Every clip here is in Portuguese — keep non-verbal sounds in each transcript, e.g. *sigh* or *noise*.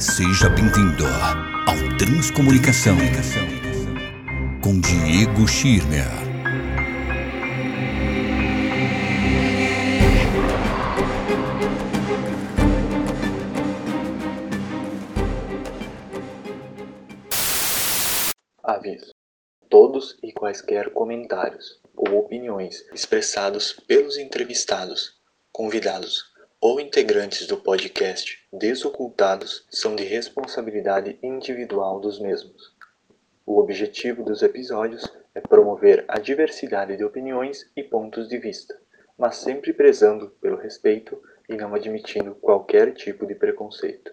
Seja bem-vindo ao Transcomunicação com Diego Schirmer. Aviso: todos e quaisquer comentários ou opiniões expressados pelos entrevistados, convidados ou integrantes do podcast Desocultados são de responsabilidade individual dos mesmos. O objetivo dos episódios é promover a diversidade de opiniões e pontos de vista, mas sempre prezando pelo respeito e não admitindo qualquer tipo de preconceito.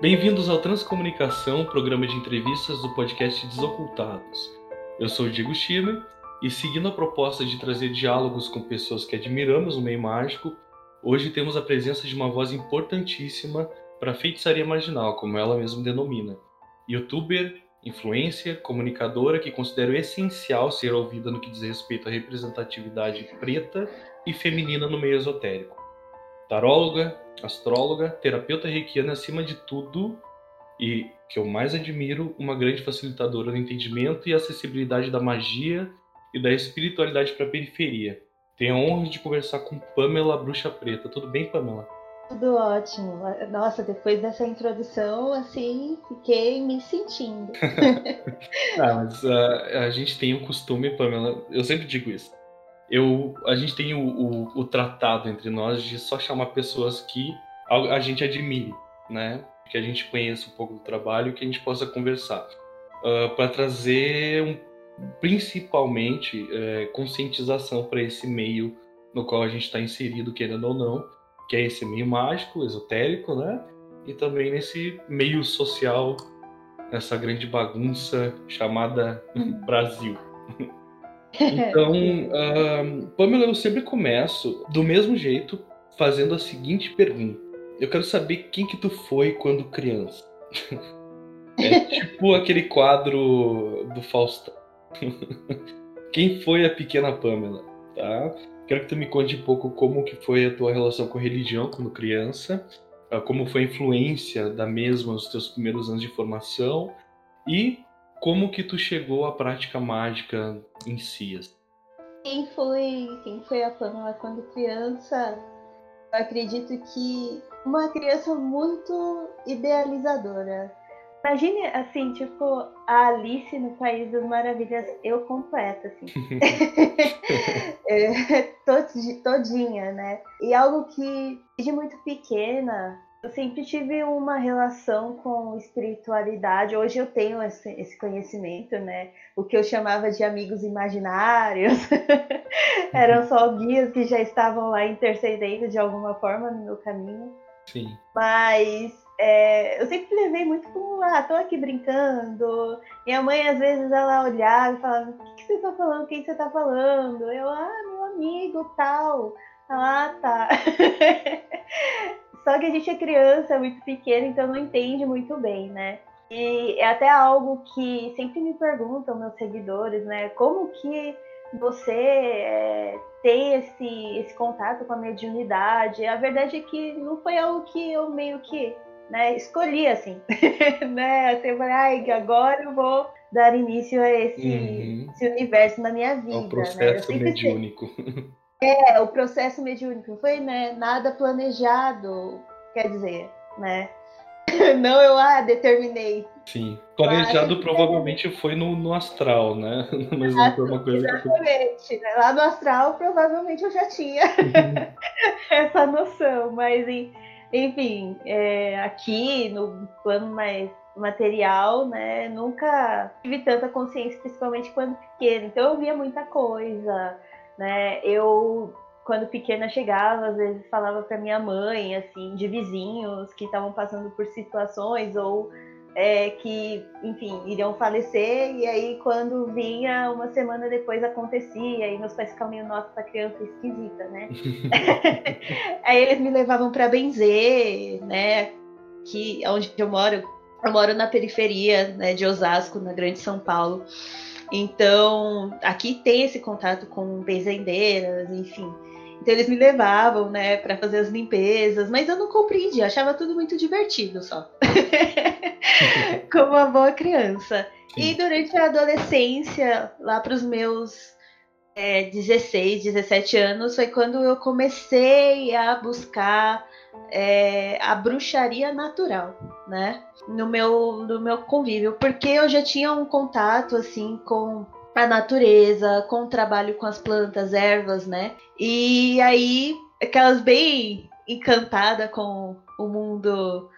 Bem-vindos ao Transcomunicação, programa de entrevistas do podcast Desocultados. Eu sou o Diego Schirmer e, seguindo a proposta de trazer diálogos com pessoas que admiramos no meio mágico, hoje temos a presença de uma voz importantíssima para a feitiçaria marginal, como ela mesma denomina. Youtuber, influencer, comunicadora que considero essencial ser ouvida no que diz respeito à representatividade preta e feminina no meio esotérico. Taróloga, astróloga, terapeuta reikiana acima de tudo e, que eu mais admiro, uma grande facilitadora do entendimento e acessibilidade da magia e da espiritualidade para a periferia. Tenho a honra de conversar com Pamela Bruxa Preta. Tudo bem, Pamela? Tudo ótimo. Nossa, depois dessa introdução, assim, fiquei me sentindo. *laughs* ah, mas uh, a gente tem o costume, Pamela, eu sempre digo isso eu, a gente tem o, o, o, tratado entre nós de só chamar pessoas que a, a, gente admire, né? Que a gente conheça um pouco do trabalho que a gente possa conversar. Uh, ah, para trazer um, principalmente é, conscientização para esse meio no qual a gente está inserido, querendo ou não, que é esse meio mágico, esotérico, né? E também nesse meio social, essa grande bagunça chamada. *laughs* Brasil. Então, uh, *laughs* Pamela, eu sempre começo do mesmo jeito, fazendo a seguinte pergunta. Eu quero saber quem que tu foi quando criança. *laughs* é tipo aquele quadro do Faustão. *laughs* quem foi a pequena Pamela, tá? Quero que tu me conte um pouco como que foi a tua relação com a religião quando criança, ah, como foi a influência da mesma nos teus primeiros anos de formação e como que tu chegou à prática mágica em si? Quem foi, quem foi a Pamela quando criança? Eu acredito que uma criança muito idealizadora. Imagine, assim, tipo, a Alice no País das Maravilhas, eu completa, assim. *laughs* *laughs* é, todinha, né? E algo que, de muito pequena, eu sempre tive uma relação com espiritualidade. Hoje eu tenho esse, esse conhecimento, né? O que eu chamava de amigos imaginários *laughs* eram só guias que já estavam lá intercedendo de alguma forma no meu caminho. Sim. Mas é, eu sempre levei muito como, ah, tô aqui brincando. Minha mãe, às vezes, ela olhava e falava: O que, que você tá falando? Quem você tá falando? Eu, ah, meu amigo, tal. Ah, tá. *laughs* Só que a gente é criança, é muito pequena, então não entende muito bem, né? E é até algo que sempre me perguntam meus seguidores, né? Como que você é, tem esse, esse contato com a mediunidade? A verdade é que não foi algo que eu meio que né, escolhi, assim, *laughs* né? Assim, eu falei, ai, agora eu vou dar início a esse, uhum. esse universo na minha vida. É um processo né? mediúnico. *laughs* É, o processo mediúnico foi né, nada planejado, quer dizer, né? *laughs* Não eu ah, determinei. Sim, planejado Mas, provavelmente foi no, no, astral, né? *laughs* Mas não foi uma coisa Exatamente. Que... Né? Lá no astral provavelmente eu já tinha *laughs* essa noção, mas enfim, é, aqui no plano mais material, né, nunca tive tanta consciência, principalmente quando pequena. Então eu via muita coisa, né? Eu quando pequena chegava, às vezes falava para minha mãe, assim, de vizinhos que estavam passando por situações ou é, que, enfim, iriam falecer, e aí quando vinha, uma semana depois acontecia, e meus pais ficavam meio, nossa, essa criança é esquisita, né? *laughs* aí eles me levavam para benzer, né? Que onde eu moro eu moro na periferia né, de Osasco, na Grande São Paulo. Então, aqui tem esse contato com benzendeiras, enfim. Então eles me levavam, né, para fazer as limpezas, mas eu não compreendia, achava tudo muito divertido só. *laughs* Como uma boa criança. Sim. E durante a adolescência, lá para os meus é, 16, 17 anos, foi quando eu comecei a buscar é, a bruxaria natural, né? No meu, no meu convívio, porque eu já tinha um contato assim com a natureza, com o trabalho com as plantas, ervas, né? E aí, aquelas bem encantada com o mundo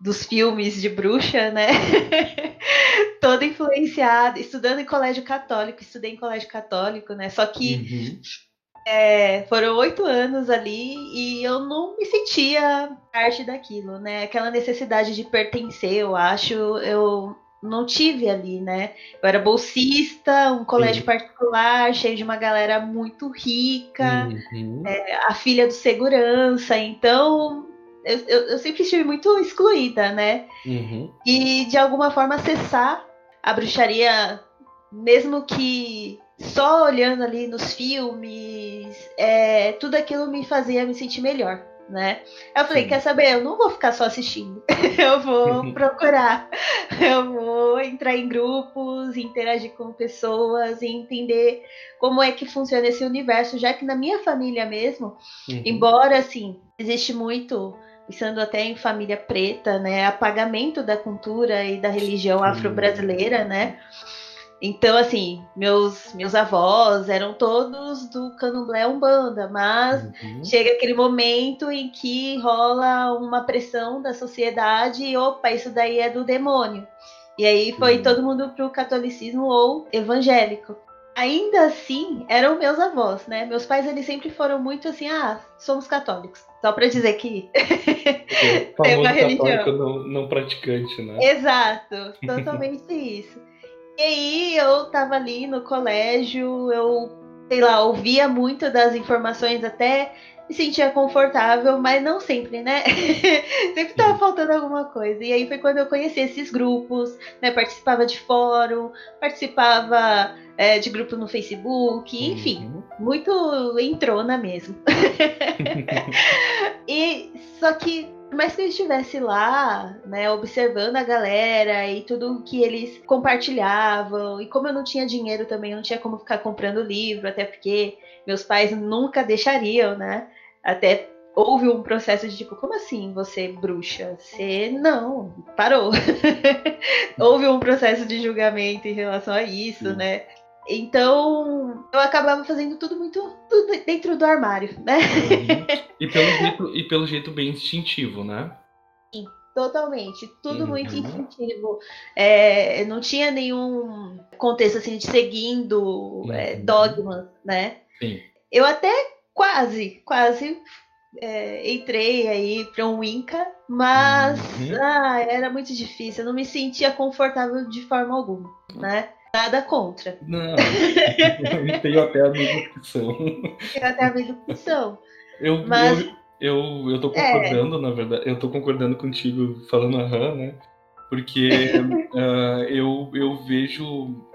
dos filmes de bruxa, né? *laughs* Toda influenciada, estudando em colégio católico, estudei em colégio católico, né? Só que uhum. É, foram oito anos ali e eu não me sentia parte daquilo, né? Aquela necessidade de pertencer, eu acho, eu não tive ali, né? Eu era bolsista, um colégio particular, cheio de uma galera muito rica, uhum. é, a filha do segurança, então eu, eu, eu, sempre estive muito excluída, né? Uhum. E de alguma forma acessar a bruxaria, mesmo que só olhando ali nos filmes, é, tudo aquilo me fazia me sentir melhor né? Eu falei, Sim. quer saber? Eu não vou ficar só assistindo. *laughs* eu vou *laughs* procurar. Eu vou entrar em grupos, interagir com pessoas e entender como é que funciona esse universo, já que na minha família mesmo, uhum. embora assim, existe muito pensando até em família preta, né, apagamento da cultura e da religião afro-brasileira, né? Então, assim, meus, meus avós eram todos do candomblé umbanda, mas uhum. chega aquele momento em que rola uma pressão da sociedade e, opa, isso daí é do demônio. E aí foi uhum. todo mundo pro catolicismo ou evangélico. Ainda assim, eram meus avós, né? Meus pais, eles sempre foram muito assim, ah, somos católicos. Só para dizer que *laughs* tem uma religião. Não, não praticante, né? Exato, totalmente isso. E aí eu tava ali no colégio, eu, sei lá, ouvia muito das informações até me sentia confortável, mas não sempre, né? *laughs* sempre tava faltando alguma coisa. E aí foi quando eu conheci esses grupos, né? Participava de fórum, participava é, de grupo no Facebook, enfim, uhum. muito entrona mesmo. *laughs* e só que mais que eu estivesse lá, né, observando a galera e tudo que eles compartilhavam, e como eu não tinha dinheiro também, eu não tinha como ficar comprando livro, até porque meus pais nunca deixariam, né? Até houve um processo de tipo, como assim você bruxa? Você não, parou. *laughs* houve um processo de julgamento em relação a isso, né? Então, eu acabava fazendo tudo muito tudo dentro do armário, né? Uhum. E, pelo jeito, e pelo jeito bem instintivo, né? Sim, totalmente. Tudo uhum. muito instintivo. É, não tinha nenhum contexto assim de seguindo é, uhum. é, dogmas, né? Sim. Eu até quase, quase é, entrei aí para um Inca, mas uhum. ah, era muito difícil. Eu não me sentia confortável de forma alguma, né? Nada contra. Não, eu *laughs* tenho até amigos que são. Tenho até amigos que são. Eu, Mas... eu, eu, eu tô é. concordando, é. na verdade. Eu tô concordando contigo falando aham, né? Porque uh, *laughs* eu, eu vejo.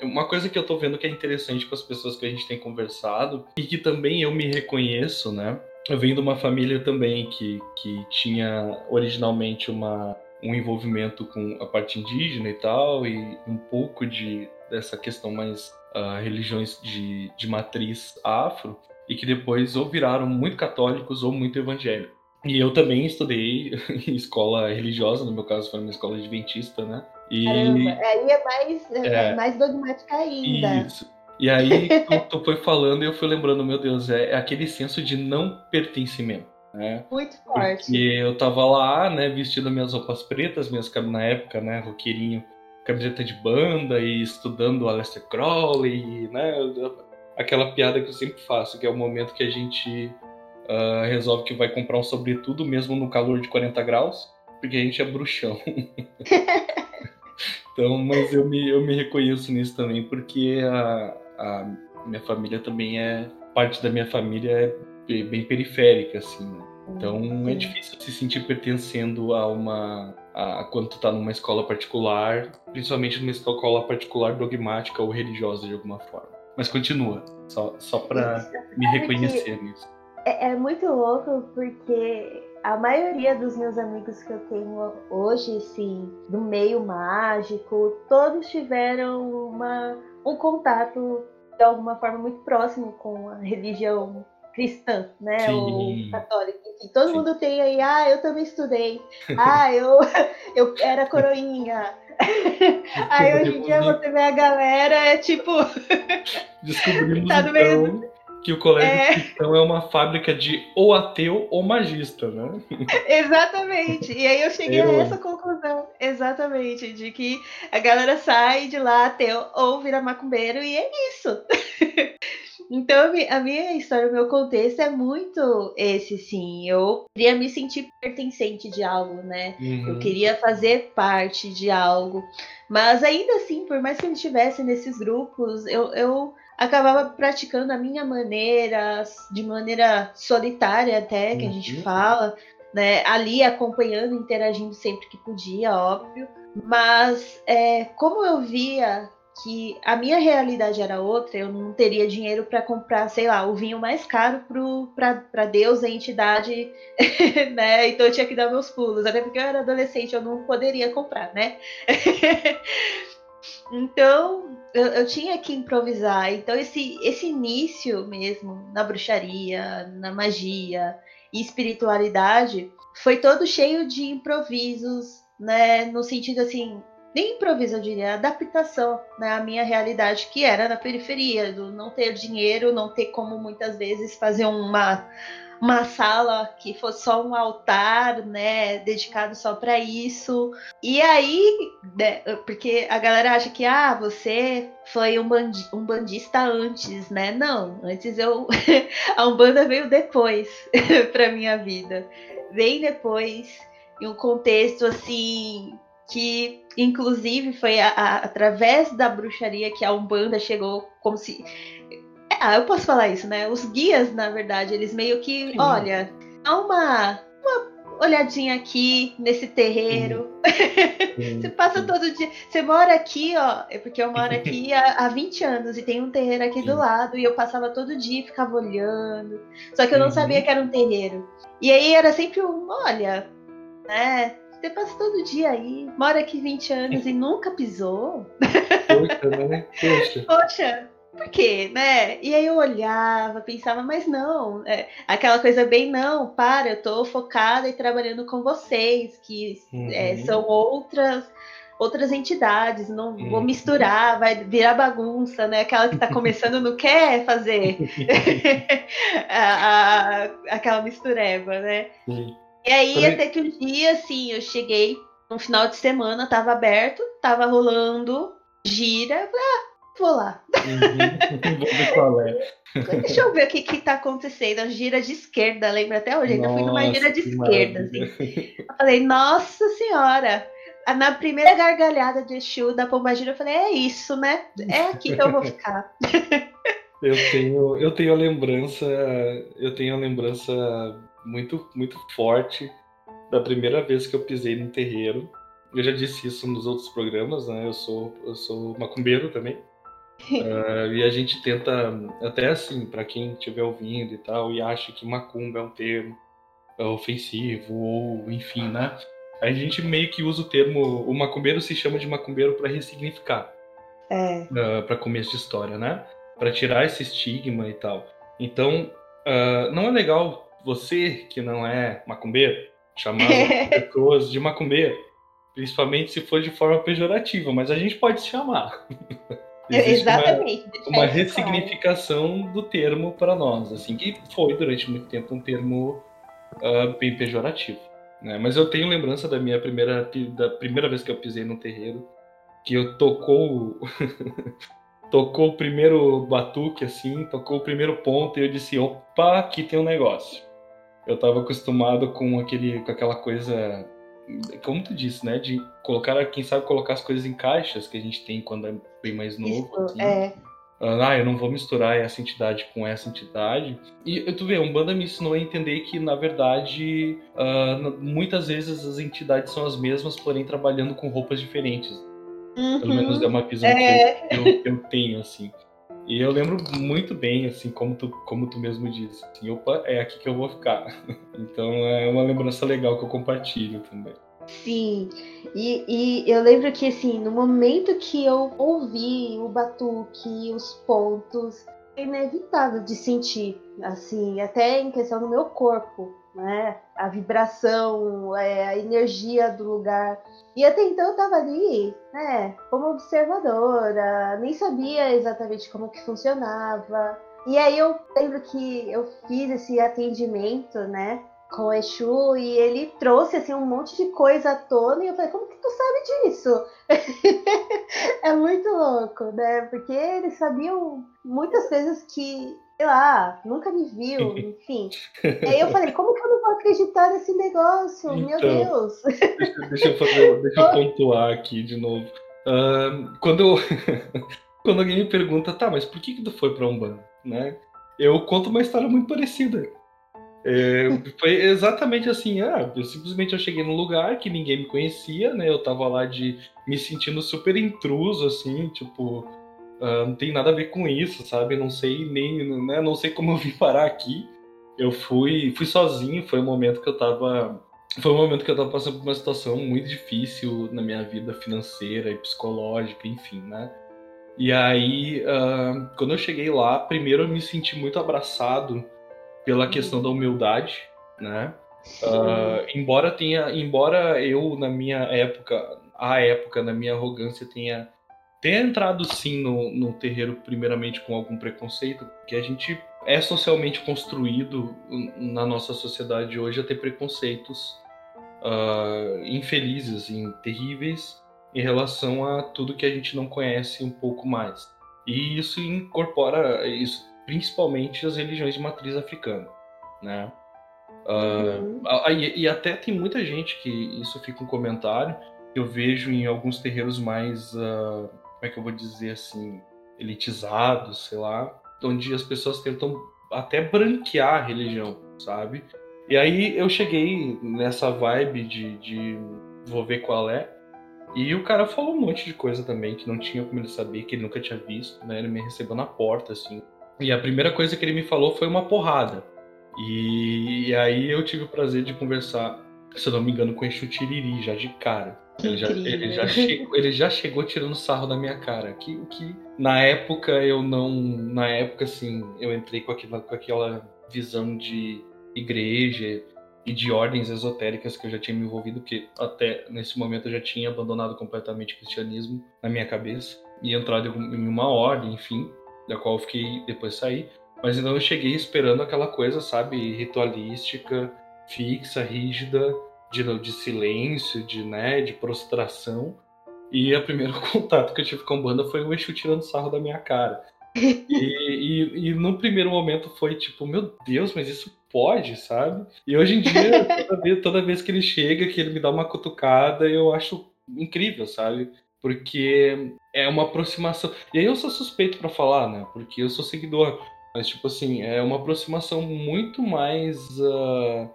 Uma coisa que eu tô vendo que é interessante com as pessoas que a gente tem conversado, e que também eu me reconheço, né? Eu venho de uma família também que, que tinha originalmente uma, um envolvimento com a parte indígena e tal, e um pouco de dessa questão mais uh, religiões de, de matriz afro e que depois ou viraram muito católicos ou muito evangélicos. E eu também estudei em *laughs* escola religiosa, no meu caso foi uma escola adventista, né? E... Caramba, aí é mais, é, é mais dogmática ainda. Isso. E aí *laughs* tu, tu foi falando e eu fui lembrando, meu Deus, é, é aquele senso de não pertencimento. Né? Muito forte. Porque eu tava lá, né, vestindo minhas roupas pretas, minhas na época, né, roqueirinho camiseta de banda e estudando Aleister Crowley, né? Aquela piada que eu sempre faço, que é o momento que a gente uh, resolve que vai comprar um sobretudo mesmo no calor de 40 graus, porque a gente é bruxão. *laughs* então, mas eu me, eu me reconheço nisso também, porque a, a minha família também é. Parte da minha família é bem periférica, assim, né? Então é difícil se sentir pertencendo a uma. A, quando tu tá numa escola particular, principalmente numa escola particular dogmática ou religiosa de alguma forma. Mas continua, só, só pra me reconhecer nisso. É, é muito louco porque a maioria dos meus amigos que eu tenho hoje, assim, do meio mágico, todos tiveram uma, um contato de alguma forma muito próximo com a religião cristã, né? Sim. Ou católica. Enfim, todo Sim. mundo tem aí, ah, eu também estudei. *laughs* Ah, eu, eu era coroinha. *laughs* aí hoje em dia você vê a galera, é tipo. *laughs* Descobrimos tá então, que o colégio é... cristão é uma fábrica de ou ateu ou magista, né? Exatamente. E aí eu cheguei eu... a essa conclusão, exatamente, de que a galera sai de lá ateu ou vira macumbeiro e é isso. Então, a minha história, o meu contexto é muito esse, sim. Eu queria me sentir pertencente de algo, né? Uhum. Eu queria fazer parte de algo. Mas ainda assim, por mais que eu estivesse nesses grupos, eu, eu acabava praticando a minha maneira, de maneira solitária até, que uhum. a gente uhum. fala, né? Ali acompanhando, interagindo sempre que podia, óbvio. Mas é, como eu via que a minha realidade era outra, eu não teria dinheiro para comprar, sei lá, o vinho mais caro para Deus, a entidade, *laughs* né? Então eu tinha que dar meus pulos, até porque eu era adolescente, eu não poderia comprar, né? *laughs* então eu, eu, tinha que improvisar. Então esse, esse início mesmo na bruxaria, na magia e espiritualidade foi todo cheio de improvisos, né? No sentido assim, nem improviso, eu diria, adaptação né, à minha realidade, que era na periferia, do não ter dinheiro, não ter como muitas vezes fazer uma, uma sala que fosse só um altar, né, dedicado só para isso. E aí, né, porque a galera acha que, ah, você foi um, bandi um bandista antes, né? Não, antes eu. *laughs* a Umbanda veio depois *laughs* para minha vida. Bem depois, em um contexto assim que inclusive foi a, a, através da bruxaria que a Umbanda chegou como se. Ah, eu posso falar isso, né? Os guias, na verdade, eles meio que, Sim. olha, dá uma, uma olhadinha aqui nesse terreiro. *laughs* você passa todo dia. Você mora aqui, ó. É porque eu moro aqui há, há 20 anos e tem um terreiro aqui do lado. E eu passava todo dia e ficava olhando. Só que eu não uhum. sabia que era um terreiro. E aí era sempre um, olha, né? Você passa todo dia aí, mora aqui 20 anos e nunca pisou. Poxa, né? Poxa. *laughs* Poxa, por quê, né? E aí eu olhava, pensava, mas não, é, aquela coisa bem, não, para, eu tô focada e trabalhando com vocês, que é, uhum. é, são outras outras entidades, não uhum. vou misturar, vai virar bagunça, né? Aquela que está *laughs* começando não quer fazer *laughs* a, a, aquela mistureba, né? Uhum. E aí, Também... até que um dia, assim, eu cheguei no final de semana, tava aberto, tava rolando gira, eu falei, ah, vou lá. Uhum. vou ver qual é. Deixa eu ver o que que tá acontecendo. A gira de esquerda, lembra até hoje? Ainda fui numa gira de esquerda, assim. Eu falei, nossa senhora! Na primeira gargalhada de Exu da Pombagira, eu falei, é isso, né? É aqui que eu vou ficar. *laughs* *laughs* Eu tenho, eu tenho a lembrança, eu tenho a lembrança muito, muito forte da primeira vez que eu pisei num terreiro. Eu já disse isso nos outros programas, né? Eu sou, eu sou macumbeiro também. uh, *laughs* e a gente tenta, até assim, para quem estiver ouvindo e tal, e acha que macumba é um termo ofensivo, ou enfim, né? A gente meio que usa o termo. O macumbeiro se chama de macumbeiro para ressignificar. É. Uh, para começo de história, né? Para tirar esse estigma e tal. Então, uh, não é legal você que não é macumbeiro, chamar *laughs* pessoas de macumbeiro, principalmente se for de forma pejorativa, mas a gente pode chamar. *laughs* Exatamente. Uma, uma ressignificação claro. do termo para nós, assim, que foi durante muito tempo um termo uh, bem pejorativo. Né? Mas eu tenho lembrança da minha primeira, da primeira vez que eu pisei no terreiro, que eu tocou *laughs* tocou o primeiro batuque assim, tocou o primeiro ponto e eu disse, opa, aqui tem um negócio eu estava acostumado com aquele com aquela coisa como tu disse, né, de colocar, quem sabe colocar as coisas em caixas que a gente tem quando é bem mais novo, Isso, assim. é. ah, eu não vou misturar essa entidade com essa entidade. E tu vê, um banda me ensinou a entender que, na verdade, uh, muitas vezes as entidades são as mesmas, porém trabalhando com roupas diferentes. Uhum. Pelo menos é uma visão é... que eu, eu, eu, tenho, assim. E eu lembro muito bem, assim, como tu, como tu mesmo disse. Assim, opa, é aqui que eu vou ficar. *laughs* então é uma lembrança legal que eu compartilho também. Sim, e, e eu lembro que assim, no momento que eu ouvi o batuque, os pontos, é inevitável de sentir, assim, até em questão do meu corpo, né? A vibração, é, a energia do lugar. E até então eu tava ali, né, como observadora, nem sabia exatamente como que funcionava. E aí eu lembro que eu fiz esse atendimento, né? com o Exu e ele trouxe assim um monte de coisa à tona e eu falei, como que tu sabe disso? *laughs* é muito louco, né? Porque eles sabiam muitas coisas que, sei lá, nunca me viu, *laughs* enfim. e aí eu falei, como que eu não vou acreditar nesse negócio? Então, Meu Deus! Deixa, deixa, eu fazer, deixa eu *laughs* pontuar aqui de novo. Uh, quando, eu, *laughs* quando alguém me pergunta, tá, mas por que, que tu foi pra Umbanda? Né? Eu conto uma história muito parecida é, foi exatamente assim, ah, eu simplesmente eu cheguei num lugar que ninguém me conhecia, né? Eu tava lá de me sentindo super intruso, assim, tipo, uh, não tem nada a ver com isso, sabe? Não sei nem, né? Não sei como eu vim parar aqui. Eu fui, fui sozinho, foi um momento que eu tava, foi um momento que eu tava passando por uma situação muito difícil na minha vida financeira e psicológica, enfim, né? E aí, uh, quando eu cheguei lá, primeiro eu me senti muito abraçado pela uhum. questão da humildade, né? Uh, embora tenha, embora eu na minha época, a época na minha arrogância tenha tenha entrado sim no, no terreiro primeiramente com algum preconceito, porque a gente é socialmente construído na nossa sociedade hoje a ter preconceitos uh, infelizes, assim, terríveis em relação a tudo que a gente não conhece um pouco mais. E isso incorpora, isso principalmente as religiões de matriz africana, né? Uh, e, e, até tem muita gente que isso fica um comentário que eu vejo em alguns terreiros mais, uh, como é que eu vou dizer assim, elitizados, sei lá, onde as pessoas tentam até branquear a religião, sabe? E aí eu cheguei nessa vibe de, de vou ver qual é. E o cara falou um monte de coisa também que não tinha como ele saber, que ele nunca tinha visto, né? Ele me recebeu na porta, assim. E a primeira coisa que ele me falou foi uma porrada. E, e aí eu tive o prazer de conversar, se eu não me engano, com o Exu Tiriri, já de cara. Ele já, ele, já chegou, ele já chegou tirando sarro da minha cara. Que, que na época eu não. Na época, assim, eu entrei com aquela, com aquela visão de igreja e de ordens esotéricas que eu já tinha me envolvido, que até nesse momento eu já tinha abandonado completamente o cristianismo na minha cabeça e entrado em uma ordem, enfim da qual eu fiquei depois saí. Mas então eu cheguei esperando aquela coisa, sabe, ritualística, fixa, rígida, de, de silêncio, de, né, de prostração. E o primeiro *laughs* contato que eu tive com a banda foi o Exu tirando sarro da minha cara. *laughs* E, e, e, no primeiro momento foi tipo, meu Deus, mas isso pode, sabe? E hoje em dia, *laughs* toda vez, toda vez que ele chega, que ele me dá uma cutucada, eu acho incrível, sabe? porque é uma aproximação. E aí eu sou suspeito para falar, né? Porque eu sou seguidor. Mas, tipo assim, é uma aproximação muito mais. Uh,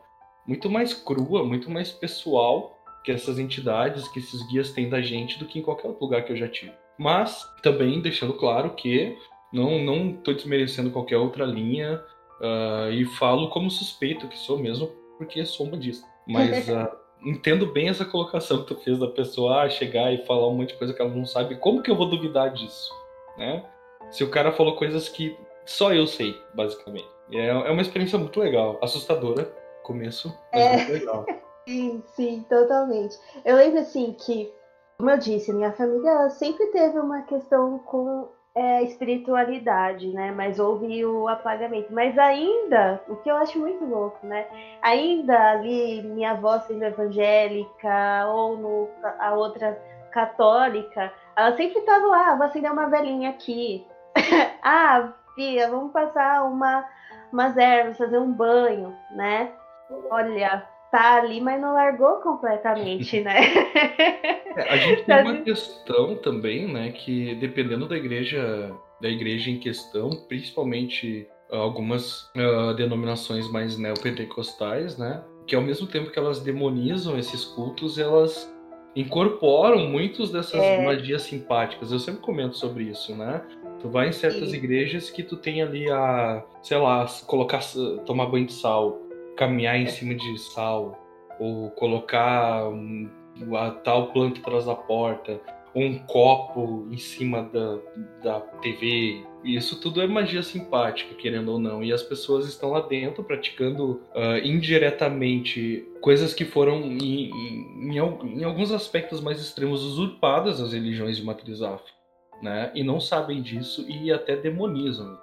muito mais crua, muito mais pessoal que essas entidades, que esses guias têm da gente do que em qualquer outro lugar que eu já tive. Mas também deixando claro que não não estou desmerecendo qualquer outra linha uh, e falo como suspeito que sou mesmo, porque sou budista. Mas uh, *laughs* entendo bem essa colocação que tu fez da pessoa ah, chegar e falar um monte de coisa que ela não sabe. Como que eu vou duvidar disso? Né? Se o cara falou coisas que só eu sei, basicamente. É, é uma experiência muito legal, assustadora, começo, é... muito legal. Sim, sim, totalmente. Eu lembro assim que, como eu disse, minha família sempre teve uma questão com é, espiritualidade, né? Mas houve o apagamento. Mas ainda, o que eu acho muito louco, né? Ainda ali, minha avó sendo evangélica, ou no, a outra católica, ela sempre estava lá, ah, vou acender uma velhinha aqui. *laughs* ah, filha, vamos passar uma, umas ervas, fazer um banho, né? Olha, tá ali, mas não largou completamente, né? É, a gente *laughs* tem uma questão também, né, que dependendo da igreja da igreja em questão, principalmente algumas uh, denominações mais neopentecostais, né? Que ao mesmo tempo que elas demonizam esses cultos, elas incorporam muitos dessas é. magias simpáticas. Eu sempre comento sobre isso, né? Tu vai em certas Sim. igrejas que tu tem ali a, sei lá, colocar, tomar banho de sal, caminhar em cima de sal, ou colocar um, a tal planta atrás da porta, um copo em cima da, da TV. Isso tudo é magia simpática, querendo ou não. E as pessoas estão lá dentro praticando uh, indiretamente coisas que foram, em, em, em, alguns aspectos mais extremos, usurpadas as religiões de matriz afro. Né? E não sabem disso e até demonizam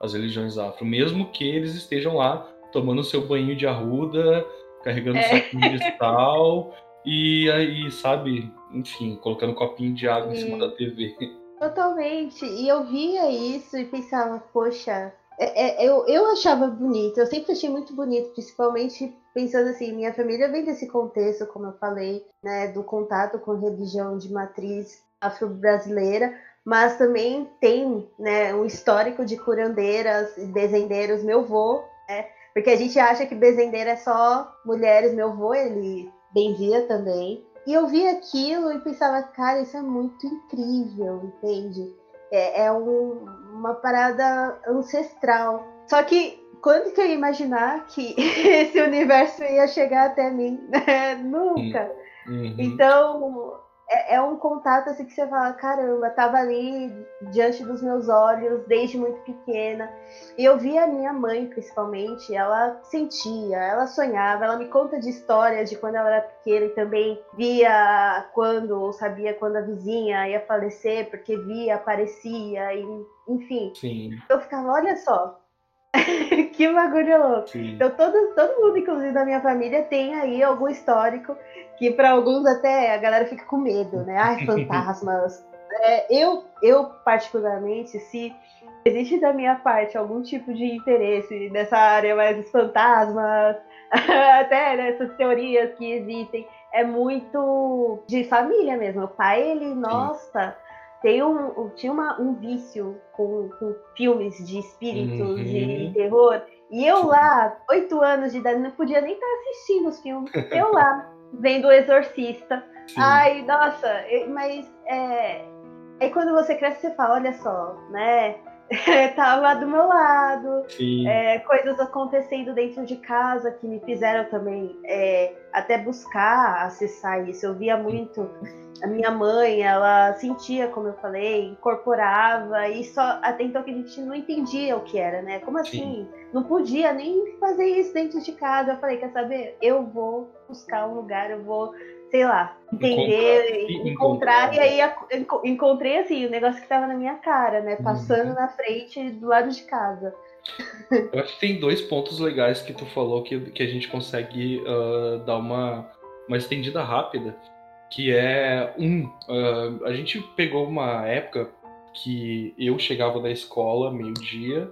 as religiões afro, mesmo que eles estejam lá tomando seu banho de arruda, carregando é. saquinho de sal e aí, sabe, enfim, colocando um copinho de água Sim. em cima da TV. Totalmente. E eu via isso e pensava, poxa, é, é, eu, eu achava bonito, eu sempre achei muito bonito, principalmente pensando assim, minha família vem desse contexto, como eu falei, né, do contato com religião de matriz afro-brasileira, mas também tem né, um histórico de curandeiras e bezendeiros. Meu avô, né, porque a gente acha que bezendeira é só mulheres, meu avô, ele benzia também. E eu via aquilo e pensava, cara, isso é muito incrível, entende? É, é um, uma parada ancestral. Só que quando que eu ia imaginar que *laughs* esse universo ia chegar até mim? *laughs* Nunca. Uhum. Então, é, é, um contato assim que você fala, caramba, tava ali diante dos meus olhos desde muito pequena. E eu via a minha mãe, principalmente, ela sentia, ela sonhava, ela me conta de histórias de quando ela era pequena e também via quando, ou sabia quando a vizinha ia falecer, porque via, aparecia, e, enfim. Sim. Eu ficava, olha só, *laughs* que bagulho louco. Sim. Então todo, todo mundo, inclusive da minha família, tem aí algum histórico que para alguns até a galera fica com medo, né? Ai, *laughs* fantasmas. é, eu, eu, particularmente, se existe da minha parte algum tipo de interesse nessa área mais dos fantasmas, *laughs* até nessas teorias que existem, é muito de família mesmo. O pai, ele, nossa, tem um, tinha uma, um vício com, com filmes de espíritos, uhum. de terror. E eu lá, oito anos de idade, não podia nem estar assistindo os filmes. Eu lá, vendo o Exorcista. Sim. Ai, nossa, mas é. Aí quando você cresce, você fala, olha só, né? Tava do meu lado, é, coisas acontecendo dentro de casa que me fizeram também é, até buscar acessar isso. Eu via muito a minha mãe, ela sentia, como eu falei, incorporava, e só até então que a gente não entendia o que era, né? Como assim? Sim. Não podia nem fazer isso dentro de casa. Eu falei, quer saber? Eu vou buscar um lugar, eu vou, sei lá, entender, encontrar, encontrar, e aí encontrei assim, o negócio que estava na minha cara, né? Passando uhum. na frente do lado de casa. Eu acho que tem dois pontos legais que tu falou que, que a gente consegue uh, dar uma, uma estendida rápida que é um. Uh, a gente pegou uma época que eu chegava da escola meio-dia,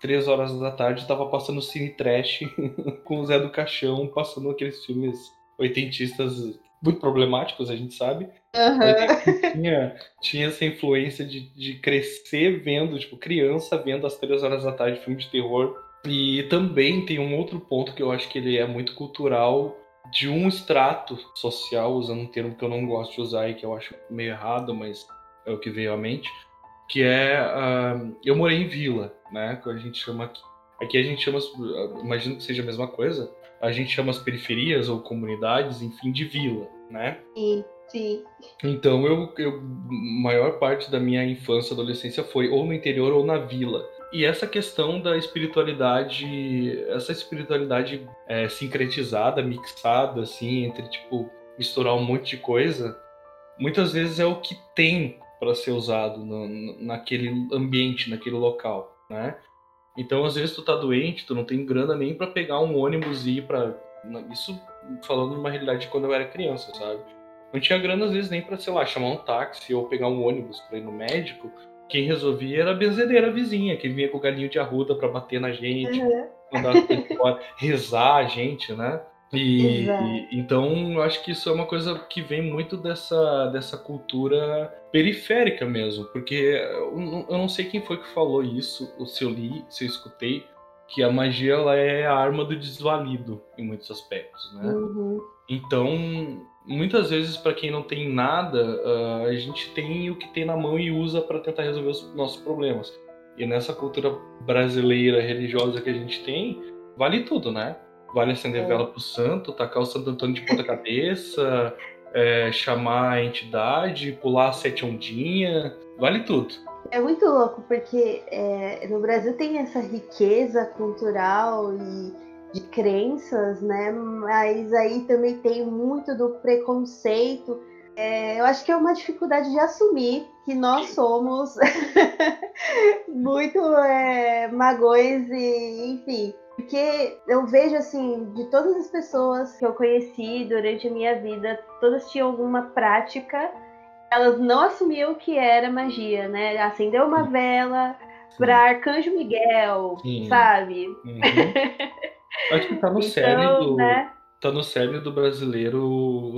três horas da tarde, estava passando cine trash *laughs* com o Zé do Caixão, passando aqueles filmes oitentistas muito problemáticos, a gente sabe. Uhum. Tinha, tinha essa influência de, de crescer vendo, tipo, criança vendo às três horas da tarde filme de terror. E também tem um outro ponto que eu acho que ele é muito cultural de um extrato social, usando um termo que eu não gosto de usar e que eu acho meio errado, mas é o que veio à mente, que é uh, eu morei em vila, né? Que a gente chama aqui. Aqui a gente chama, imagino que seja a mesma coisa. A gente chama as periferias ou comunidades, enfim, de vila, né? Sim, sim. Então eu, eu maior parte da minha infância, adolescência foi ou no interior ou na vila. E essa questão da espiritualidade, essa espiritualidade é, sincretizada, mixada, assim, entre, tipo, misturar um monte de coisa, muitas vezes é o que tem para ser usado no, naquele ambiente, naquele local, né? Então, às vezes tu tá doente, tu não tem grana nem para pegar um ônibus e ir para isso falando de uma realidade de quando eu era criança, sabe? Não tinha grana às vezes nem para, sei lá, chamar um táxi ou pegar um ônibus para ir no médico, quem resolvia era a benzedeira vizinha, que vinha com o galinho de arruda para bater na gente, uhum. mandar fora, *laughs* rezar a gente, né? E, e, então eu acho que isso é uma coisa que vem muito dessa, dessa cultura periférica mesmo, porque eu, eu não sei quem foi que falou isso, ou se eu li, se eu escutei, que a magia ela é a arma do desvalido em muitos aspectos, né? Uhum. Então, muitas vezes para quem não tem nada, uh, a gente tem o que tem na mão e usa para tentar resolver os nossos problemas. E nessa cultura brasileira religiosa que a gente tem, vale tudo, né? Vale acender é. vela pro santo, tacar o Santo Antônio de ponta *laughs* cabeça, é, chamar a entidade, pular a sete ondinha, vale tudo. É muito louco, porque é, no Brasil tem essa riqueza cultural e de crenças, né? Mas aí também tem muito do preconceito. É, eu acho que é uma dificuldade de assumir que nós somos *laughs* muito é, magões e, enfim. Porque eu vejo assim, de todas as pessoas que eu conheci durante a minha vida, todas tinham alguma prática elas não assumiam que era magia, né? Acendeu uma vela para Arcanjo Miguel, Sim. sabe? Uhum. Acho que tá no *laughs* então, cerne do. Né? Tá no cerne do brasileiro,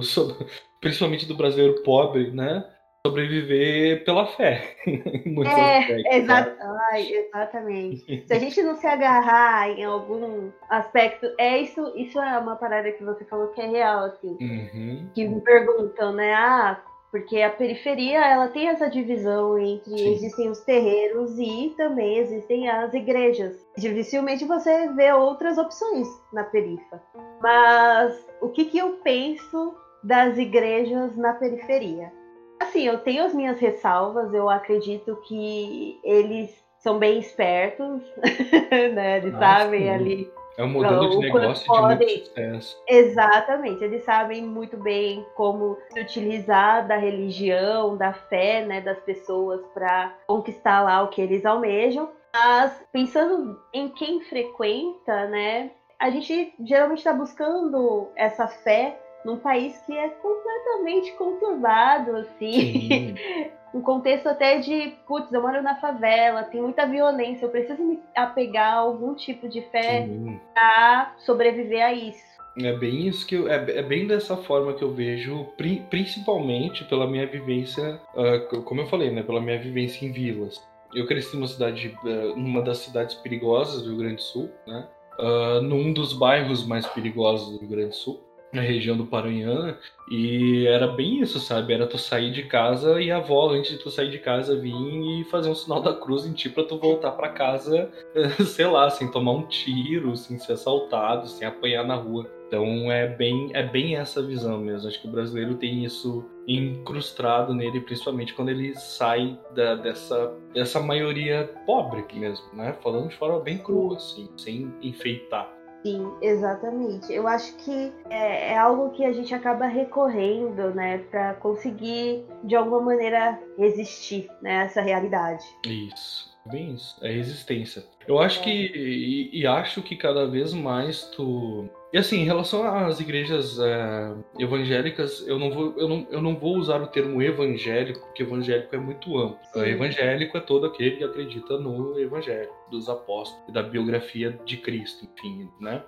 principalmente do brasileiro pobre, né? Sobreviver pela fé. *laughs* é, exa Ai, exatamente. Se a gente não se agarrar em algum aspecto, é isso, isso é uma parada que você falou que é real, assim. Uhum. Que me perguntam, né? Ah, porque a periferia ela tem essa divisão entre Sim. existem os terreiros e também existem as igrejas. Dificilmente você vê outras opções na perifa. Mas o que, que eu penso das igrejas na periferia? Assim, eu tenho as minhas ressalvas, eu acredito que eles são bem espertos, *laughs* né? Eles Nossa, sabem sim. ali é um modelo então, de negócio podem, de muito sucesso. Exatamente, eles sabem muito bem como se utilizar da religião, da fé, né, das pessoas para conquistar lá o que eles almejam. Mas pensando em quem frequenta, né, a gente geralmente está buscando essa fé num país que é completamente conturbado, assim. *laughs* um contexto até de, putz, eu moro na favela, tem muita violência, eu preciso me apegar a algum tipo de fé para sobreviver a isso. É bem isso que eu, é, é, bem dessa forma que eu vejo, pri, principalmente pela minha vivência, uh, como eu falei, né, pela minha vivência em vilas. Eu cresci numa cidade, uh, numa das cidades perigosas do Rio Grande do Sul, né, uh, num dos bairros mais perigosos do Rio Grande do Sul na região do Paranhana e era bem isso, sabe? Era tu sair de casa e a avó, antes de tu sair de casa, vir e fazer um sinal da cruz em ti pra tu voltar para casa, *laughs* sei lá, sem tomar um tiro, sem ser assaltado, sem apanhar na rua. Então é bem, é bem essa visão mesmo. Acho que o brasileiro tem isso incrustado nele, principalmente quando ele sai da, dessa, dessa maioria pobre mesmo, né? Falando de forma bem crua, assim, sem enfeitar. Sim, exatamente. Eu acho que é, é, algo que a gente acaba recorrendo, né, para conseguir de alguma maneira resistir, né, essa realidade. Isso, bem isso, é resistência. Eu acho é. que e, e, acho que cada vez mais tu e assim, em relação às igrejas é, evangélicas, eu não, vou, eu, não, eu não vou usar o termo evangélico, porque evangélico é muito amplo. Sim. Evangélico é todo aquele que acredita no evangelho dos apóstolos e da biografia de Cristo, enfim, né?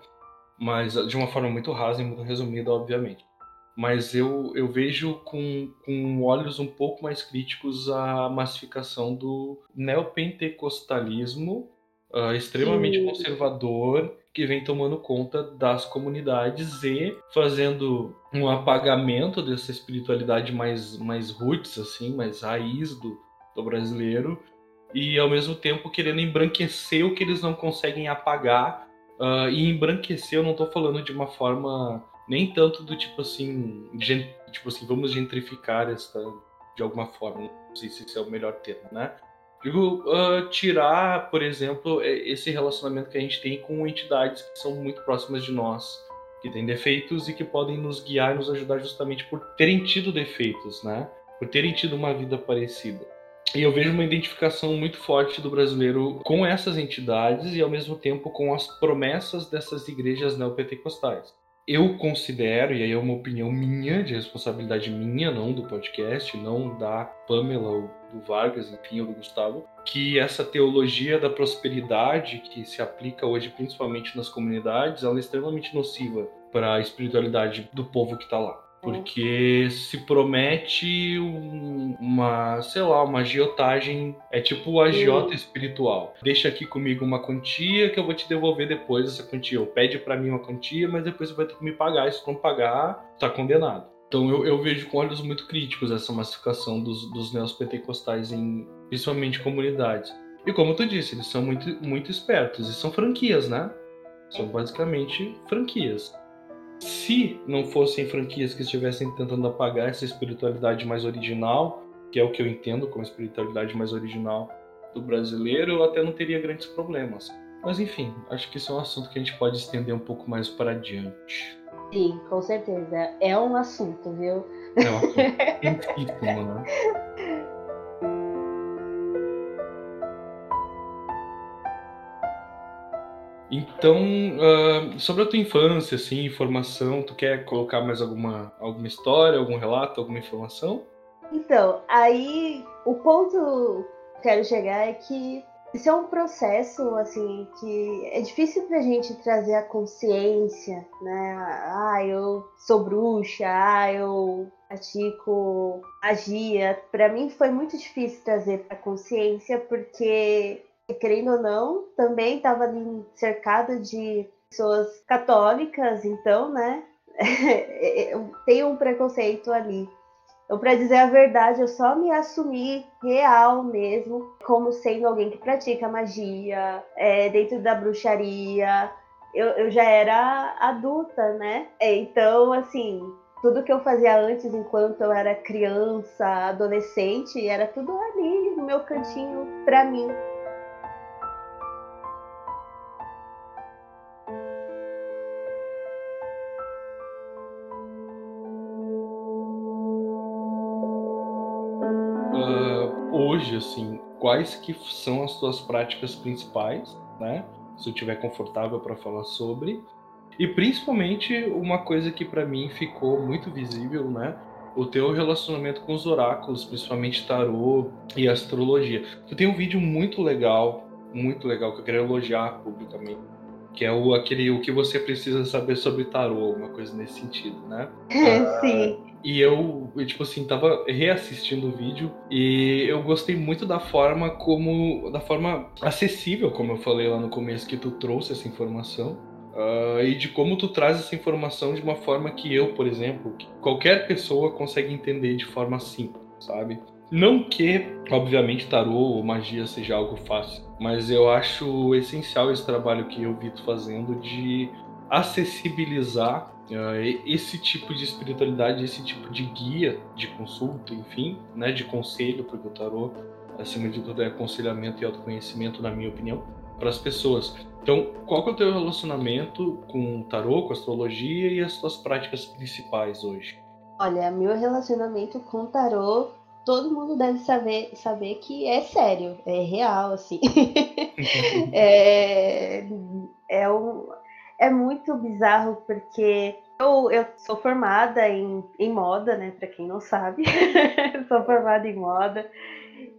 Mas de uma forma muito rasa e muito resumida, obviamente. Mas eu, eu vejo com, com olhos um pouco mais críticos a massificação do neopentecostalismo uh, extremamente Sim. conservador que vem tomando conta das comunidades e fazendo um apagamento dessa espiritualidade mais, mais roots, assim, mais raiz do, do brasileiro, e ao mesmo tempo querendo embranquecer o que eles não conseguem apagar. Uh, e embranquecer, eu não estou falando de uma forma nem tanto do tipo assim, gent, tipo assim, vamos gentrificar esta de alguma forma, não sei se esse é o melhor termo, né? Digo, uh, tirar, por exemplo, esse relacionamento que a gente tem com entidades que são muito próximas de nós, que têm defeitos e que podem nos guiar e nos ajudar justamente por terem tido defeitos, né? Por terem tido uma vida parecida. E eu vejo uma identificação muito forte do brasileiro com essas entidades e ao mesmo tempo com as promessas dessas igrejas neopentecostais eu considero, e aí é uma opinião minha, de responsabilidade minha, não do podcast, não da Pamela ou do Vargas, enfim, ou do Gustavo, que essa teologia da prosperidade que se aplica hoje principalmente nas comunidades, ela é extremamente nociva para a espiritualidade do povo que está lá. Porque se promete um, uma, sei lá, uma agiotagem. É tipo o agiota espiritual. Deixa aqui comigo uma quantia que eu vou te devolver depois essa quantia. Ou pede para mim uma quantia, mas depois você vai ter que me pagar. E se não pagar, tá condenado. Então eu, eu vejo com olhos muito críticos essa massificação dos, dos neopentecostais em principalmente comunidades. E como tu disse, eles são muito, muito espertos e são franquias, né? São basicamente franquias se não fossem franquias que estivessem tentando apagar essa espiritualidade mais original, que é o que eu entendo como espiritualidade mais original do brasileiro, eu até não teria grandes problemas. Mas enfim, acho que isso é um assunto que a gente pode estender um pouco mais para adiante. Sim, com certeza. É um assunto, viu? É um assunto né? *laughs* Então, uh, sobre a tua infância, assim, informação, tu quer colocar mais alguma, alguma história, algum relato, alguma informação? Então, aí o ponto que quero chegar é que isso é um processo, assim, que é difícil pra gente trazer a consciência, né? Ah, eu sou bruxa, ah, eu pratico magia. Para mim foi muito difícil trazer pra consciência, porque querendo ou não, também estava ali cercada de pessoas católicas, então, né? *laughs* Tem um preconceito ali. Então, para dizer a verdade, eu só me assumi real mesmo, como sendo alguém que pratica magia, é, dentro da bruxaria. Eu, eu já era adulta, né? Então, assim, tudo que eu fazia antes, enquanto eu era criança, adolescente, era tudo ali no meu cantinho para mim. Quais que são as tuas práticas principais, né? Se eu estiver confortável para falar sobre. E principalmente uma coisa que para mim ficou muito visível, né? O teu relacionamento com os oráculos, principalmente tarô e astrologia. Tu tem um vídeo muito legal, muito legal que eu quero elogiar publicamente, que é o aquele o que você precisa saber sobre tarô, alguma coisa nesse sentido, né? *laughs* Sim. E eu, tipo assim, tava reassistindo o vídeo e eu gostei muito da forma como. da forma acessível, como eu falei lá no começo, que tu trouxe essa informação. Uh, e de como tu traz essa informação de uma forma que eu, por exemplo, que qualquer pessoa consegue entender de forma simples, sabe? Não que, obviamente, tarô ou magia seja algo fácil, mas eu acho essencial esse trabalho que eu vi tu fazendo de acessibilizar uh, esse tipo de espiritualidade, esse tipo de guia de consulta, enfim, né, de conselho, porque o tarô, acima de tudo, é aconselhamento e autoconhecimento, na minha opinião, para as pessoas. Então, qual que é o teu relacionamento com o tarô, com a astrologia e as tuas práticas principais hoje? Olha, meu relacionamento com o tarô, todo mundo deve saber, saber que é sério, é real, assim. *laughs* é, é um, é muito bizarro porque eu, eu sou formada em, em moda, né? Para quem não sabe, *laughs* sou formada em moda.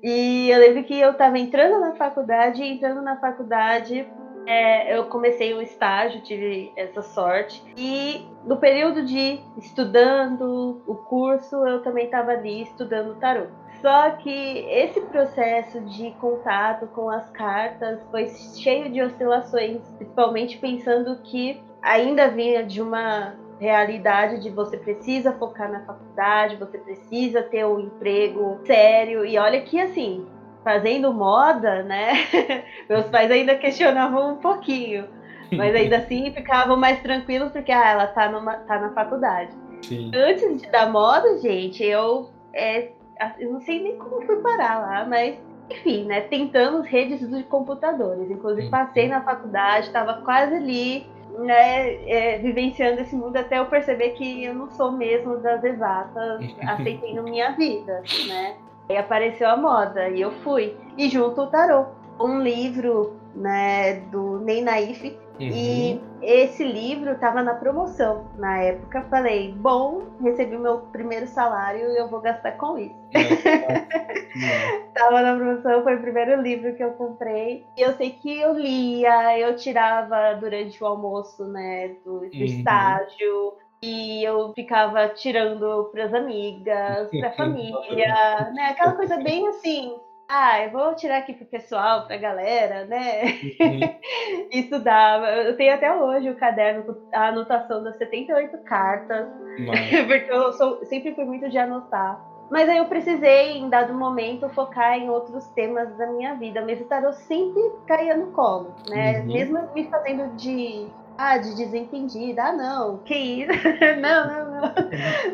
E eu lembro que eu estava entrando na faculdade, e entrando na faculdade, é, eu comecei um estágio, tive essa sorte. E no período de estudando o curso, eu também estava ali estudando tarot. Só que esse processo de contato com as cartas foi cheio de oscilações, principalmente pensando que ainda vinha de uma realidade de você precisa focar na faculdade, você precisa ter um emprego sério. E olha que assim, fazendo moda, né? *laughs* Meus pais ainda questionavam um pouquinho. Mas ainda assim ficavam mais tranquilos porque ah, ela tá, numa, tá na faculdade. Sim. Antes de, da moda, gente, eu é, eu não sei nem como fui parar lá, mas enfim, né? Tentamos redes de computadores. Inclusive, passei na faculdade, estava quase ali, né? É, vivenciando esse mundo até eu perceber que eu não sou mesmo das exatas, *laughs* aceitei na minha vida, né? Aí apareceu a moda e eu fui. E junto o tarô. Um livro, né, do Ney Naif, Uhum. E esse livro estava na promoção na época. Falei, bom, recebi meu primeiro salário e eu vou gastar com isso. *laughs* Tava na promoção, foi o primeiro livro que eu comprei. E eu sei que eu lia, eu tirava durante o almoço, né, do, do uhum. estágio. E eu ficava tirando para as amigas, para a *laughs* família, né? Aquela coisa bem assim, ah, eu vou tirar aqui pro pessoal, pra galera, né? Uhum. *laughs* Estudar. Eu tenho até hoje o caderno com a anotação das 78 cartas, *laughs* porque eu sou, sempre fui muito de anotar. Mas aí eu precisei, em dado momento, focar em outros temas da minha vida. Mas o tarot sempre caía no colo, né? Uhum. Mesmo me fazendo de de desentendida. Ah, não, que isso? *laughs* não, não, não.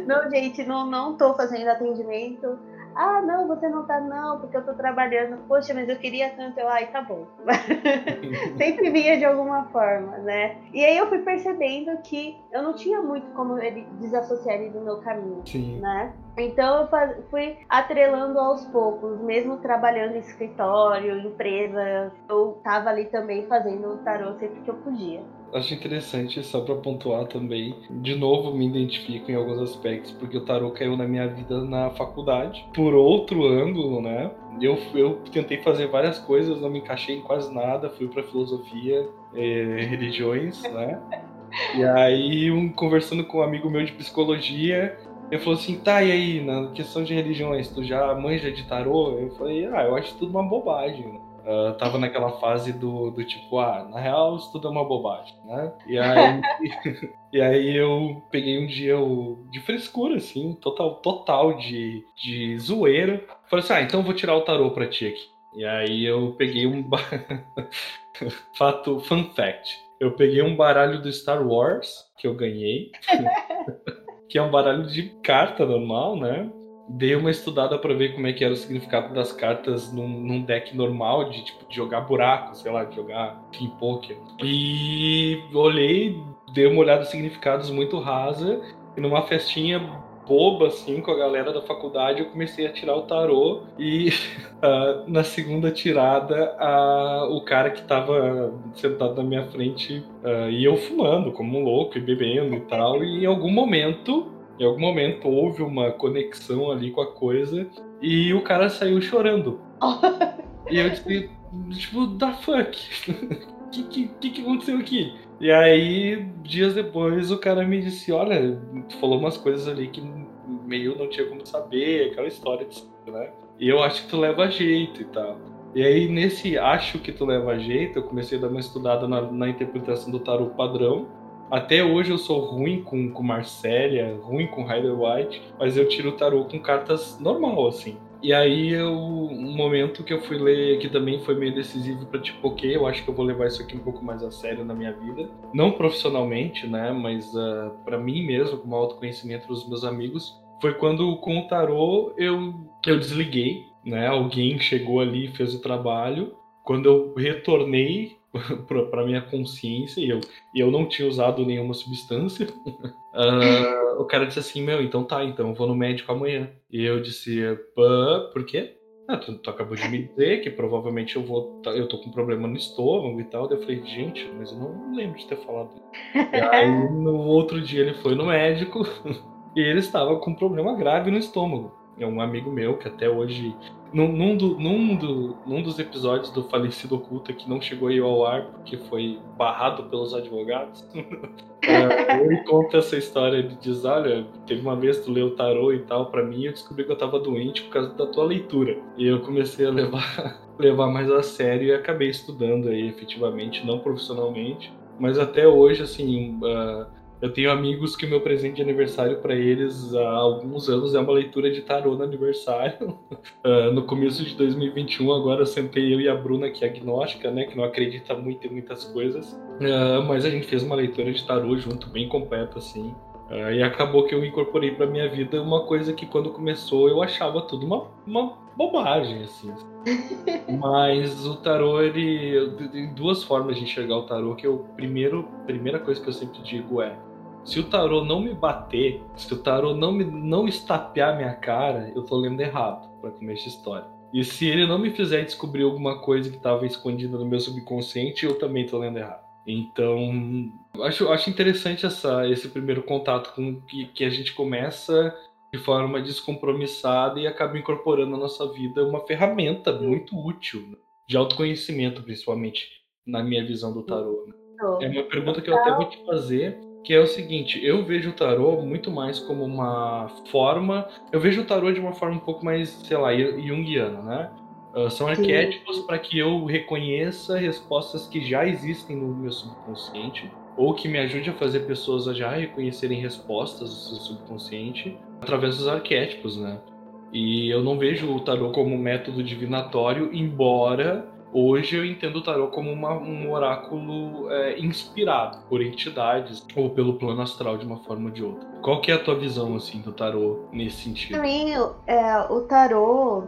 Não, gente, não, não tô fazendo atendimento ah, não, você não tá não, porque eu tô trabalhando. Poxa, mas eu queria tanto. Eu, ai, tá bom. *laughs* Sempre vinha de alguma forma, né? E aí eu fui percebendo que eu não tinha muito como ele desassociar ele do meu caminho, Sim. né? Então eu fui atrelando aos poucos, mesmo trabalhando em escritório, empresa, eu tava ali também fazendo o tarô sempre que eu podia acho interessante, só para pontuar também. De novo, me identifico em alguns aspectos, porque o tarô caiu na minha vida na faculdade. Por outro ângulo, né? Eu, eu tentei fazer várias coisas, não me encaixei em quase nada. Fui para filosofia, eh, religiões, né? *laughs* E aí, um, conversando com um amigo meu de psicologia, ele falou assim, tá, e aí, na questão de religiões, tu já manja de tarô? Eu falei, ah, eu acho tudo uma bobagem. Uh, tava naquela fase do, do tipo, ah, na real isso tudo é uma bobagem, né? E aí, *laughs* e aí eu peguei um dia de frescura, assim, total, total de, de zoeira. Falei assim, ah, então eu vou tirar o tarô pra ti aqui. E aí eu peguei um. *laughs* Fato, fun fact. Eu peguei um baralho do Star Wars que eu ganhei. *laughs* que é um baralho de carta normal, né? dei uma estudada para ver como é que era o significado das cartas num, num, deck normal, de tipo de jogar buraco, sei lá, de jogar em poker. E olhei, dei uma olhada em significados muito rasa, e numa festinha boba, assim, com a galera da faculdade, eu comecei a tirar o tarô e uh, *laughs* na segunda tirada uh, o cara que tava sentado na minha frente uh, e eu fumando como um louco e bebendo e tal, e em algum momento em algum momento houve uma conexão ali com a coisa e o cara saiu chorando. *laughs* e eu disse, tipo, da fuck? *laughs* O que, que, que aconteceu aqui? E aí, dias depois, o cara me disse: Olha, tu falou umas coisas ali que meio não tinha como saber, aquela história, de, né? E eu acho que tu leva jeito e tal. E aí, nesse acho que tu leva jeito, eu comecei a dar uma estudada na, na interpretação do tarot padrão. Até hoje eu sou ruim com, com Marcélia, ruim com Rider White, mas eu tiro o tarô com cartas normal, assim. E aí, eu, um momento que eu fui ler, que também foi meio decisivo para tipo, ok, eu acho que eu vou levar isso aqui um pouco mais a sério na minha vida. Não profissionalmente, né, mas uh, ah, para mim mesmo, como autoconhecimento dos meus amigos, foi quando com o tarô eu, eu desliguei, né, alguém chegou ali e fez o trabalho. Quando eu retornei, *laughs* para minha consciência e eu, e eu não tinha usado nenhuma substância. uh, *laughs* o cara disse assim: Meu, então tá, então eu vou no médico amanhã. E eu disse: Por quê? Ah, tu, tu, acabou de me dizer que provavelmente eu vou. Tá, eu tô com problema no estômago e tal. Daí eu falei, gente, mas eu não lembro de ter falado. e aí no outro dia ele foi no médico *laughs* e ele estava com um problema grave no estômago. É um amigo meu que até hoje num, num, do, num, do, num dos episódios do Falecido Oculta que não chegou aí ao ar porque foi barrado pelos advogados, *laughs* é, ele conta essa história. Ele diz: Olha, teve uma vez tu leu tarô e tal para mim, eu descobri que eu tava doente por causa da tua leitura. E eu comecei a levar, *laughs* levar mais a sério e acabei estudando aí efetivamente, não profissionalmente. Mas até hoje, assim, uh, eu tenho amigos que o meu presente de aniversário para eles há alguns anos é uma leitura de tarô no aniversário. Uh, *laughs* no começo de 2021, agora eu sentei eu e a Bruna, que é agnóstica, né, que não acredita muito em muitas coisas, uh, mas a gente fez uma leitura de tarô junto, bem completa, assim. Uh, e acabou que eu incorporei para minha vida uma coisa que quando começou eu achava tudo uma, uma bobagem, assim. *laughs* Mas o tarô, ele tem duas formas de enxergar o tarô, que eu primeiro, primeira coisa que eu sempre digo é se o tarô não me bater, se o tarô não me não estapear minha cara, eu tô lendo errado para começar a história. E se ele não me fizer descobrir alguma coisa que estava escondida no meu subconsciente, eu também tô lendo errado. Então, acho, acho interessante essa, esse primeiro contato com que, que a gente começa de forma descompromissada e acaba incorporando na nossa vida uma ferramenta muito útil, né? de autoconhecimento, principalmente, na minha visão do tarô. Né? É uma pergunta que eu até vou te fazer, que é o seguinte, eu vejo o tarô muito mais como uma forma, eu vejo o tarô de uma forma um pouco mais, sei lá, junguiana, né? Uh, são arquétipos para que eu reconheça respostas que já existem no meu subconsciente ou que me ajude a fazer pessoas a já reconhecerem respostas do seu subconsciente através dos arquétipos, né? E eu não vejo o tarô como método divinatório, embora hoje eu entendo o tarô como uma, um oráculo é, inspirado por entidades ou pelo plano astral de uma forma ou de outra. Qual que é a tua visão assim do tarô nesse sentido? Mim, é, o tarô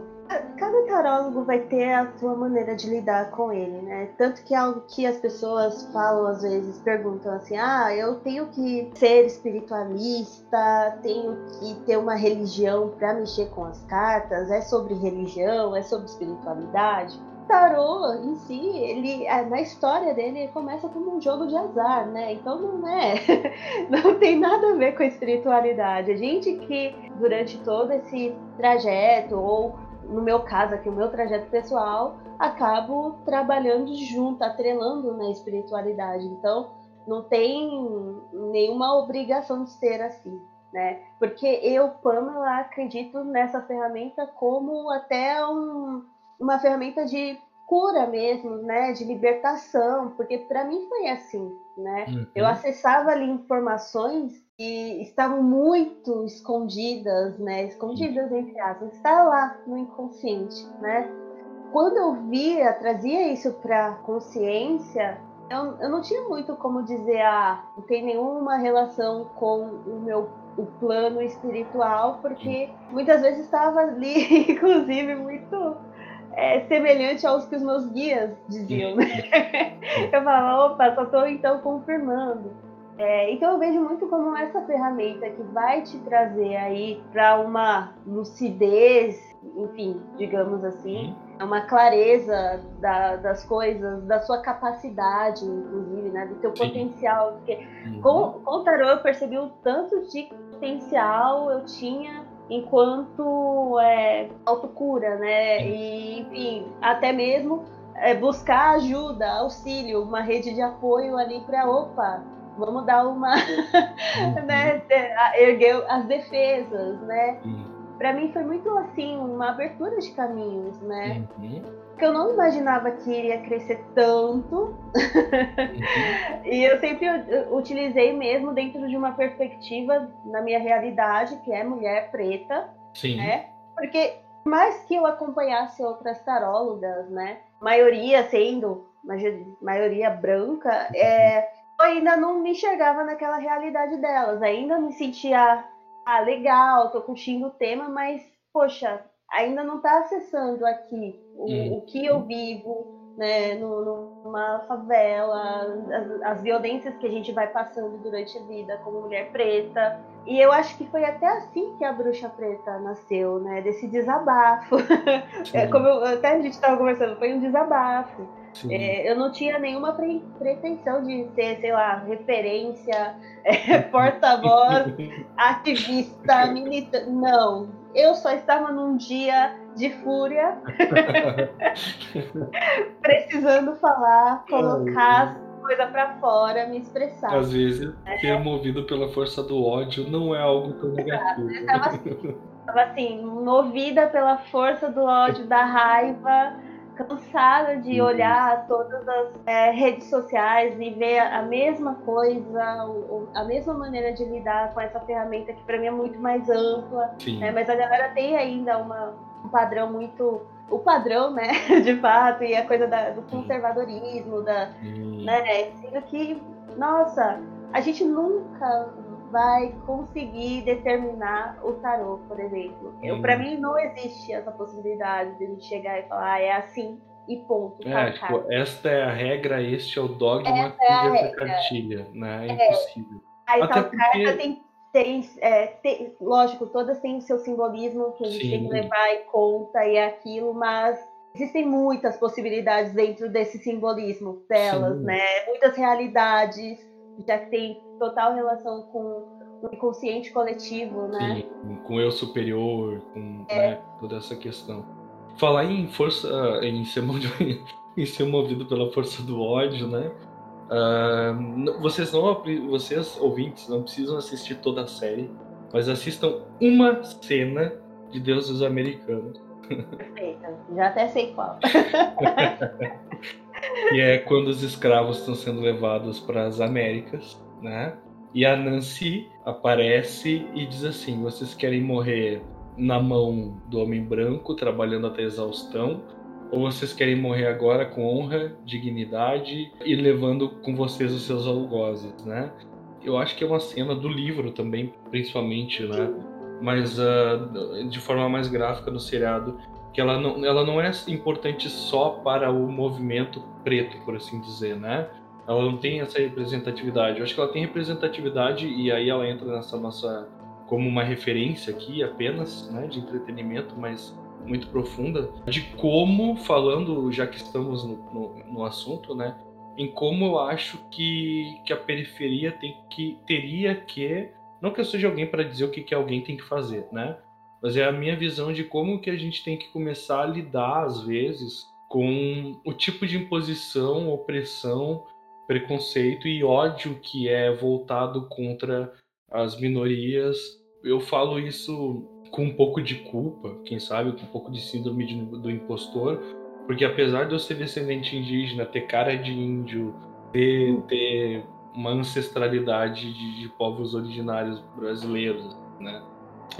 cada tarólogo vai ter a sua maneira de lidar com ele, né? Tanto que é algo que as pessoas falam às vezes, perguntam assim: ah, eu tenho que ser espiritualista, tenho que ter uma religião para mexer com as cartas, é sobre religião, é sobre espiritualidade. Tarô em si, ele na história dele ele começa como um jogo de azar, né? Então não é, *laughs* não tem nada a ver com a espiritualidade. A gente que durante todo esse trajeto ou no meu caso aqui, o meu trajeto pessoal, acabo trabalhando junto, atrelando na espiritualidade. Então, não tem nenhuma obrigação de ser assim, né? Porque eu, Pamela, acredito nessa ferramenta como até um, uma ferramenta de cura mesmo, né? De libertação, porque para mim foi assim, né? Uhum. Eu acessava ali informações que estavam muito escondidas, né? Escondidas entre aspas, está lá no inconsciente, né? Quando eu via, trazia isso para consciência, eu, eu não tinha muito como dizer, ah, não tem nenhuma relação com o meu o plano espiritual, porque muitas vezes estava ali, *laughs* inclusive, muito é, semelhante aos que os meus guias diziam. Né? *laughs* Eu falava, opa, só estou então confirmando. É, então eu vejo muito como essa ferramenta que vai te trazer aí para uma lucidez, enfim, digamos assim, uhum. uma clareza da, das coisas, da sua capacidade, inclusive, né, do teu Sim. potencial. Porque uhum. com, com o tarô eu percebi o tanto de potencial eu tinha enquanto é, autocura, né? E, enfim, até mesmo é, buscar ajuda, auxílio, uma rede de apoio ali para, opa, vamos dar uma, uhum. *laughs* né, erguer as defesas, né? Para mim foi muito assim uma abertura de caminhos, né? Uhum. Que eu não imaginava que iria crescer tanto. Uhum. *laughs* e eu sempre utilizei mesmo dentro de uma perspectiva na minha realidade, que é mulher preta, Sim. né? Porque mais que eu acompanhasse outras tarólogas, né? Maioria sendo maioria branca, é eu ainda não me enxergava naquela realidade delas. Ainda me sentia, ah, legal, tô curtindo o tema, mas, poxa, ainda não tá acessando aqui o, hum. o que eu vivo, né, no, numa favela, as, as, violências que a gente vai passando durante a vida como mulher preta. E eu acho que foi até assim que a Bruxa Preta nasceu, né, desse desabafo. *laughs* é, como eu, até a gente estava conversando, foi um desabafo. É, eu não tinha nenhuma pre pretensão de ser, sei lá, referência, é, *laughs* porta-voz, ativista, militante. Não. Eu só estava num dia de fúria, *laughs* precisando falar, colocar coisa para fora, me expressar. Às vezes, é. ser movido pela força do ódio não é algo tão negativo. Estava assim, assim, movida pela força do ódio, da raiva cansada de uhum. olhar todas as é, redes sociais e ver a mesma coisa, a mesma maneira de lidar com essa ferramenta que para mim é muito mais ampla. Né? Mas a galera tem ainda uma, um padrão muito o padrão, né, *laughs* de fato, e a coisa da, do conservadorismo, da, né, sendo que, nossa, a gente nunca vai conseguir determinar o tarô, por exemplo. Eu, para mim não existe essa possibilidade de a gente chegar e falar, ah, é assim e ponto. É, tipo, esta é a regra, este é o dogma, essa é a, cartilha, né? É, é. impossível. Aí Até tal porque... carta tem, tem, é, tem, lógico, todas têm o seu simbolismo que a gente Sim. tem que levar em conta e aquilo, mas existem muitas possibilidades dentro desse simbolismo delas, Sim. né? Muitas realidades já tem total relação com o inconsciente coletivo, né? Sim, com o eu superior, com é. né, toda essa questão. Falar em força, em ser, movido, *laughs* em ser movido pela força do ódio, né? Uh, vocês não, vocês ouvintes não precisam assistir toda a série, mas assistam uma cena de Deuses Americanos. Perfeito, já até sei qual. *laughs* e é quando os escravos estão sendo levados para as Américas, né? E a Nancy aparece e diz assim: vocês querem morrer na mão do homem branco, trabalhando até exaustão, ou vocês querem morrer agora com honra, dignidade e levando com vocês os seus algozes, né? Eu acho que é uma cena do livro também, principalmente, né? Mas uh, de forma mais gráfica no seriado, que ela não, ela não é importante só para o movimento preto, por assim dizer, né? Ela não tem essa representatividade. Eu acho que ela tem representatividade e aí ela entra nessa nossa como uma referência aqui apenas, né, de entretenimento, mas muito profunda, de como, falando, já que estamos no, no, no assunto, né, em como eu acho que, que a periferia tem que, teria que, não que eu seja alguém para dizer o que, que alguém tem que fazer, né, mas é a minha visão de como que a gente tem que começar a lidar, às vezes, com o tipo de imposição, opressão, preconceito e ódio que é voltado contra as minorias. Eu falo isso com um pouco de culpa, quem sabe, com um pouco de síndrome de, do impostor, porque apesar de eu ser descendente indígena, ter cara de índio, ter, ter uma ancestralidade de, de povos originários brasileiros, né?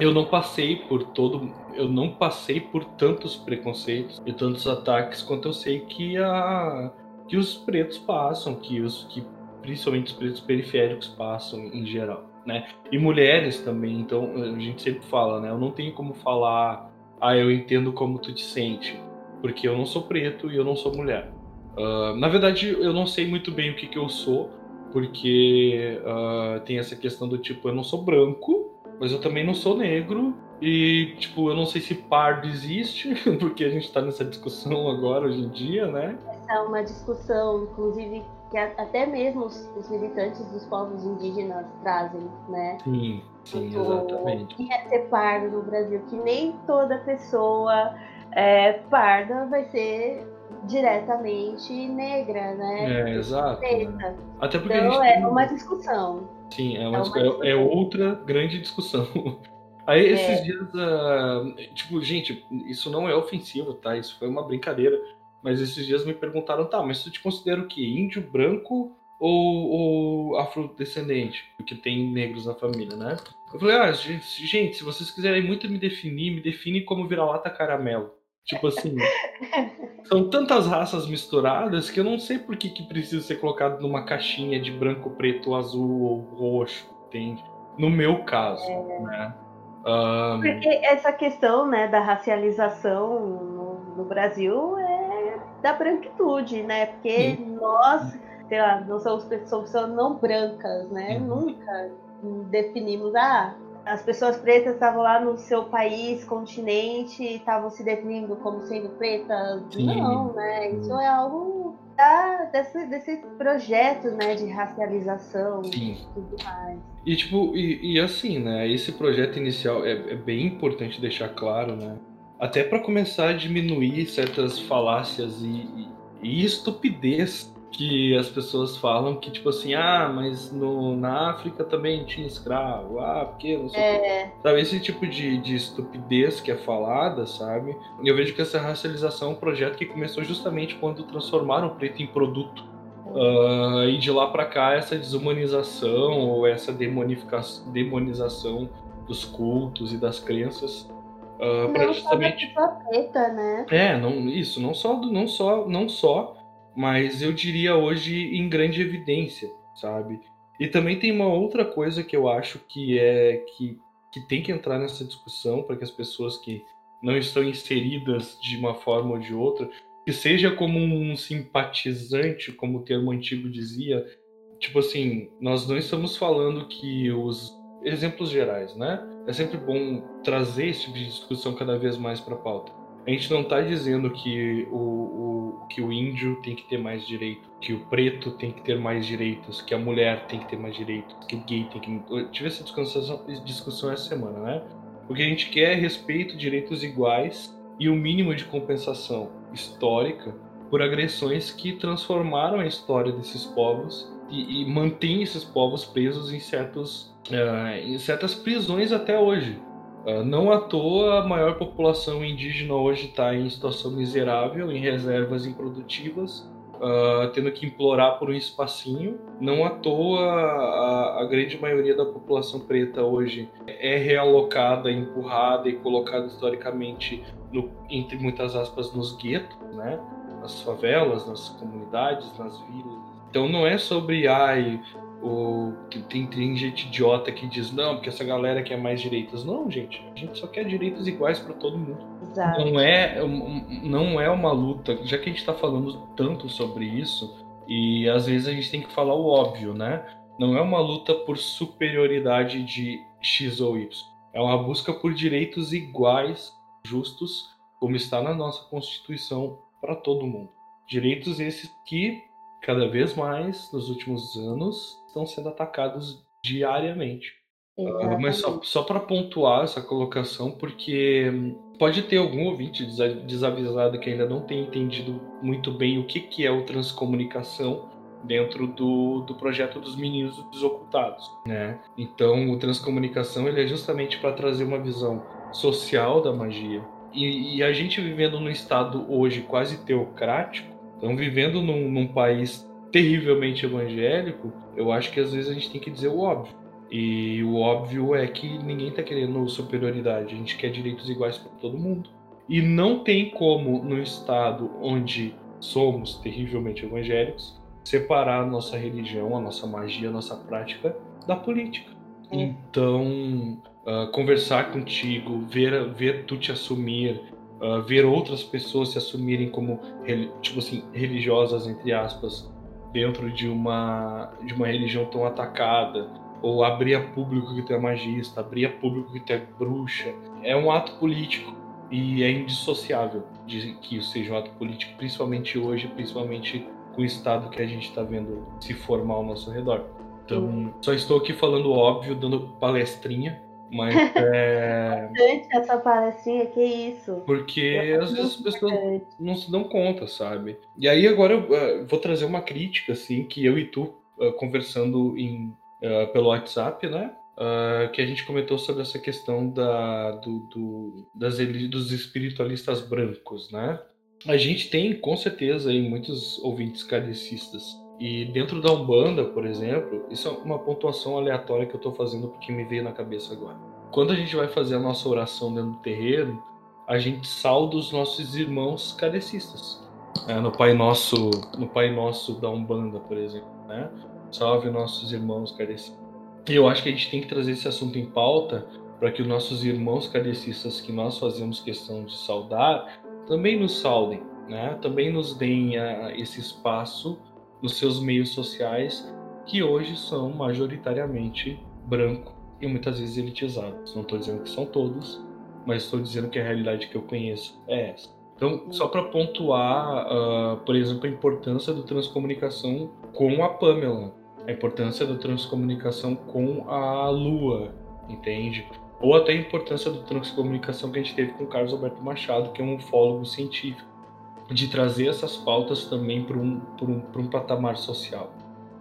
Eu não passei por todo, eu não passei por tantos preconceitos e tantos ataques quanto eu sei que a que os pretos passam, que os que principalmente os pretos periféricos passam em geral né? E mulheres também, então a gente sempre fala, né? Eu não tenho como falar, ah, eu entendo como tu te sente, porque eu não sou preto e eu não sou mulher. Uh, na verdade, eu não sei muito bem o que, que eu sou, porque uh, tem essa questão do tipo, eu não sou branco, mas eu também não sou negro, e, tipo, eu não sei se pardo existe, *laughs* porque a gente tá nessa discussão agora, hoje em dia, né? Essa é uma discussão, inclusive, que até mesmo os, os, militantes dos povos indígenas trazem, né? Sim, sim, tipo, exatamente. O que é ser pardo no Brasil? Que nem toda pessoa é, parda vai ser diretamente negra, né? É, exato. Né? Até porque então é uma discussão. Sim, é, uma, é, uma discussão. é outra grande discussão. *laughs* Aí esses é. dias, uh, tipo, gente, isso não é ofensivo, tá? Isso foi uma brincadeira. Mas esses dias me perguntaram, tá, mas tu te considera o quê? Índio, branco ou, ou afrodescendente? Porque tem negros na família, né? Eu falei, ah, gente, se vocês quiserem muito me definir, me define como vira-lata caramelo. Tipo assim, *laughs* são tantas raças misturadas que eu não sei por que, que precisa ser colocado numa caixinha de branco, preto, azul ou roxo, entende? No meu caso, é. né? Um... Porque essa questão né, da racialização no, no Brasil é da branquitude, né? Porque Sim. nós, sei lá, não somos pessoas não brancas, né? Uhum. Nunca definimos, ah, as pessoas pretas estavam lá no seu país, continente, estavam se definindo como sendo pretas. Sim. Não, né? Isso é algo da, desse, desse projeto, né, de racialização Sim. e tudo mais. E tipo, e, e, assim, né, esse projeto inicial é, é bem importante deixar claro, né, até para começar a diminuir certas falácias e, e, e, estupidez que as pessoas falam que tipo assim ah mas no, na África também tinha escravo ah porque não sei é. sabe esse tipo de, de estupidez que é falada sabe e eu vejo que essa racialização é um projeto que começou justamente quando transformaram o preto em produto uh, e de lá para cá essa desumanização ou essa demonização dos cultos e das crenças Uh, não justamente... só preta, né? É, não, isso, não só, não só, não só, mas eu diria hoje em grande evidência, sabe? E também tem uma outra coisa que eu acho que é que, que tem que entrar nessa discussão para que as pessoas que não estão inseridas de uma forma ou de outra, que seja como um simpatizante, como o termo antigo dizia, tipo assim, nós não estamos falando que os exemplos gerais, né? É sempre bom trazer esse tipo de discussão cada vez mais para a pauta. A gente não está dizendo que o, o, que o índio tem que ter mais direito, que o preto tem que ter mais direitos, que a mulher tem que ter mais direitos, que o gay tem que. Eu tive essa discussão, discussão essa semana, né? O que a gente quer é respeito, direitos iguais e o um mínimo de compensação histórica por agressões que transformaram a história desses povos e, e mantém esses povos presos em, certos, uh, em certas prisões até hoje. Uh, não à toa a maior população indígena hoje está em situação miserável, em reservas improdutivas, uh, tendo que implorar por um espacinho. Não à toa a, a, grande maioria da população preta hoje é realocada, empurrada e colocada historicamente, no, entre muitas aspas, nos guetos, né? nas favelas, nas comunidades, nas vilas. Então não é sobre ai, o, tem, tem gente idiota que diz não, porque essa galera quer mais direitos. Não, gente, a gente só quer direitos iguais para todo mundo. Exato. Não é, não é uma luta, já que a gente está falando tanto sobre isso, e às vezes a gente tem que falar o óbvio, né? Não é uma luta por superioridade de X ou Y. É uma busca por direitos iguais, justos, como está na nossa Constituição para todo mundo. Direitos esses que cada vez mais nos últimos anos estão sendo atacados diariamente. Uh, mas só, só para pontuar essa colocação, porque pode ter algum ouvinte desavisado que ainda não tem entendido muito bem o que, que é o transcomunicação dentro do, do projeto dos meninos desocultados, né? Então, o transcomunicação ele é justamente para trazer uma visão social da magia. E, e, a gente vivendo num estado hoje quase teocrático, então, vivendo num, num país terrivelmente evangélico, eu acho que às vezes a gente tem que dizer o óbvio. E o óbvio é que ninguém está querendo superioridade, a gente quer direitos iguais para todo mundo. E não tem como, no estado onde somos terrivelmente evangélicos, separar a nossa religião, a nossa magia, a nossa prática da política. É. Então, uh, conversar contigo, ver, ver tu te assumir, uh, ver outras pessoas se assumirem como tipo assim religiosas entre aspas dentro de uma de uma religião tão atacada ou abrir a público que tu é magista, abrir a público que tu é bruxa, é um ato político e é indissociável de que isso seja um ato político, principalmente hoje, principalmente com o estado que a gente está vendo se formar ao nosso redor. Então, só estou aqui falando óbvio, dando palestrinha, mas *laughs* é. Importante essa palestrinha, que isso? Porque às vezes as pessoas não se dão conta, sabe? E aí agora eu uh, vou trazer uma crítica, assim, que eu e tu uh, conversando em, uh, pelo WhatsApp, né? que a gente comentou sobre essa questão da, do, do, das, dos espiritualistas brancos, né? A gente tem, com certeza, aí, muitos ouvintes kardecistas e dentro da Umbanda, por exemplo, isso é uma pontuação aleatória que eu estou fazendo porque me veio na cabeça agora. Quando a gente vai fazer a nossa oração dentro do terreiro, a gente sauda os nossos irmãos cadecistas. É, no Pai Nosso, no Pai Nosso da Umbanda, por exemplo, né? Salve nossos irmãos cadecistas. E eu acho que a gente tem que trazer esse assunto em pauta para que os nossos irmãos cadecistas que nós fazemos questão de saudar também nos saudem, né? Também nos deem a, ah, esse espaço nos seus meios sociais, que hoje são majoritariamente branco e muitas vezes elitizados. Não estou dizendo que são todos, mas estou dizendo que a realidade que eu conheço é essa. Então, só para pontuar, uh, por exemplo, a importância do transcomunicação com a Pamela, a importância da transcomunicação com a Lua, entende? Ou até a importância da transcomunicação que a gente teve com Carlos Alberto Machado, que é um ufólogo científico de trazer essas pautas também para um, um, um patamar social.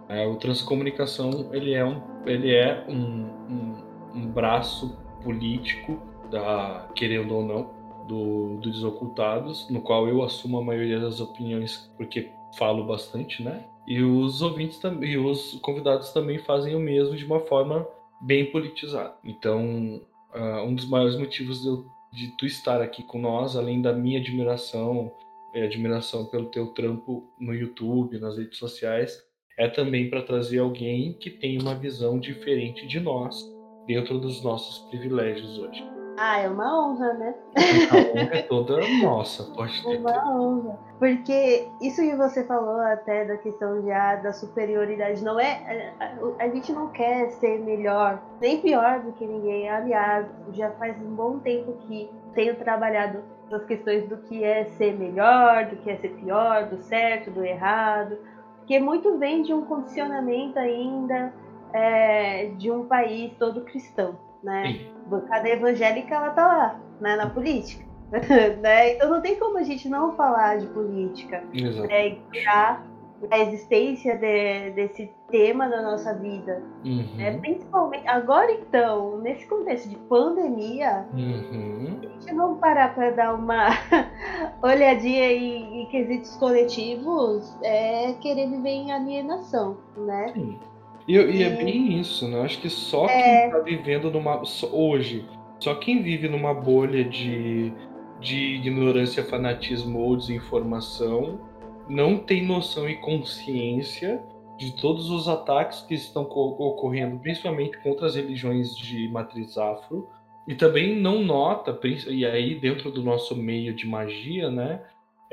É, o transcomunicação ele é um, ele é um, um, um braço político da querendo ou não do, do Desocultados, no qual eu assumo a maioria das opiniões porque falo bastante, né? E os ouvintes também, os convidados também fazem o mesmo de uma forma bem politizada. Então, uh, um dos maiores motivos de, de tu estar aqui com nós, além da minha admiração é, admiração pelo teu trampo no YouTube, nas redes sociais, é também para trazer alguém que tem uma visão diferente de nós dentro dos nossos privilégios hoje. Ah, é uma honra, né? A honra é toda nossa, pode ter. Uma honra. Porque isso que você falou até da questão já da superioridade, não é. A, a, gente não quer ser melhor, nem pior do que ninguém. Aliás, já faz um bom tempo que tenho trabalhado essas questões do que é ser melhor, do que é ser pior, do certo, do errado, porque muito vem de um condicionamento ainda é, de um país todo cristão, né? Sim. Bancada evangélica ela tá lá, né, na política. *laughs* né? Então não tem como a gente não falar de política. Exato. É, e tirar a existência de, desse tema na nossa vida. Uhum. Né? Principalmente agora então, nesse contexto de pandemia, uhum. a gente não parar para dar uma *laughs* olhadinha em, em, quesitos coletivos, é querer viver em alienação, né? Sim. E, e, é bem isso, né? Acho que só é... quem está vivendo numa. Hoje, só quem vive numa bolha de, de ignorância, fanatismo ou desinformação não tem noção e consciência de todos os ataques que estão ocorrendo, principalmente contra as religiões de matriz afro, e também não nota, e aí dentro do nosso meio de magia, né,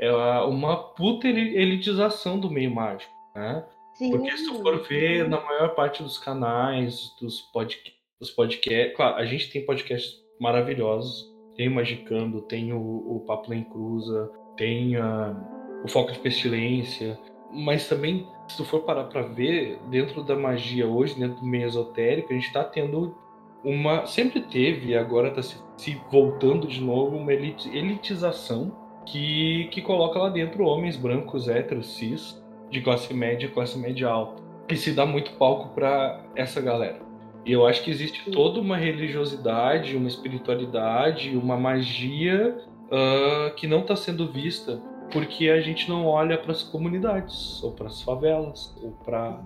é uma puta elitização do meio mágico, né? Sim. Porque se tu for ver na maior parte dos canais, dos, podcasts, dos podcasts, claro, a gente tem podcasts maravilhosos, tem o Magicando, tem o, o Papo em Cruza, tem a o foco de pestilência, mas também, se tu for parar para ver, dentro da magia hoje, dentro do meio esotérico, a gente está tendo uma. Sempre teve, e agora está se, se, voltando de novo, uma elitização que, que coloca lá dentro homens brancos, héteros, cis, de classe média e classe média alta, que se dá muito palco para essa galera. E eu acho que existe toda uma religiosidade, uma espiritualidade, uma magia uh, que não está sendo vista porque a gente não olha para as comunidades, ou para as favelas, ou para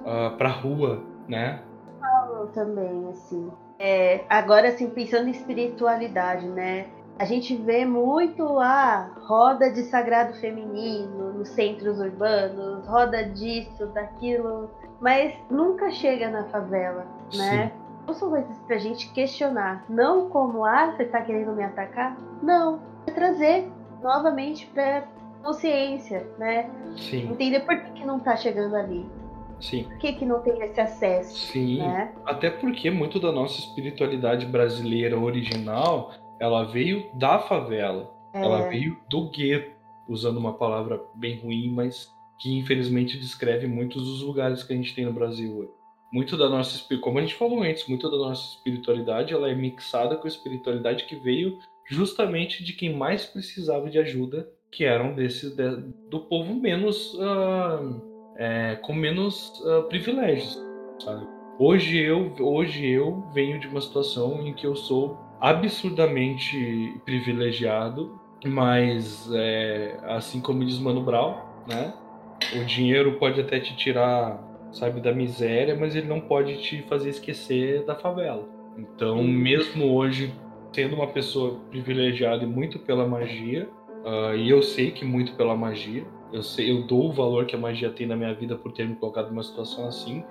uh, para rua, né? Falo também assim. É, agora assim pensando em espiritualidade, né? A gente vê muito a roda de sagrado feminino nos centros urbanos, roda disso, daquilo, mas nunca chega na favela, né? Não são coisas pra gente questionar. Não como, ah, você tá querendo me atacar? Não. É trazer novamente para consciência, né? Sim. Entender por que, que não está chegando ali. Sim. Por que, que não tem esse acesso? Sim. Né? Até porque muito da nossa espiritualidade brasileira original, ela veio da favela. É. Ela veio do gueto, usando uma palavra bem ruim, mas que infelizmente descreve muitos dos lugares que a gente tem no Brasil hoje. Muito da nossa, como a gente falou antes, muito da nossa espiritualidade, ela é mixada com a espiritualidade que veio justamente de quem mais precisava de ajuda, que eram desses de, do povo menos uh, é, com menos uh, privilégios. Sabe? Hoje eu hoje eu venho de uma situação em que eu sou absurdamente privilegiado, mas é, assim como diz Mano Brown, né? O dinheiro pode até te tirar, sabe, da miséria, mas ele não pode te fazer esquecer da favela. Então, mesmo hoje sendo uma pessoa privilegiada muito pela magia, uh, e eu sei que muito pela magia, eu sei, eu dou o valor que a magia tem na minha vida por ter me colocado numa situação assim.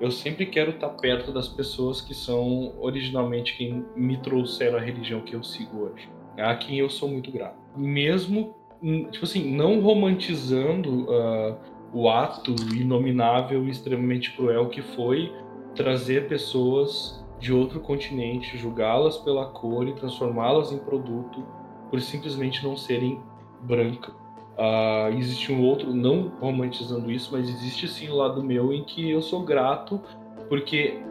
Eu sempre quero estar perto das pessoas que são originalmente quem me trouxeram a religião que eu sigo hoje, a quem eu sou muito grato. Mesmo, hum, tipo assim, não romantizando uh, o ato inominável e extremamente cruel que foi trazer pessoas de outro continente, julgá-las pela cor e transformá-las em produto por simplesmente não serem brancas. Uh, existe um outro, não romantizando isso, mas existe sim o lado meu em que eu sou grato porque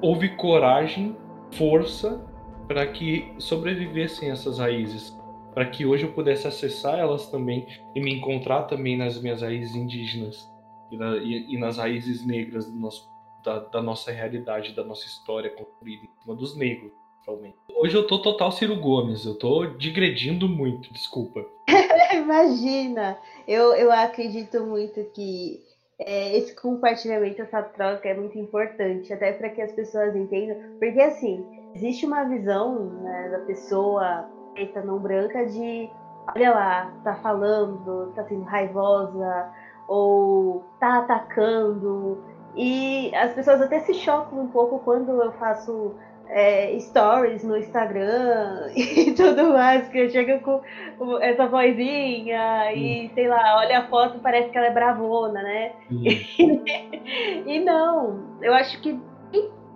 houve coragem, força para que sobrevivessem essas raízes, para que hoje eu pudesse acessar elas também e me encontrar também nas minhas raízes indígenas e, na, e, e nas raízes negras do nosso da, da, nossa realidade, da nossa história construída em cima dos negros, realmente. Hoje eu tô total Ciro Gomes, eu tô digredindo muito, desculpa. *laughs* Imagina! Eu, eu acredito muito que é, esse compartilhamento, essa troca é muito importante, até para que as pessoas entendam, porque assim, existe uma visão né, da pessoa preta não branca de olha lá, tá falando, tá sendo raivosa, ou tá atacando, e as pessoas até se chocam um pouco quando eu faço é, stories no Instagram *laughs* e tudo mais, que eu chego com essa vozinha e, sei lá, olha a foto parece que ela é bravona, né? *laughs* e não, eu acho que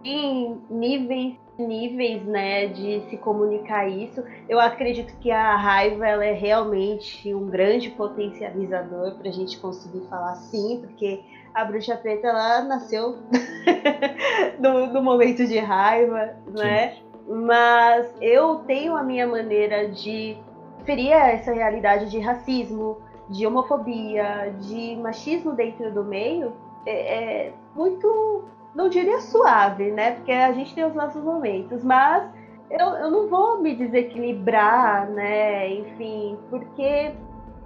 em níveis níveis, né, de se comunicar isso. Eu acredito que a raiva ela é realmente um grande potencializador para a gente conseguir falar sim, porque a bruxa preta ela nasceu *laughs* no, no, momento de raiva, né? Mas eu tenho a minha maneira de ferir essa realidade de racismo, de homofobia, de machismo dentro do meio, é, é muito não diria suave, né? Porque a gente tem os nossos momentos, mas eu, eu não vou me desequilibrar, né? Enfim, porque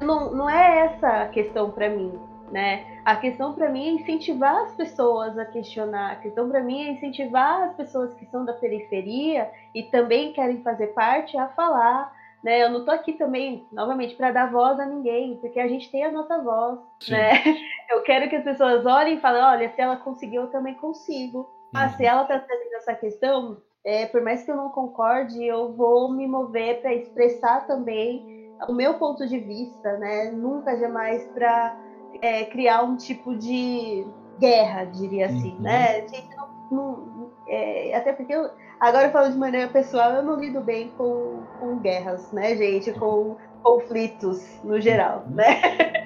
não, não é essa a questão para mim, né? A questão para mim é incentivar as pessoas a questionar. A questão para mim é incentivar as pessoas que são da periferia e também querem fazer parte a falar, né? Eu não tô aqui também, novamente, para dar voz a ninguém, porque a gente tem a nossa voz, Sim. né? *laughs* Eu quero que as pessoas olhem e falem, olha, se ela conseguiu, eu também consigo. Ah, se uhum. ela tá trazendo essa questão, é, por mais que eu não concorde, eu vou me mover para expressar também o meu ponto de vista, né? Nunca jamais para é, criar um tipo de guerra, diria assim, uhum. né? Gente, não, não, é, até porque eu, Agora, falando de maneira pessoal, eu não lido bem com, com guerras, né, gente? Com conflitos no geral, uhum. né? *laughs*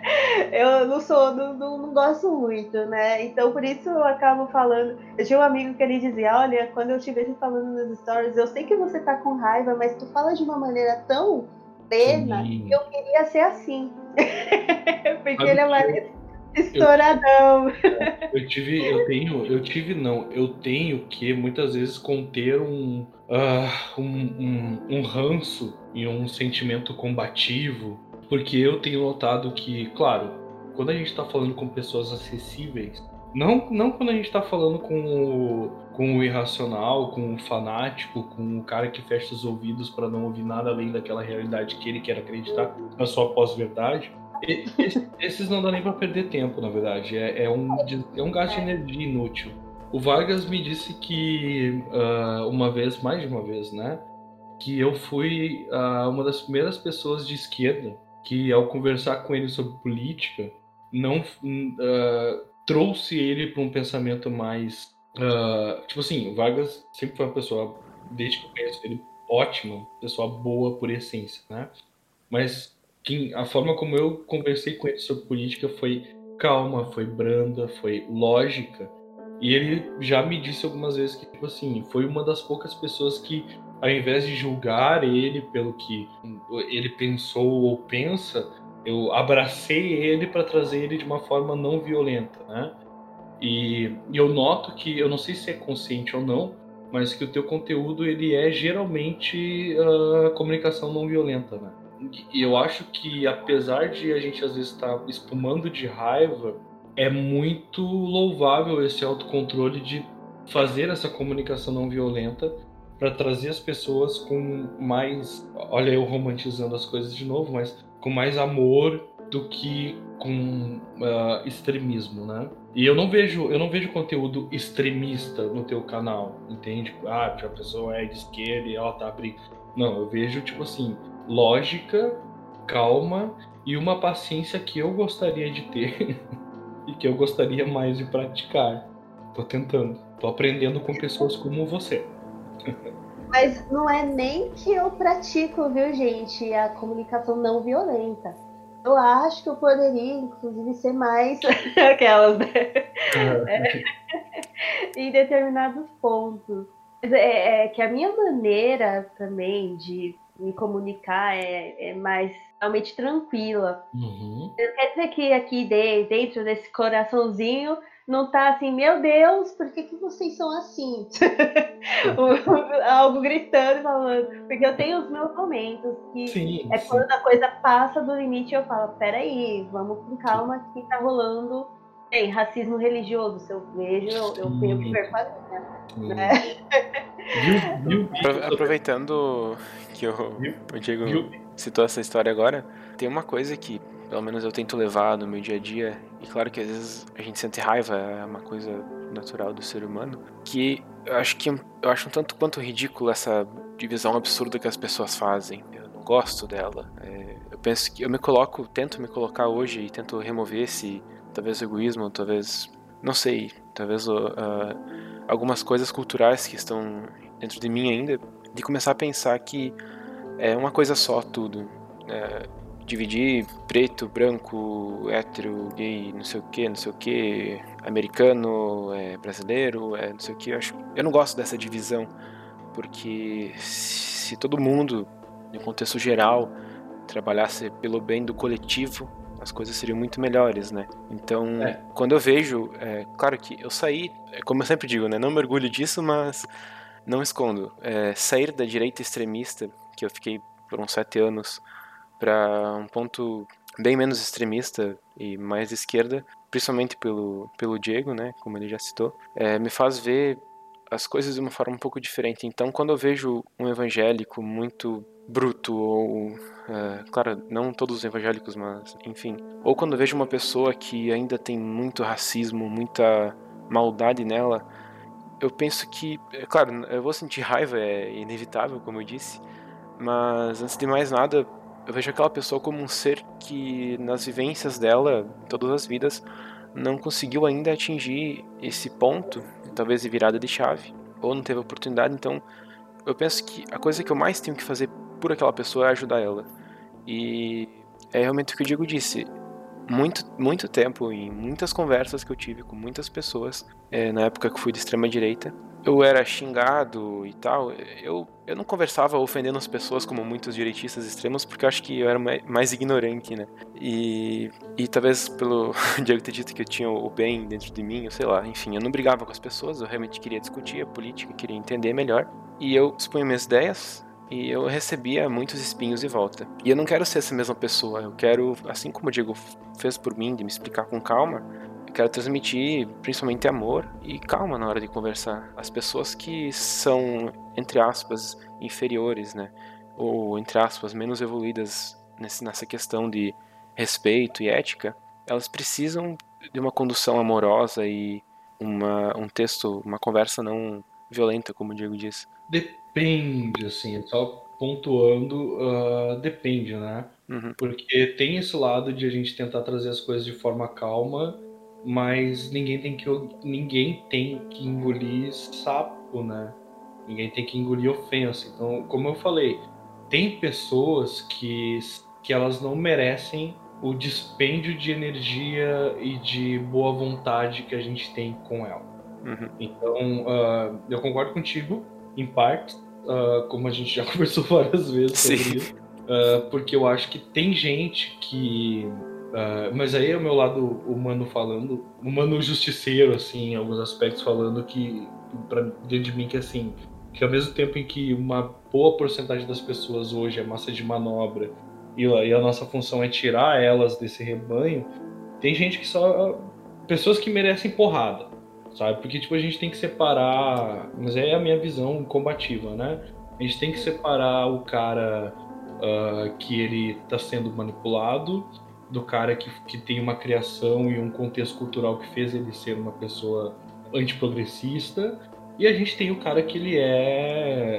Eu não sou, não, não, não, gosto muito, né? Então, por isso eu acabo falando. Eu tinha um amigo que ele dizia: Olha, quando eu te vejo falando nas stories, eu sei que você tá com raiva, mas tu fala de uma maneira tão plena que eu queria ser assim. *laughs* Porque ele é mais Estouradão. Eu, *laughs* eu, tive, eu tenho, eu tive não, eu tenho que muitas vezes conter um, uh, um, um, um ranço e um sentimento combativo, porque eu tenho notado que, claro, quando a gente está falando com pessoas acessíveis, não, não quando a gente está falando com o, com o irracional, com o fanático, com o cara que fecha os ouvidos para não ouvir nada além daquela realidade que ele quer acreditar na sua pós-verdade esses não dá nem para perder tempo, na verdade. É, é, um, é um gasto de energia inútil. O Vargas me disse que uh, uma vez, mais de uma vez, né? Que eu fui uh, uma das primeiras pessoas de esquerda que, ao conversar com ele sobre política, não uh, trouxe ele para um pensamento mais. Tipo assim, o Vargas sempre foi uma pessoa, desde que eu conheço ele, ótima, pessoa boa por essência, né? Mas que a forma como eu conversei com ele sobre política foi calma, foi branda, foi lógica. E ele já me disse algumas vezes que, tipo assim, foi uma das poucas pessoas que, ao invés de julgar ele pelo que ele pensou ou pensa, eu abracei ele para trazer ele de uma forma não violenta, né? E, e eu noto que, eu não sei se é consciente ou não, mas que o teu conteúdo ele é geralmente uh, comunicação não violenta, né? E eu acho que apesar de a gente às vezes estar tá espumando de raiva, é muito louvável esse autocontrole de fazer essa comunicação não violenta para trazer as pessoas com mais, olha eu romantizando as coisas de novo, mas com mais amor do que com uh, extremismo, né? E eu não vejo, eu não vejo conteúdo extremista no teu canal, entende? Ah, a pessoa é de esquerda e ela tá abrindo. Não, eu vejo tipo assim, lógica, calma e uma paciência que eu gostaria de ter *laughs* e que eu gostaria mais de praticar. Tô tentando, tô aprendendo com pessoas como você. Mas não é nem que eu pratico, viu, gente, a comunicação não violenta. Eu acho que eu poderia, inclusive, ser mais *laughs* aquelas, né? É. *laughs* em determinados pontos. É, é, que a minha maneira também de me comunicar é, é mais realmente tranquila. Uhum. Quer dizer que aqui dentro desse coraçãozinho não tá assim, meu Deus, por que, que vocês são assim? *laughs* Algo gritando, falando. Porque eu tenho os meus momentos que sim, é sim. quando a coisa passa do limite eu falo, peraí, vamos com calma que tá rolando tem racismo religioso, se eu vejo, eu, eu tenho que ver com minha. Né? Aproveitando que o, o Diego citou essa história agora, tem uma coisa que, pelo menos, eu tento levar no meu dia a dia, e claro que às vezes a gente sente raiva, é uma coisa natural do ser humano, que eu acho que eu acho um tanto quanto ridículo essa divisão absurda que as pessoas fazem. Eu não gosto dela. É, eu penso que eu me coloco, tento me colocar hoje e tento remover esse talvez egoísmo, talvez não sei, talvez uh, algumas coisas culturais que estão dentro de mim ainda, de começar a pensar que é uma coisa só tudo. É, dividir preto, branco, hétero, gay, não sei o que, não sei o que, americano, é, brasileiro, é, não sei o que. Eu, acho, eu não gosto dessa divisão, porque se todo mundo, no contexto geral, trabalhasse pelo bem do coletivo, as coisas seriam muito melhores, né? Então, é. quando eu vejo, é, claro que eu saí, é como eu sempre digo, né? Não me orgulho disso, mas não escondo. É, sair da direita extremista, que eu fiquei por uns sete anos, para um ponto bem menos extremista e mais de esquerda, principalmente pelo, pelo Diego, né, como ele já citou, é, me faz ver as coisas de uma forma um pouco diferente. Então, quando eu vejo um evangélico muito bruto ou, é, claro, não todos os evangélicos, mas enfim, ou quando vejo uma pessoa que ainda tem muito racismo, muita maldade nela, eu penso que, é claro, eu vou sentir raiva, é inevitável, como eu disse, mas antes de mais nada, eu vejo aquela pessoa como um ser que, nas vivências dela, todas as vidas, não conseguiu ainda atingir esse ponto, talvez de virada de chave, ou não teve oportunidade. Então, eu penso que a coisa que eu mais tenho que fazer por aquela pessoa é ajudar ela. E é realmente o que o Diego disse. Muito, muito tempo, em muitas conversas que eu tive com muitas pessoas, é, na época que fui de extrema direita, eu era xingado e tal, eu, eu não conversava ofendendo as pessoas como muitos direitistas extremos, porque eu acho que eu era mais ignorante, né? E, e talvez pelo *laughs* Diego ter dito que eu tinha o bem dentro de mim, eu sei lá, enfim, eu não brigava com as pessoas, eu realmente queria discutir a política, queria entender melhor. E eu expunha minhas ideias, e eu recebia muitos espinhos de volta. E eu não quero ser essa mesma pessoa, eu quero, assim como o Diego fez por mim, de me explicar com calma, quero transmitir principalmente amor e calma na hora de conversar. As pessoas que são, entre aspas, inferiores, né? Ou, entre aspas, menos evoluídas nessa questão de respeito e ética, elas precisam de uma condução amorosa e uma, um texto, uma conversa não violenta, como o Diego disse. Depende, assim, só pontuando, uh, depende, né? Uhum. Porque tem esse lado de a gente tentar trazer as coisas de forma calma mas ninguém tem que ninguém tem que engolir sapo, né? Ninguém tem que engolir ofensa. Então, como eu falei, tem pessoas que que elas não merecem o dispêndio de energia e de boa vontade que a gente tem com ela. Uhum. Então, uh, eu concordo contigo, em parte, uh, como a gente já *laughs* conversou várias vezes sobre Sim. isso, uh, porque eu acho que tem gente que Uh, mas aí é o meu lado humano falando, humano justiceiro, assim, em alguns aspectos, falando que, pra, dentro de mim, que assim, que ao mesmo tempo em que uma boa porcentagem das pessoas hoje é massa de manobra e, e a nossa função é tirar elas desse rebanho, tem gente que só. pessoas que merecem porrada, sabe? Porque, tipo, a gente tem que separar. Mas é a minha visão combativa, né? A gente tem que separar o cara uh, que ele tá sendo manipulado do cara que, que tem uma criação e um contexto cultural que fez ele ser uma pessoa antiprogressista, e a gente tem o cara que ele é,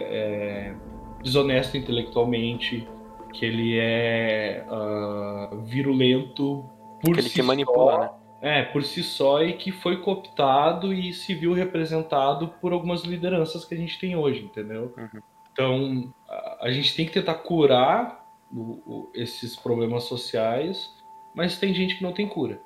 é desonesto intelectualmente, que ele é uh, virulento por que ele si manipula, só, né? É, por si só e que foi cooptado e se viu representado por algumas lideranças que a gente tem hoje, entendeu? Uhum. Então, a, a, gente tem que tentar curar o, o, esses problemas sociais mas tem gente que não tem cura.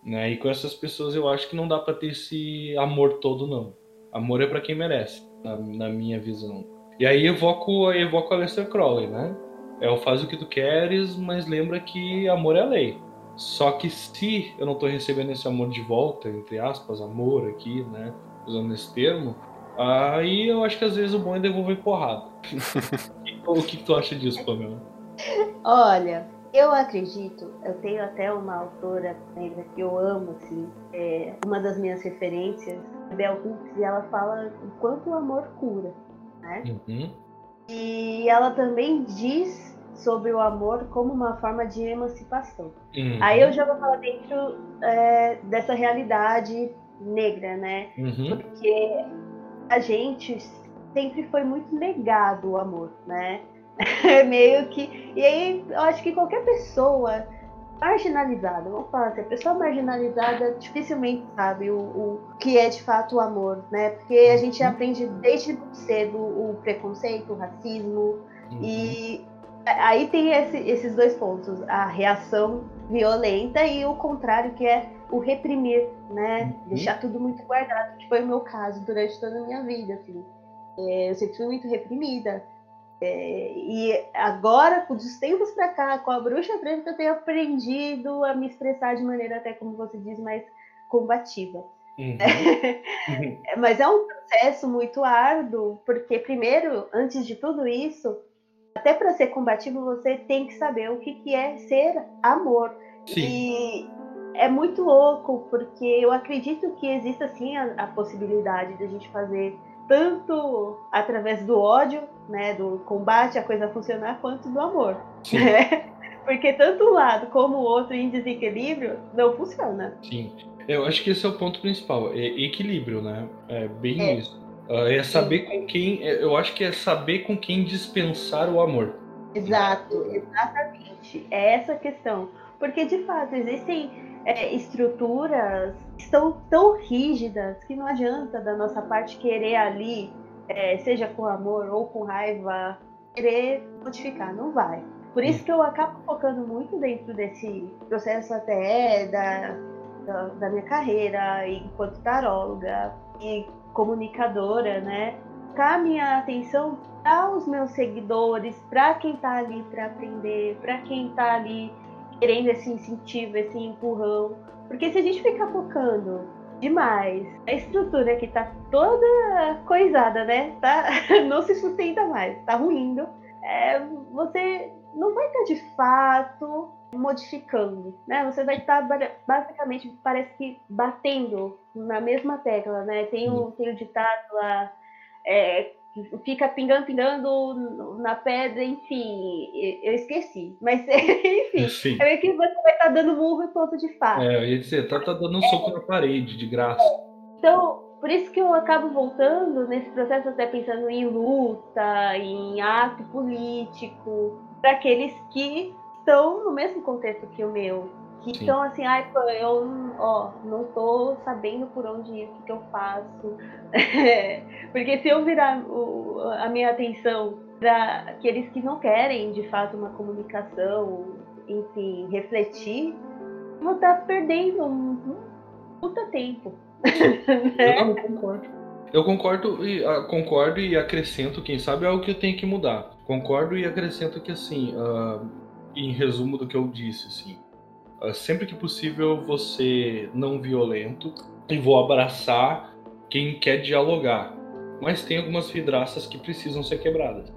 Né? E com essas pessoas eu acho que não dá para ter esse amor todo, não. Amor é para quem merece, na, na, minha visão. E aí evoco, evoco a Lester Crowley, né? É o faz o que tu queres, mas lembra que amor é a lei. Só que se eu não tô recebendo esse amor de volta, entre aspas, amor aqui, né? Usando esse termo, aí eu acho que às vezes o bom é devolver porrada. *laughs* o que, que tu acha disso, Pamela? Olha, eu acredito, eu tenho até uma autora negra que eu amo, assim, é uma das minhas referências, Bell Hooks, e ela fala o quanto o amor cura, né? Uhum. E ela também diz sobre o amor como uma forma de emancipação. Uhum. Aí eu já vou falar dentro é, dessa realidade negra, né? Uhum. Porque a gente sempre foi muito negado o amor, né? *laughs* É meio que. E aí, eu acho que qualquer pessoa marginalizada, vamos falar assim, a pessoa marginalizada dificilmente sabe o, o que é de fato o amor, né? Porque a gente uhum. aprende desde cedo o preconceito, o racismo, uhum. e aí tem esse, esses dois pontos, a reação violenta e o contrário, que é o reprimir, né? Uhum. Deixar tudo muito guardado, que foi o meu caso durante toda a minha vida, assim. É, eu sempre fui muito reprimida. É, e agora, dos tempos para cá, com a bruxa preta, eu tenho aprendido a me expressar de maneira até, como você diz, mais combativa. Uhum. *laughs* uhum. Mas é um processo muito árduo, porque primeiro, antes de tudo isso, até para ser combativo, você tem que saber o que, que é ser amor. Sim. E é muito louco, porque eu acredito que exista sim a, a possibilidade de a gente fazer tanto através do ódio, né, do combate, a coisa funcionar, quanto do amor. Né? *laughs* Porque tanto um lado como o outro em desequilíbrio não funciona. Sim. Eu acho que esse é o ponto principal, é equilíbrio, né? É bem é. isso. Ah, é saber Sim. com quem. É, eu acho que é saber com quem dispensar o amor. Exato, exatamente. É essa a questão. Porque de fato existem é, estruturas que são tão rígidas que não adianta da nossa parte querer ali, é, seja com amor ou com raiva, querer modificar, não vai. Por isso que eu acabo focando muito dentro desse processo até da, da, da minha carreira enquanto taróloga e comunicadora, né? Cá minha atenção para os meus seguidores, para quem está ali para aprender, para quem está ali querendo esse incentivo, esse empurrão. Porque se a gente ficar focando demais, a estrutura que tá toda coisada, né? Tá, *laughs* não se sustenta mais, tá ruindo. É, você não vai estar de fato modificando, né? Você vai estar basicamente parece que batendo na mesma tecla, né? Tem o, tem o ditado lá, é, fica pingando, pingando na pedra, enfim, eu esqueci. Mas, *laughs* enfim, Sim. é que você vai estar tá dando murro e ponto de fato. É, eu ia dizer, tá, tá dando um é, soco na parede, de graça. Então, por isso que eu acabo voltando nesse processo, até pensando em luta, em ato político, para aqueles que estão no mesmo contexto que o meu, que Sim. estão assim, ai, pô, eu ó, não tô sabendo por onde ir, o que, que eu faço. *laughs* Porque se eu virar o, a minha atenção para aqueles que não querem de fato uma comunicação, enfim, refletir, eu vou estar tá perdendo um, um puta tempo. *laughs* né? Eu não concordo. Eu concordo e, uh, concordo e acrescento, quem sabe, é o que eu tenho que mudar. Concordo e acrescento que, assim, uh, em resumo do que eu disse, assim, sempre que possível você não violento e vou abraçar quem quer dialogar. Mas tem algumas vidraças que precisam ser quebradas.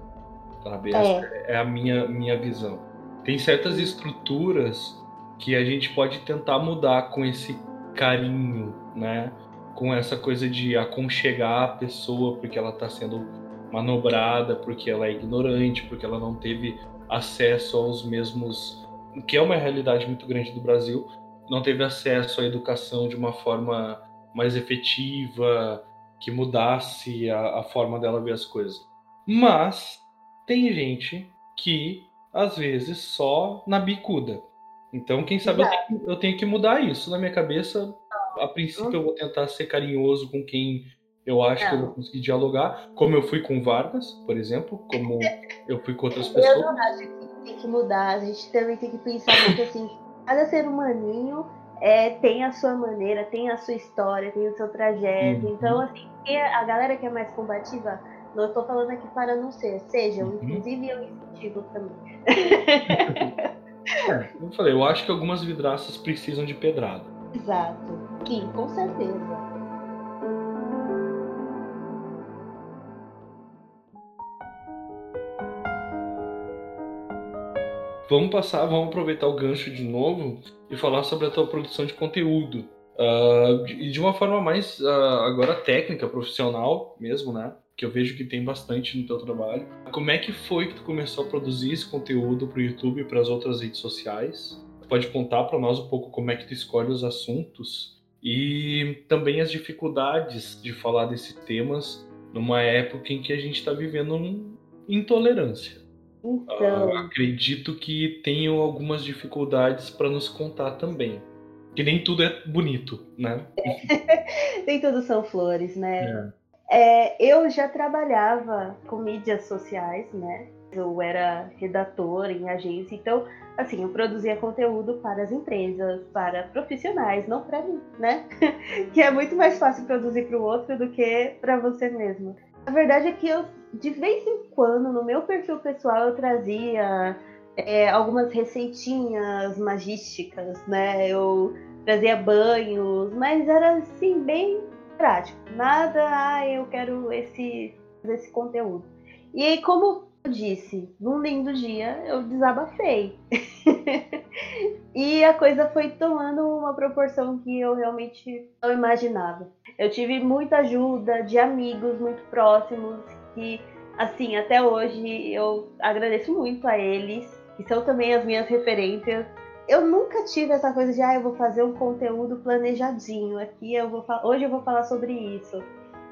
Sabe? É. Essa é a minha, minha visão. Tem certas estruturas que a gente pode tentar mudar com esse carinho, né? Com essa coisa de aconchegar a pessoa porque ela está sendo manobrada, porque ela é ignorante, porque ela não teve acesso aos mesmos que é uma realidade muito grande do Brasil, não teve acesso à educação de uma forma mais efetiva, que mudasse a, a forma dela ver as coisas. Mas tem gente que, às vezes, só na bicuda. Então, quem sabe eu tenho, eu tenho, que mudar isso na minha cabeça. A princípio, eu vou tentar ser carinhoso com quem eu acho não. que eu vou conseguir dialogar, como eu fui com Vargas, por exemplo, como eu fui com outras pessoas. Eu não acho que tem que mudar, a gente também tem que pensar muito assim, cada ser humaninho é, tem a sua maneira, tem a sua história, tem o seu trajeto. Uhum. Então, assim, a galera que é mais combativa, não estou falando aqui para não ser, sejam, uhum. inclusive eu incentivo também. *laughs* é, eu falei, eu acho que algumas vidraças precisam de pedrada. Exato, sim, com certeza. Vamos passar, vamos aproveitar o gancho de novo e falar sobre a tua produção de conteúdo. Uh, e de uma forma mais uh, agora técnica, profissional mesmo, né? Que eu vejo que tem bastante no teu trabalho. Como é que foi que tu começou a produzir esse conteúdo para o YouTube e para as outras redes sociais? Pode contar para nós um pouco como é que tu escolhe os assuntos e também as dificuldades de falar desses temas numa época em que a gente está vivendo intolerância. Então... Uh, acredito que tenham algumas dificuldades para nos contar também. Que nem tudo é bonito, né? *laughs* nem tudo são flores, né? É. É, eu já trabalhava com mídias sociais, né? Eu era redator em agência, então, assim, eu produzia conteúdo para as empresas, para profissionais, não para mim, né? *laughs* que é muito mais fácil produzir para o outro do que para você mesmo. A verdade é que eu, de vez em quando, no meu perfil pessoal, eu trazia é, algumas receitinhas magísticas, né? Eu trazia banhos, mas era assim, bem prático. Nada, ah, eu quero esse, esse conteúdo. E aí, como eu disse, num lindo dia eu desabafei. *laughs* e a coisa foi tomando uma proporção que eu realmente não imaginava. Eu tive muita ajuda de amigos muito próximos que, assim, até hoje eu agradeço muito a eles, que são também as minhas referências. Eu nunca tive essa coisa de, ah, eu vou fazer um conteúdo planejadinho aqui, eu vou hoje eu vou falar sobre isso.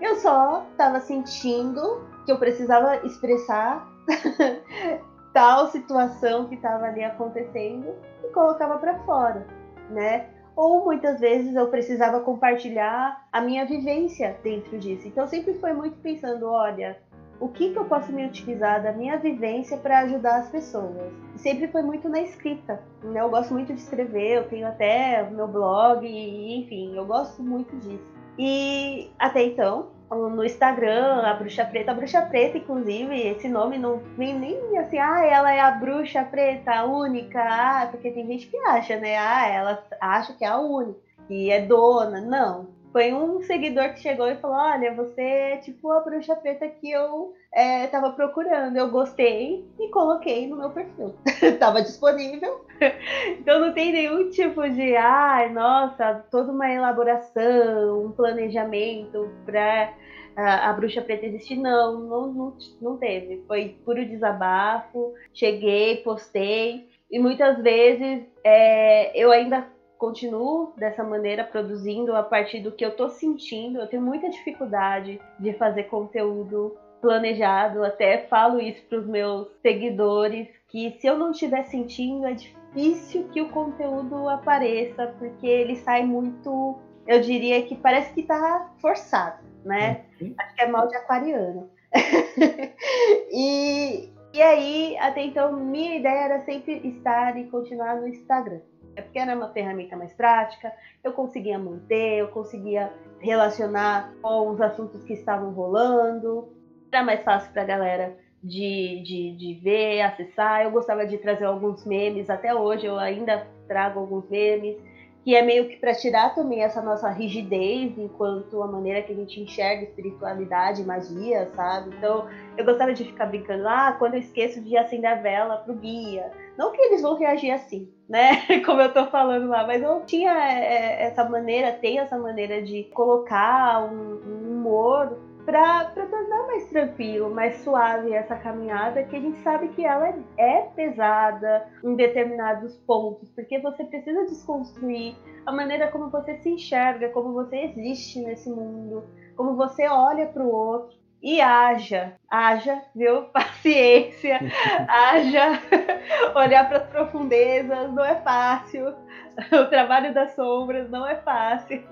Eu só estava sentindo que eu precisava expressar *laughs* tal situação que estava ali acontecendo e colocava para fora, né? Ou muitas vezes eu precisava compartilhar a minha vivência dentro disso. Então sempre foi muito pensando, olha, o que, que eu posso me utilizar da minha vivência para ajudar as pessoas. E sempre foi muito na escrita. Né? Eu gosto muito de escrever, eu tenho até meu blog, enfim, eu gosto muito disso. E até então, no Instagram, a Bruxa Preta. A Bruxa Preta, inclusive, esse nome não vem nem assim, ah, ela é a Bruxa Preta, a única, ah, porque tem gente que acha, né? Ah, ela acha que é a única, que é dona. Não. Foi um seguidor que chegou e falou: Olha, você é tipo a bruxa preta que eu é, tava procurando. Eu gostei e coloquei no meu perfil. *laughs* tava disponível. *laughs* então não tem nenhum tipo de, ai, ah, nossa, toda uma elaboração, um planejamento para a, a, bruxa preta existir. Não, não, não, não teve. Foi puro desabafo. Cheguei, postei. E muitas vezes é, eu ainda continuo dessa maneira produzindo a partir do que eu tô sentindo. Eu tenho muita dificuldade de fazer conteúdo planejado, até falo isso para os meus seguidores que se eu não estiver sentindo é difícil que o conteúdo apareça porque ele sai muito, eu diria que parece que tá forçado, né? Uhum. Acho que é mal de aquariano. *laughs* e, e aí, até então, minha ideia era sempre estar e continuar no Instagram. É porque era uma ferramenta mais prática, eu conseguia manter, eu conseguia relacionar com os assuntos que estavam rolando, era mais fácil para a galera de, de, de ver, acessar. Eu gostava de trazer alguns memes, até hoje eu ainda trago alguns memes, que é meio que para tirar também essa nossa rigidez enquanto a maneira que a gente enxerga espiritualidade, magia, sabe? Então eu gostava de ficar brincando, ah, quando eu esqueço de acender a vela pro guia. Não que eles vão reagir assim, né? *laughs* Como eu tô falando lá, mas eu tinha é, essa maneira, tenho essa maneira de colocar um humor para tornar mais tranquilo, mais suave essa caminhada, que a gente sabe que ela é pesada em determinados pontos, porque você precisa desconstruir a maneira como você se enxerga, como você existe nesse mundo, como você olha para o outro e haja, haja, viu? *laughs* Paciência, haja *laughs* olhar para as profundezas, não é fácil. *laughs* O trabalho das sombras não é fácil.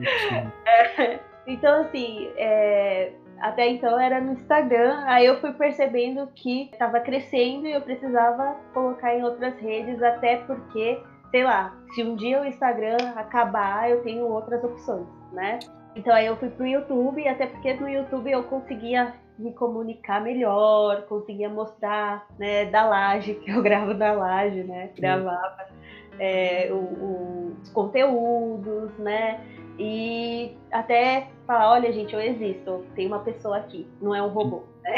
É, então, assim, é, até então era no Instagram, aí eu fui percebendo que estava crescendo e eu precisava colocar em outras redes, até porque, sei lá, se um dia o Instagram acabar, eu tenho outras opções, né? Então aí eu fui pro YouTube, até porque no YouTube eu conseguia me comunicar melhor, conseguia mostrar, né, da laje, *laughs* que eu gravo da laje, né? Gravava é, o, o, os conteúdos, né? E até falar, olha gente, eu existo, tem uma pessoa aqui, não é um robô. Né?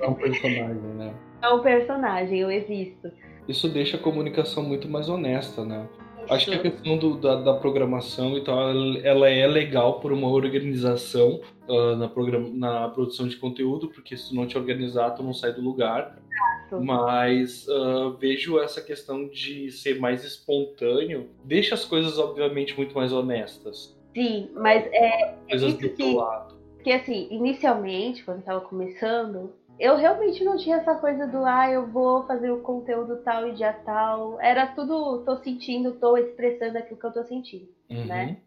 É um personagem, né? *laughs* É um personagem, eu existo. Isso deixa a comunicação muito mais honesta, né? Isso. Acho que a questão do, da, da, programação e tal, ela é legal por uma organização uh, na, program, na produção de conteúdo, porque se não te organizar, tu não sai do lugar. Exato. Mas uh, vejo essa questão de ser mais espontâneo, deixa as coisas, obviamente, muito mais honestas. Sim, mas é. Coisas do que, lado. Porque, assim, inicialmente, quando estava começando, eu realmente não tinha essa coisa do ah, eu vou fazer o conteúdo tal e dia tal. Era tudo, tô sentindo, tô expressando aquilo que eu tô sentindo, uhum. né?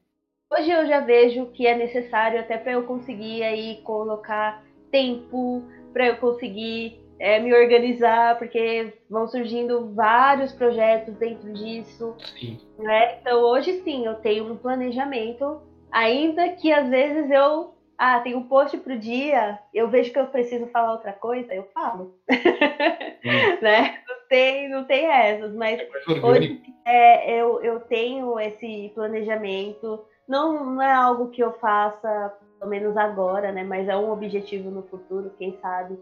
Hoje eu já vejo que é necessário até para eu conseguir aí colocar tempo, para eu conseguir é, me organizar, porque vão surgindo vários projetos dentro disso. Sim. Né? Então hoje sim, eu tenho um planejamento, ainda que às vezes eu ah, tem um post pro dia, eu vejo que eu preciso falar outra coisa, eu falo. *laughs* Né? Não tem, não tem essas, mas é hoje é, eu, eu tenho esse planejamento. Não, não é algo que eu faça, pelo menos agora, né? Mas é um objetivo no futuro, quem sabe.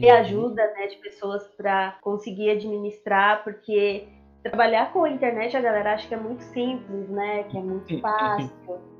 Ter uhum. ajuda né, de pessoas para conseguir administrar, porque trabalhar com a internet a galera acha que é muito simples, né? Que é muito fácil.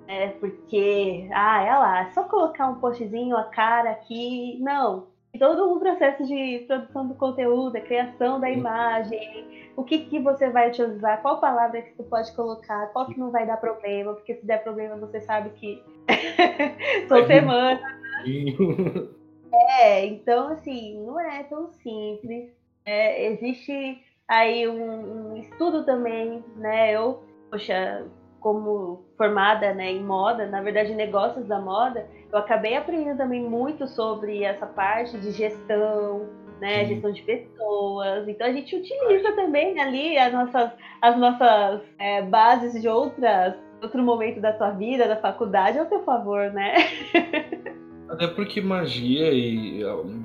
É, porque, ah, é lá, é só colocar um postzinho, a cara aqui. Não. Todo um processo de produção do conteúdo, a criação da imagem, o que, que você vai utilizar, qual palavra que você pode colocar, qual que não vai dar problema, porque se der problema você sabe que *laughs* são semanas. *laughs* é, então assim, não é tão simples. É, existe aí um, um estudo também, né? Eu, poxa, como formada né, em moda, na verdade, negócios da moda, eu acabei aprendendo também muito sobre essa parte de gestão, né, gestão de pessoas. Então a gente utiliza também ali as nossas, as nossas é, bases de outras, outro momento da sua vida, da faculdade, ao seu favor, né? *laughs* Até porque magia e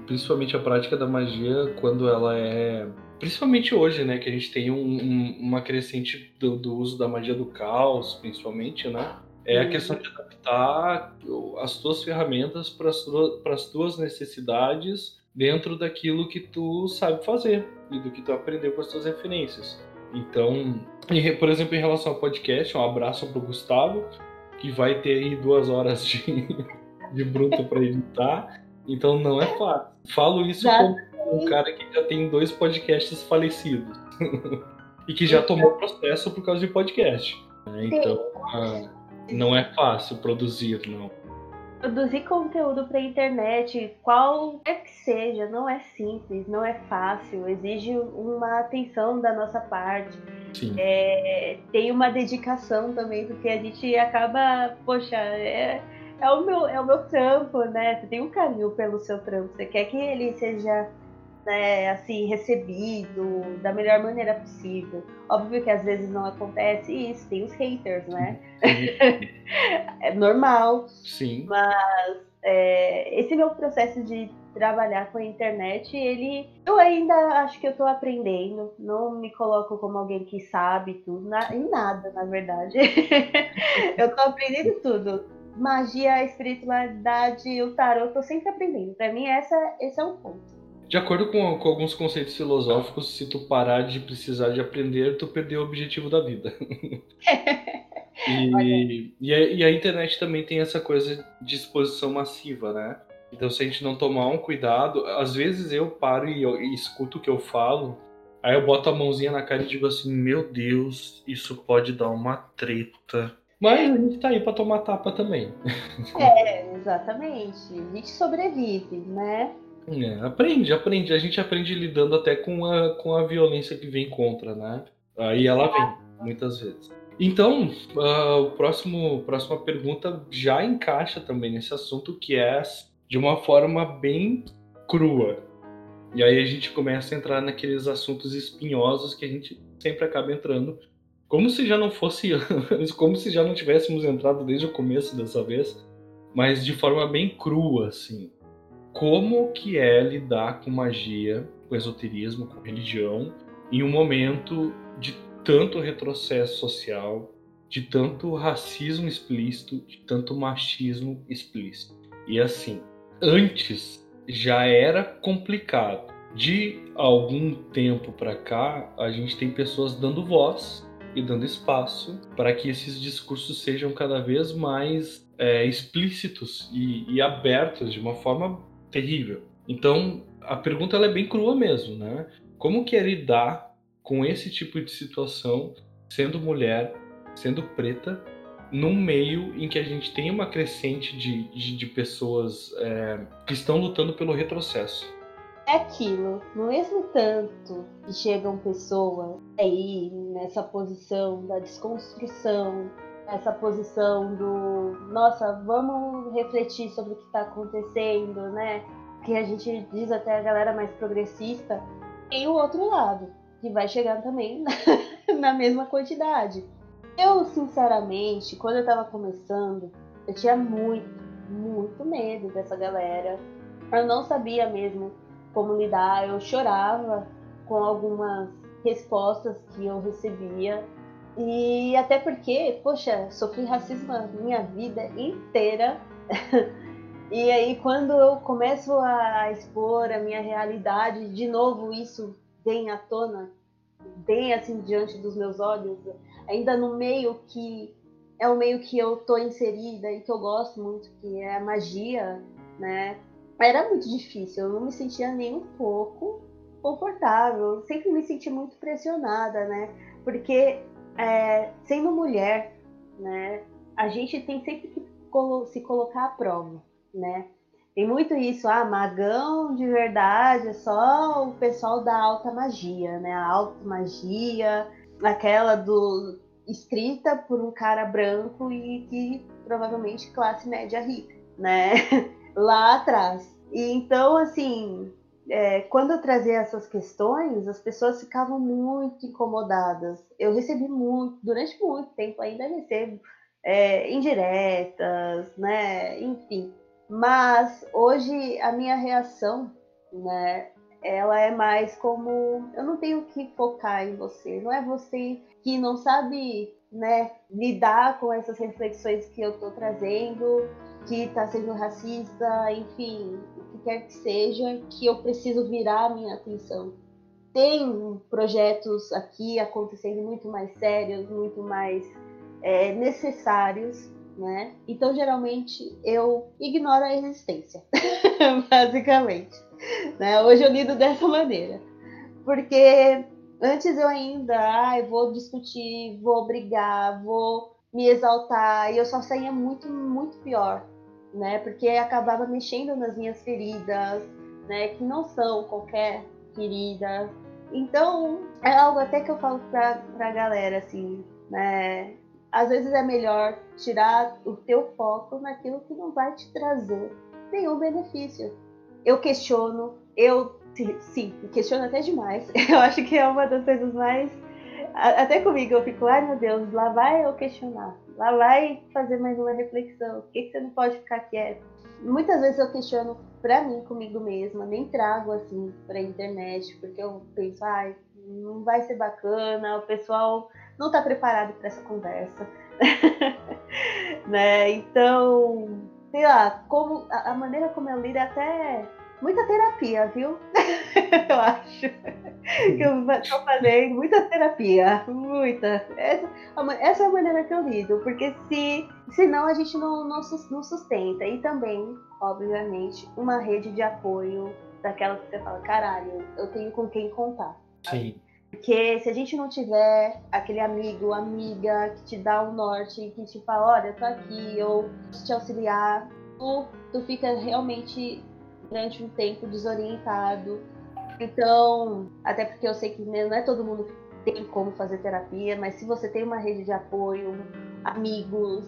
principalmente a prática da magia, quando ela é principalmente hoje, né, que a gente tem um, um, uma crescente do, do, uso da magia do caos, principalmente, né? É a questão de adaptar as tuas ferramentas para as tuas necessidades dentro daquilo que tu sabe fazer e do que tu aprendeu com as tuas referências. Então, por exemplo, em relação ao podcast, um abraço para o Gustavo, que vai ter aí duas horas de, *laughs* de bruto para editar. Então não é fácil. Falo isso como um cara que já tem dois podcasts falecidos. *laughs* e que já tomou processo por causa de podcast. Né? Então, ah, não é fácil produzir, não. Produzir conteúdo para internet, qualquer que seja, não é simples, não é fácil, exige uma atenção da nossa parte. É, tem uma dedicação também, porque a gente acaba, poxa, é, é, o meu, é o meu trampo, né? Você tem um carinho pelo seu trampo, você quer que ele seja né, assim, recebido da melhor maneira possível. Óbvio que às vezes não acontece isso, tem os haters, né? *laughs* é normal. Sim. Mas é, esse meu processo de trabalhar com a internet, ele eu ainda acho que eu tô aprendendo. Não me coloco como alguém que sabe tudo, na, em nada, na verdade. *laughs* eu tô aprendendo tudo. Magia, espiritualidade, o tarot, eu tô sempre aprendendo. Para mim, essa, esse é o ponto. De acordo com, com, alguns conceitos filosóficos, se tu parar de precisar de aprender, tu perdeu o objetivo da vida. *laughs* e, e, a, e, a, internet também tem essa coisa de exposição massiva, né? Então, se a gente não tomar um cuidado, às vezes eu paro e, eu, e escuto o que eu falo, aí eu boto a mãozinha na cara e digo assim: Meu Deus, isso pode dar uma treta. Mas a gente tá aí pra tomar tapa também. É, exatamente. A gente sobrevive, né? É, aprende, aprende. A gente aprende lidando até com a, com a violência que vem contra, né? Aí ela vem, muitas vezes. Então, uh, o próximo, próxima pergunta já encaixa também nesse assunto, que é de uma forma bem crua. E aí a gente começa a entrar naqueles assuntos espinhosos que a gente sempre acaba entrando, como se já não fosse, *laughs* como se já não tivéssemos entrado desde o começo dessa vez, mas de forma bem crua, assim como que é lidar com magia, com esoterismo, com religião, em um momento de tanto retrocesso social, de tanto racismo explícito, de tanto machismo explícito. E assim, antes já era complicado. De algum tempo para cá, a gente tem pessoas dando voz e dando espaço para que esses discursos sejam cada vez mais é, explícitos e, e abertos de uma forma terrível. Então, a pergunta é bem crua mesmo, né? Como que é lidar com esse tipo de situação, sendo mulher, sendo preta, num meio em que a gente tem uma crescente de, de, de pessoas é, que estão lutando pelo retrocesso? É aquilo, no mesmo tanto que chegam pessoas aí nessa posição da desconstrução, essa posição do nossa, vamos refletir sobre o que está acontecendo, né? Que a gente diz até a galera mais progressista, tem o outro lado, que vai chegar também *laughs* na mesma quantidade. Eu, sinceramente, quando eu tava começando, eu tinha muito, muito medo dessa galera. Eu não sabia mesmo como lidar, eu chorava com algumas respostas que eu recebia. E até porque, poxa, sofri racismo a minha vida inteira. *laughs* e aí, quando eu começo a expor a minha realidade, de novo isso vem à tona, bem assim diante dos meus olhos, ainda no meio que é o meio que eu tô inserida e que eu gosto muito, que é a magia, né? Era muito difícil, eu não me sentia nem um pouco confortável, sempre me senti muito pressionada, né? Porque é, sendo mulher, né, a gente tem sempre que se colocar à prova, né? Tem muito isso, ah, magão de verdade é só o pessoal da alta magia, né? A alta magia, aquela do escrita por um cara branco e que provavelmente classe média rica, né? *laughs* Lá atrás. E então, assim, é, quando eu trazia essas questões, as pessoas ficavam muito incomodadas. Eu recebi muito, durante muito tempo ainda recebo é, indiretas, né? Enfim. Mas hoje a minha reação, né, ela é mais como eu não tenho que focar em você, não é você que não sabe, né, lidar com essas reflexões que eu tô trazendo, que tá sendo racista, enfim, o que quer que seja, que eu preciso virar a minha atenção. Tem projetos aqui acontecendo muito mais sérios, muito mais é, necessários né? Então, geralmente, eu ignoro a existência, *laughs* basicamente. Né? Hoje eu lido dessa maneira. Porque antes eu ainda, ai, vou discutir, vou brigar, vou me exaltar, e eu só saía muito, muito pior, né? Porque acabava mexendo nas minhas feridas, né? Que não são qualquer ferida. Então, é algo até que eu falo pra, pra galera, assim, né? às vezes é melhor tirar o teu foco naquilo que não vai te trazer nenhum benefício. Eu questiono, eu sim, questiono até demais. *laughs* Eu acho que é uma das coisas mais até comigo eu fico, ai meu Deus, lá vai eu questionar, lá vai fazer mais uma reflexão. Por que, que você não pode ficar quieto? Muitas vezes eu questiono pra mim, comigo mesma, nem trago assim pra internet, porque eu penso, ai, não vai ser bacana, o pessoal não está preparado para essa conversa. *laughs* né? Então, sei lá, como a, a, maneira como eu lido é até muita terapia, viu? *laughs* eu acho que eu estou fazendo muita terapia, muita. Essa, essa é a maneira que eu lido, porque se senão a gente não, não, não sustenta. E também, obviamente, uma rede de apoio daquela que você fala, caralho, eu tenho com quem contar. Sim. Porque se a gente não tiver aquele amigo, amiga que te dá o um norte, que te fala, olha, eu tô aqui, eu posso te auxiliar, tu, tu fica realmente durante um tempo desorientado. Então, até porque eu sei que não é todo mundo que tem como fazer terapia, mas se você tem uma rede de apoio, amigos,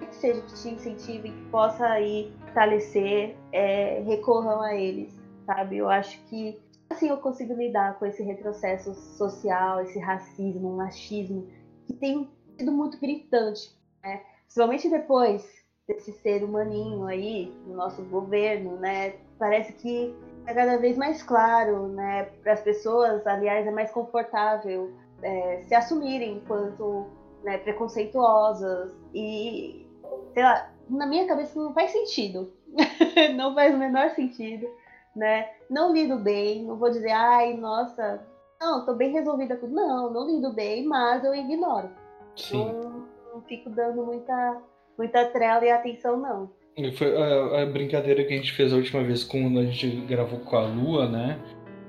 que seja que te incentive, que possa aí fortalecer, é, recorram a eles, sabe? Eu acho que assim eu consigo lidar com esse retrocesso social, esse racismo, machismo, que tem sido muito gritante, né? Principalmente depois desse ser humaninho aí no nosso governo, né? Parece que é cada vez mais claro, né? Para as pessoas, aliás, é mais confortável é, se assumirem enquanto né, preconceituosas e, sei lá, na minha cabeça não faz sentido, *laughs* não faz o menor sentido né? Não lido bem, não vou dizer, ai, nossa, não, tô bem resolvida com. Não, não lido bem, mas eu ignoro. Sim. Não, não fico dando muita, muita trela e atenção, não. Foi a, a, brincadeira que a gente fez a última vez quando a gente gravou com a Lua, né?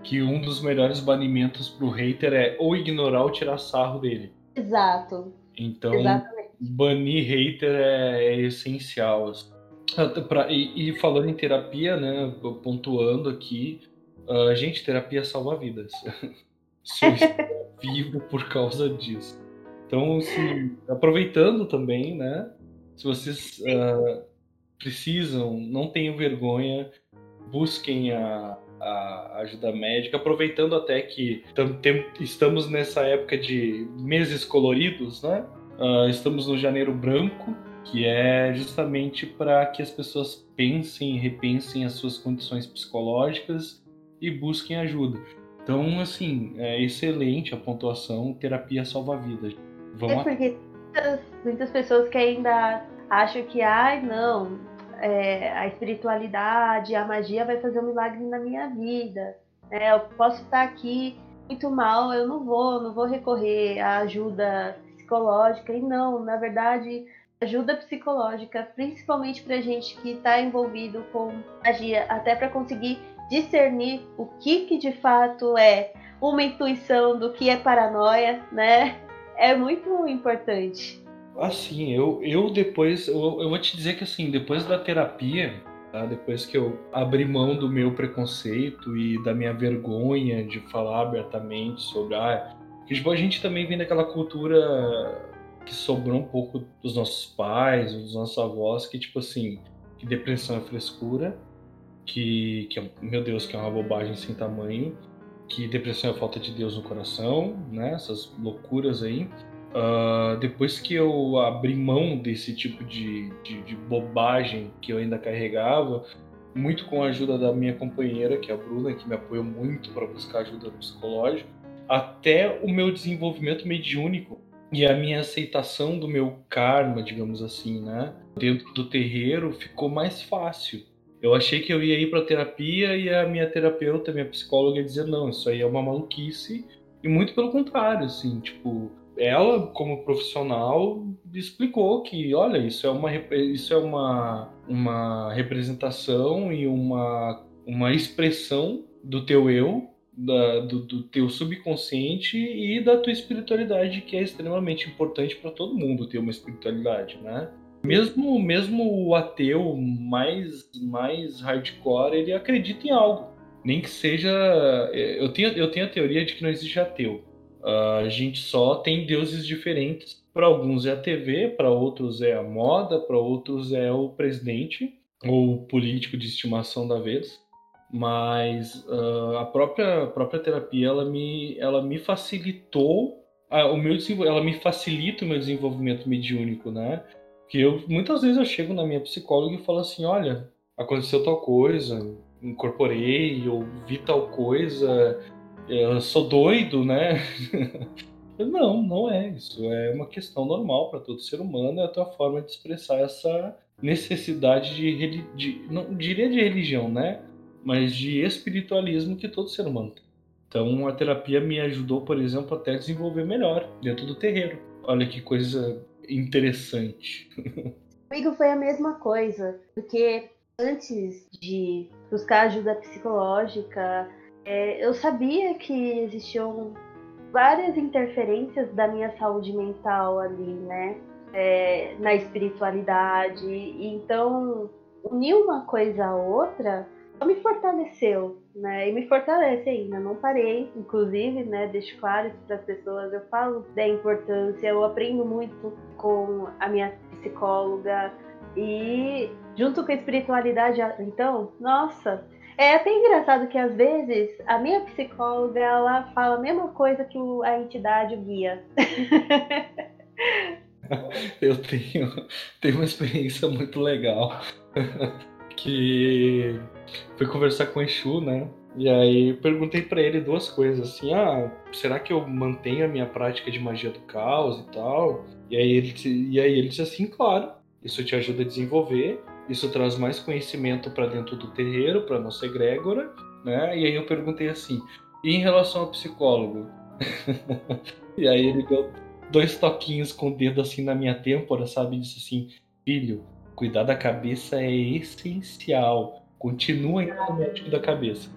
Que um dos melhores banimentos pro hater é ou ignorar ou tirar sarro dele. Exato. Então, Exatamente. banir hater é, é essencial. Pra, e, e, falando em terapia, né, pontuando aqui, Uh, gente, terapia salva vidas. *laughs* Sou *laughs* vivo por causa disso. Então, assim, aproveitando também, né? Se vocês uh, precisam, não tenham vergonha, busquem a, a ajuda médica, aproveitando até que estamos nessa época de meses coloridos, né? Uh, estamos no janeiro branco, que é justamente para que as pessoas pensem e repensem as suas condições psicológicas e busquem ajuda. Então, assim, é excelente a pontuação, terapia salva vidas. Vamos é porque muitas, muitas pessoas que ainda acham que, ai, não, é, a espiritualidade, a magia vai fazer um milagre na minha vida. É, eu posso estar aqui muito mal, eu não vou, não vou recorrer à ajuda psicológica. E não, na verdade, ajuda psicológica, principalmente para gente que está envolvido com magia, até para conseguir discernir o que, que de fato é uma intuição do que é paranoia, né? É muito importante. Assim, eu, eu depois, eu, eu vou te dizer que assim, depois da terapia, tá? depois que eu abri mão do meu preconceito e da minha vergonha de falar abertamente sobre, ah, que tipo, a gente também vem daquela cultura que sobrou um pouco dos nossos pais, dos nossos avós, que tipo assim, que depressão é frescura, que, que é, meu Deus, que é uma bobagem sem tamanho, que depressão é falta de Deus no coração, né? Essas loucuras aí. Uh, depois que eu abri mão desse tipo de, de, de, bobagem que eu ainda carregava, muito com a ajuda da minha companheira, que é a Bruna, que me apoiou muito para buscar ajuda psicológica, até o meu desenvolvimento mediúnico e a minha aceitação do meu karma, digamos assim, né? Dentro do terreiro ficou mais fácil. Eu achei que eu ia ir para terapia e a minha terapeuta, minha psicóloga ia dizer não, isso aí é uma maluquice. E muito pelo contrário, assim, tipo, ela como profissional explicou que, olha, isso é uma isso é uma, uma representação e uma uma expressão do teu eu, da, do, do teu subconsciente e da tua espiritualidade, que é extremamente importante para todo mundo ter uma espiritualidade, né? Mesmo, mesmo o ateu mais, mais hardcore, ele acredita em algo. Nem que seja. É, eu tenho, eu tenho a teoria de que não existe ateu. Uh, a gente só tem deuses diferentes. Para alguns é a TV, para outros é a moda, para outros é o presidente ou político de estimação da vez. Mas uh, a própria, a própria terapia ela me, ela me facilitou uh, o meu ela me facilita o meu desenvolvimento mediúnico, né? Que eu muitas vezes eu chego na minha psicóloga e falo assim, olha, aconteceu tal coisa, incorporei, ou vi tal coisa, eu sou doido, né? *laughs* não, não é isso. É uma questão normal para todo ser humano, é a tua forma de expressar essa necessidade de, de não diria de religião, né? Mas de espiritualismo que todo ser humano tem. Então a terapia me ajudou, por exemplo, até desenvolver melhor dentro do terreiro. Olha que coisa interessante. Comigo foi a mesma coisa, porque antes de buscar ajuda psicológica, é, eu sabia que existiam várias interferências da minha saúde mental ali, né? É, na espiritualidade. Então, unir uma coisa a outra me fortaleceu, né? E me fortalece ainda. Não parei, inclusive, né? Deixo claro isso para as pessoas. Eu falo da importância, eu aprendo muito com a minha psicóloga e junto com a espiritualidade, então, nossa, é até engraçado que às vezes a minha psicóloga ela fala a mesma coisa que a entidade guia. *laughs* Eu tenho, tenho uma experiência muito legal *laughs* que fui conversar com o Exu, né? E aí perguntei para ele duas coisas, assim, ah, será que eu mantenho a minha prática de magia do caos e tal? E aí ele, e aí ele disse assim, claro, isso te ajuda a desenvolver, isso traz mais conhecimento para dentro do terreiro, para nossa egrégora, né? E aí eu perguntei assim, e em relação ao psicólogo? *laughs* e aí ele deu dois toquinhos com o dedo assim na minha têmpora, sabe? E disse assim, filho, cuidar da cabeça é essencial. Continua indo no médico da cabeça.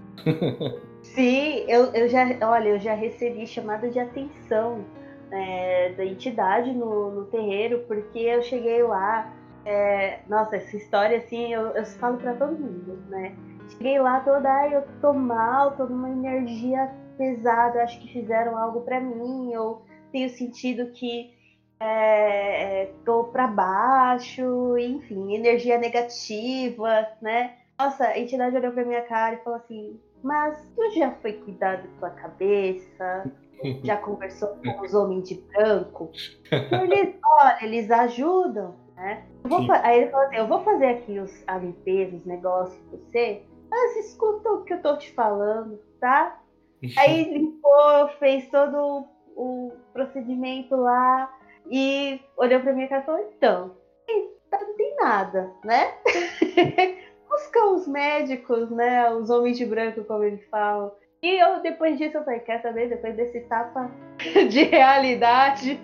Sim, eu, eu já, olha, eu já recebi chamada de atenção é, da entidade no, no, terreiro, porque eu cheguei lá, é, nossa, essa história assim, eu, eu falo para todo mundo, né? Cheguei lá toda, ai, eu tô mal, tô numa energia pesada, acho que fizeram algo para mim, eu tenho sentido que é, é tô para baixo, enfim, energia negativa, né? Nossa, a entidade olhou pra minha cara e falou assim: Mas tu já foi cuidar da tua cabeça? *laughs* Já conversou com os homens de branco? *laughs* Eles, olha, eles ajudam, né? Aí ele falou assim: Eu vou fazer aqui os, a limpeza, os negócios pra você, mas escuta o que eu tô te falando, tá? *laughs* Aí limpou, fez todo o procedimento lá e olhou pra minha cara e falou: Então, não tem nada, né? *laughs* os médicos, né? Os homens de branco, como eles falam. E eu, depois disso, eu falei, quer saber? Depois desse tapa *laughs* de realidade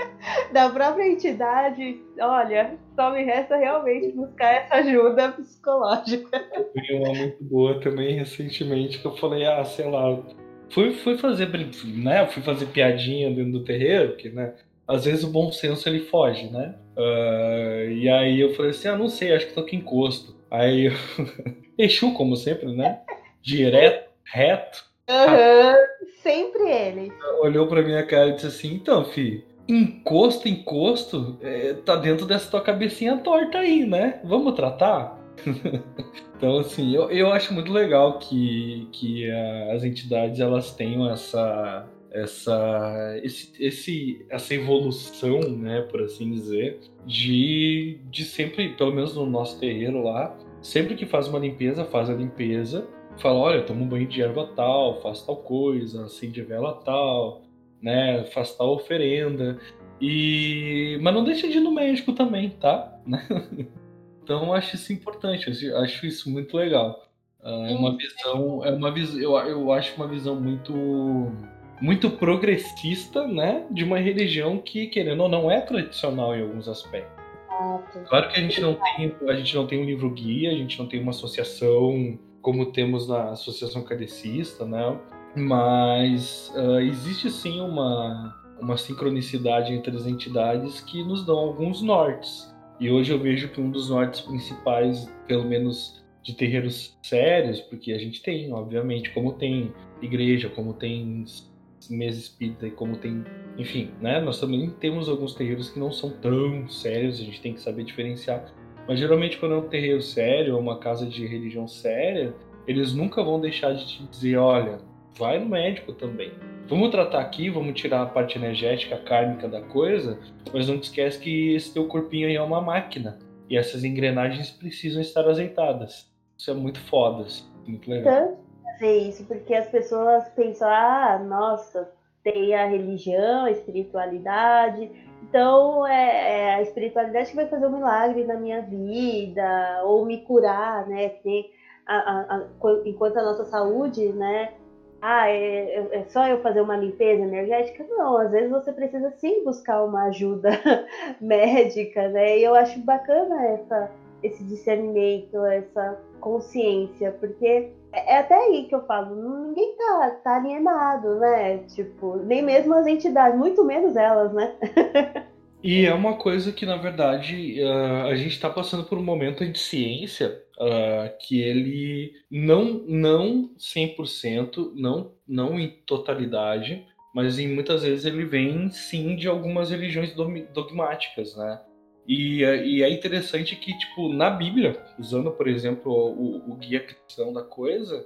*laughs* da própria entidade, olha, só me resta realmente buscar essa ajuda psicológica. Eu vi uma muito boa também recentemente, que eu falei, ah, sei lá, fui, fui fazer, né? Fui fazer piadinha dentro do terreiro, porque, né? Às vezes o bom senso ele foge, né? Uh, e aí eu falei assim, ah, não sei, acho que tô com encosto. Aí, *laughs* Exu, como sempre, né? Direto, reto. Uhum, sempre ele. Olhou pra minha cara e disse assim: então, fi, encosto, encosto, é, tá dentro dessa tua cabecinha torta aí, né? Vamos tratar? *laughs* então, assim, eu, eu acho muito legal que, que as entidades elas tenham essa essa, esse, esse, essa evolução, né, por assim dizer, de, de sempre, pelo menos no nosso terreiro lá, sempre que faz uma limpeza, faz a limpeza, fala, olha, toma um banho de erva tal, faz tal coisa, acende vela tal, né, faz tal oferenda, e... mas não deixa de ir no médico também, tá? *laughs* então eu acho isso importante, eu acho isso muito legal. Uh, é uma visão, é uma visão, eu, eu acho uma visão muito muito progressista, né, de uma religião que, querendo ou não, é tradicional em alguns aspectos. Claro que a gente não tem, a gente não tem um livro guia, a gente não tem uma associação como temos na associação cadecista, né? Mas uh, existe sim uma uma sincronicidade entre as entidades que nos dão alguns nortes. E hoje eu vejo que um dos nortes principais, pelo menos de terreiros sérios, porque a gente tem, obviamente, como tem igreja, como tem mesa espírita e como tem, enfim, né? Nós também temos alguns terreiros que não são tão sérios, a gente tem que saber diferenciar. Mas geralmente quando é um terreiro sério ou uma casa de religião séria, eles nunca vão deixar de te dizer, olha, vai no médico também. Vamos tratar aqui, vamos tirar a parte energética, kármica da coisa, mas não te esquece que esse teu corpinho aí é uma máquina. E essas engrenagens precisam estar azeitadas. Isso é muito foda, assim, muito legal fazer isso, porque as pessoas pensam, ah, nossa, tem a religião, a espiritualidade, então é, é a espiritualidade que vai fazer um milagre na minha vida, ou me curar, né? Tem a, a, a, enquanto a nossa saúde, né? Ah, é, é, é, só eu fazer uma limpeza energética? Não, às vezes você precisa sim buscar uma ajuda *laughs* médica, né? E eu acho bacana essa, esse discernimento, essa consciência, porque é, é até aí que eu falo, ninguém tá, tá alienado, né? Tipo, nem mesmo as entidades, muito menos elas, né? *laughs* e é uma coisa que, na verdade, uh, a gente está passando por um momento de ciência uh, que ele não, não 100%, não, não em totalidade, mas em muitas vezes ele vem sim de algumas religiões dogmáticas, né? E, e, é interessante que, tipo, na Bíblia, usando, por exemplo, o, o guia cristão da coisa,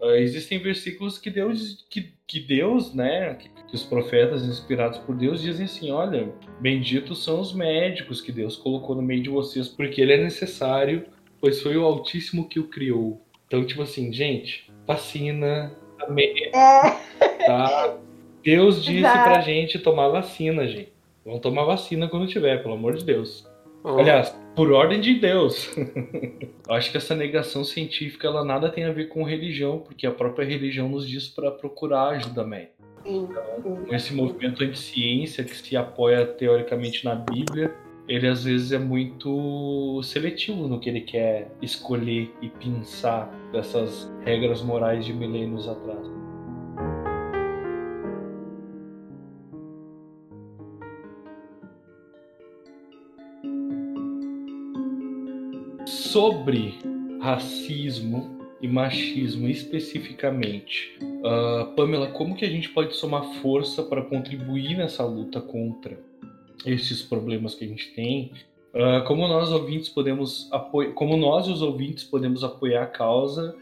uh, existem versículos que Deus, que, que Deus, né, que, que, os profetas inspirados por Deus dizem assim, olha, benditos são os médicos que Deus colocou no meio de vocês, porque ele é necessário, pois foi o Altíssimo que o criou. Então, tipo assim, gente, vacina, amém, é. tá? Deus disse Exato. pra gente tomar vacina, gente. Vão tomar vacina quando tiver, pelo amor de Deus. Oh. Aliás, por ordem de Deus. *laughs* Acho que essa negação científica ela nada tem a ver com religião, porque a própria religião nos diz para procurar ajuda médica. Então, esse movimento anti-ciência que se apoia teoricamente na Bíblia, ele às vezes é muito seletivo no que ele quer escolher e pensar dessas regras morais de milênios atrás. Sobre racismo e machismo especificamente, uh, Pamela, como que a gente pode somar força para contribuir nessa luta contra esses problemas que a gente tem? Uh, como nós ouvintes podemos apoiar, como nós os ouvintes podemos apoiar a causa,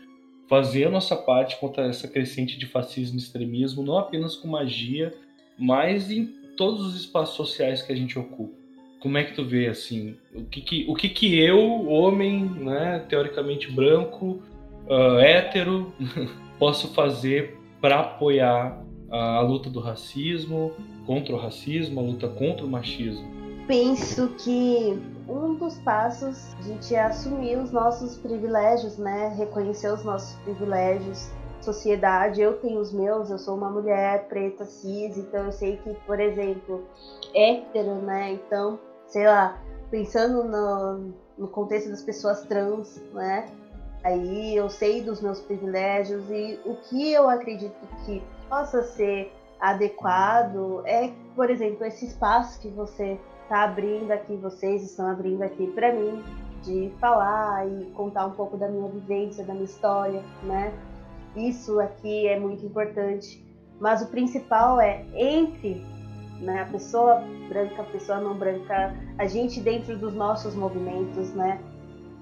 fazer a nossa parte contra essa crescente de fascismo e extremismo, não apenas com magia, mas em todos os espaços sociais que a gente ocupa. Como é que tu vê assim, o que que, o que, que eu, homem, né, teoricamente branco, uh, hétero, *laughs* posso fazer para apoiar a, a luta do racismo, contra o racismo, a luta contra o machismo? Penso que um dos passos a gente é assumir os nossos privilégios, né? Reconhecer os nossos privilégios. Sociedade, eu tenho os meus, eu sou uma mulher preta, cis, então eu sei que, por exemplo, hétero, né? Então, sei lá, pensando no, no contexto das pessoas trans, né? Aí eu sei dos meus privilégios e o que eu acredito que possa ser adequado é, por exemplo, esse espaço que você está abrindo aqui, vocês estão abrindo aqui para mim, de falar e contar um pouco da minha vivência, da minha história, né? Isso aqui é muito importante. Mas o principal é entre né, a pessoa branca, a pessoa não branca, a gente dentro dos nossos movimentos, né?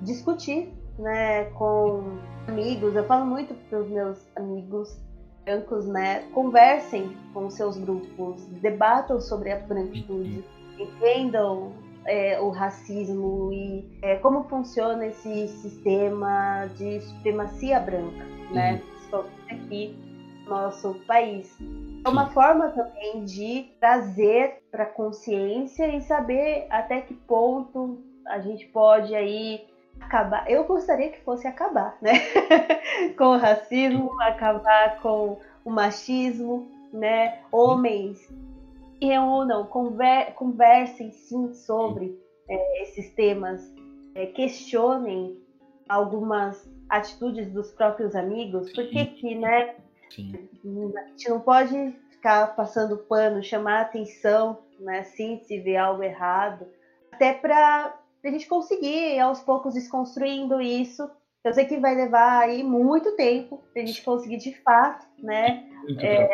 Discutir né, com amigos, eu falo muito para os meus amigos brancos, né, conversem com seus grupos, debatam sobre a branquitude, entendam é, o racismo e é, como funciona esse sistema de supremacia branca, né, uhum. aqui no nosso país. É uma forma também de trazer para consciência e saber até que ponto a gente pode aí acabar. Eu gostaria que fosse acabar, né? *laughs* com o racismo, acabar com o machismo, né? Homens, ou não, conver, conversem sim sobre é, esses temas, é, questionem algumas atitudes dos próprios amigos, porque que, né? Sim. A gente não pode ficar passando pano, chamar atenção, né? Sim, se vê algo errado, até para a gente conseguir aos poucos desconstruindo isso. Eu sei que vai levar aí muito tempo para a gente conseguir de fato, né? É,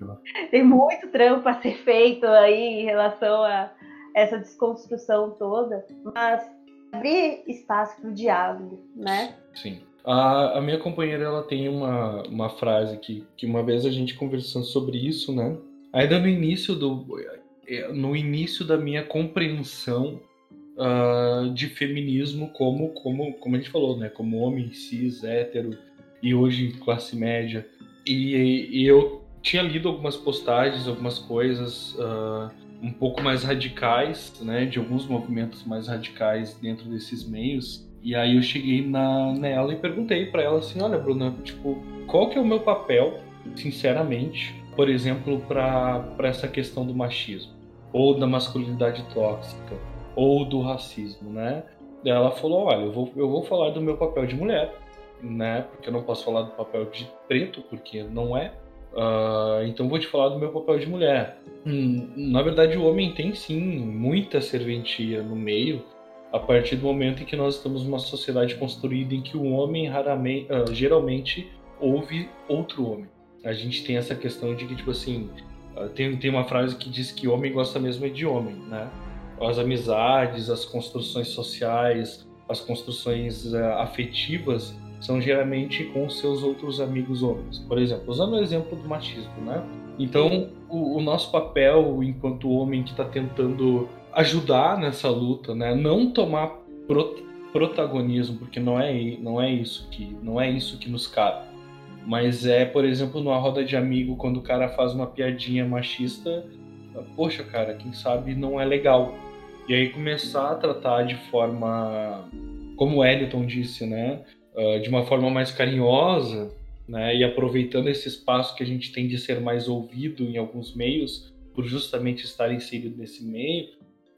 *laughs* tem muito trampo a ser feito aí em relação a essa desconstrução toda, mas abrir espaço para o diálogo, né? Sim. A, a, minha companheira ela tem uma, uma frase que, que uma vez a gente conversando sobre isso, né? Ainda no início do no início da minha compreensão uh, de feminismo como, como, como a gente falou, né? Como homem cis, hétero e hoje classe média. E, e eu tinha lido algumas postagens, algumas coisas uh, um pouco mais radicais, né? De alguns movimentos mais radicais dentro desses meios. E aí eu cheguei na, nela e perguntei para ela assim, olha, Bruna, tipo, qual que é o meu papel, sinceramente, por exemplo, para essa questão do machismo ou da masculinidade tóxica? ou do racismo, né? Ela falou, olha, eu vou, eu vou falar do meu papel de mulher, né? Porque eu não posso falar do papel de preto, porque não é. Uh, então vou te falar do meu papel de mulher. Hum, na verdade, o homem tem sim muita serventia no meio, a partir do momento em que nós estamos numa sociedade construída em que o homem raramente, uh, geralmente ouve outro homem. A gente tem essa questão de que, tipo assim, uh, tem, tem uma frase que diz que homem gosta mesmo é de homem, né? as amizades, as construções sociais, as construções uh, afetivas são geralmente com seus outros amigos homens. Por exemplo, usando o exemplo do machismo, né? Então, o, o nosso papel enquanto homem que está tentando ajudar nessa luta, né? Não tomar pro, protagonismo, porque não é, não é isso que não é isso que nos cabe. Mas é, por exemplo, numa roda de amigo, quando o cara faz uma piadinha machista, poxa, cara, quem sabe não é legal. E aí começar a tratar de forma, como o Eliton disse, né? Uh, de uma forma mais carinhosa, né? E aproveitando esse espaço que a gente tem de ser mais ouvido em alguns meios, por justamente estar inserido nesse meio,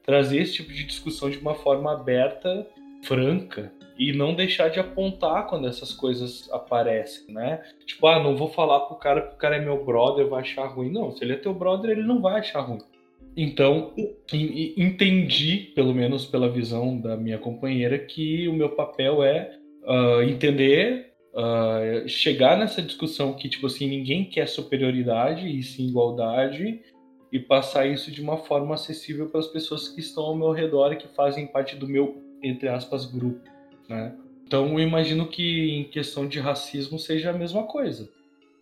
trazer esse tipo de discussão de uma forma aberta, franca, e não deixar de apontar quando essas coisas aparecem, né? Tipo, ah, não vou falar pro cara que o cara é meu brother, vai achar ruim. Não, se ele é teu brother, ele não vai achar ruim. Então, entendi, pelo menos pela visão da minha companheira, que o meu papel é uh, entender uh, chegar nessa discussão que, tipo assim, ninguém quer superioridade e sim igualdade e passar isso de uma forma acessível para as pessoas que estão ao meu redor e que fazem parte do meu, entre aspas, grupo, né? Então, eu imagino que em questão de racismo seja a mesma coisa,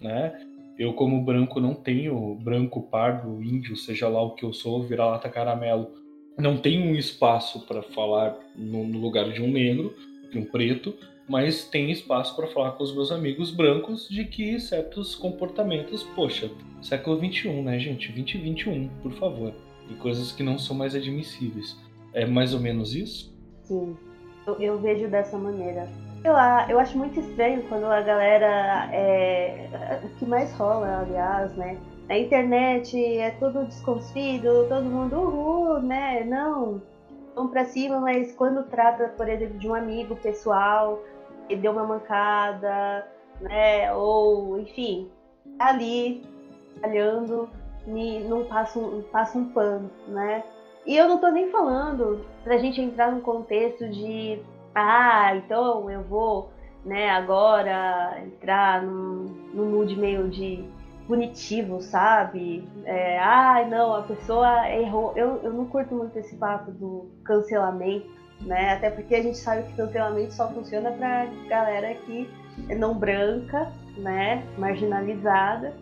né? Eu, como branco, não tenho branco, pardo, índio, seja lá o que eu sou, vira-lata caramelo, não tenho um espaço para falar no, lugar de um negro, de um preto, mas tem espaço para falar com os meus amigos brancos de que certos comportamentos, poxa, século 21, né, gente? 2021, por favor. E coisas que não são mais admissíveis. É mais ou menos isso? Sim, eu, eu vejo dessa maneira. Eu, eu acho muito estranho quando a galera. É, o que mais rola, aliás, né? Na internet é tudo desconstruído, todo mundo, uhul, né? Não, vão pra cima, mas quando trata, por exemplo, de um amigo pessoal, deu uma mancada, né? Ou, enfim, tá ali, falhando, não passa um, passa um pano, né? E eu não tô nem falando pra gente entrar num contexto de ah, então eu vou, né, agora entrar num, num mood meio de punitivo, sabe? É, ah, não, a pessoa errou. Eu, eu não curto muito esse papo do cancelamento, né? Até porque a gente sabe que cancelamento só funciona pra galera que é não branca, né? Marginalizada.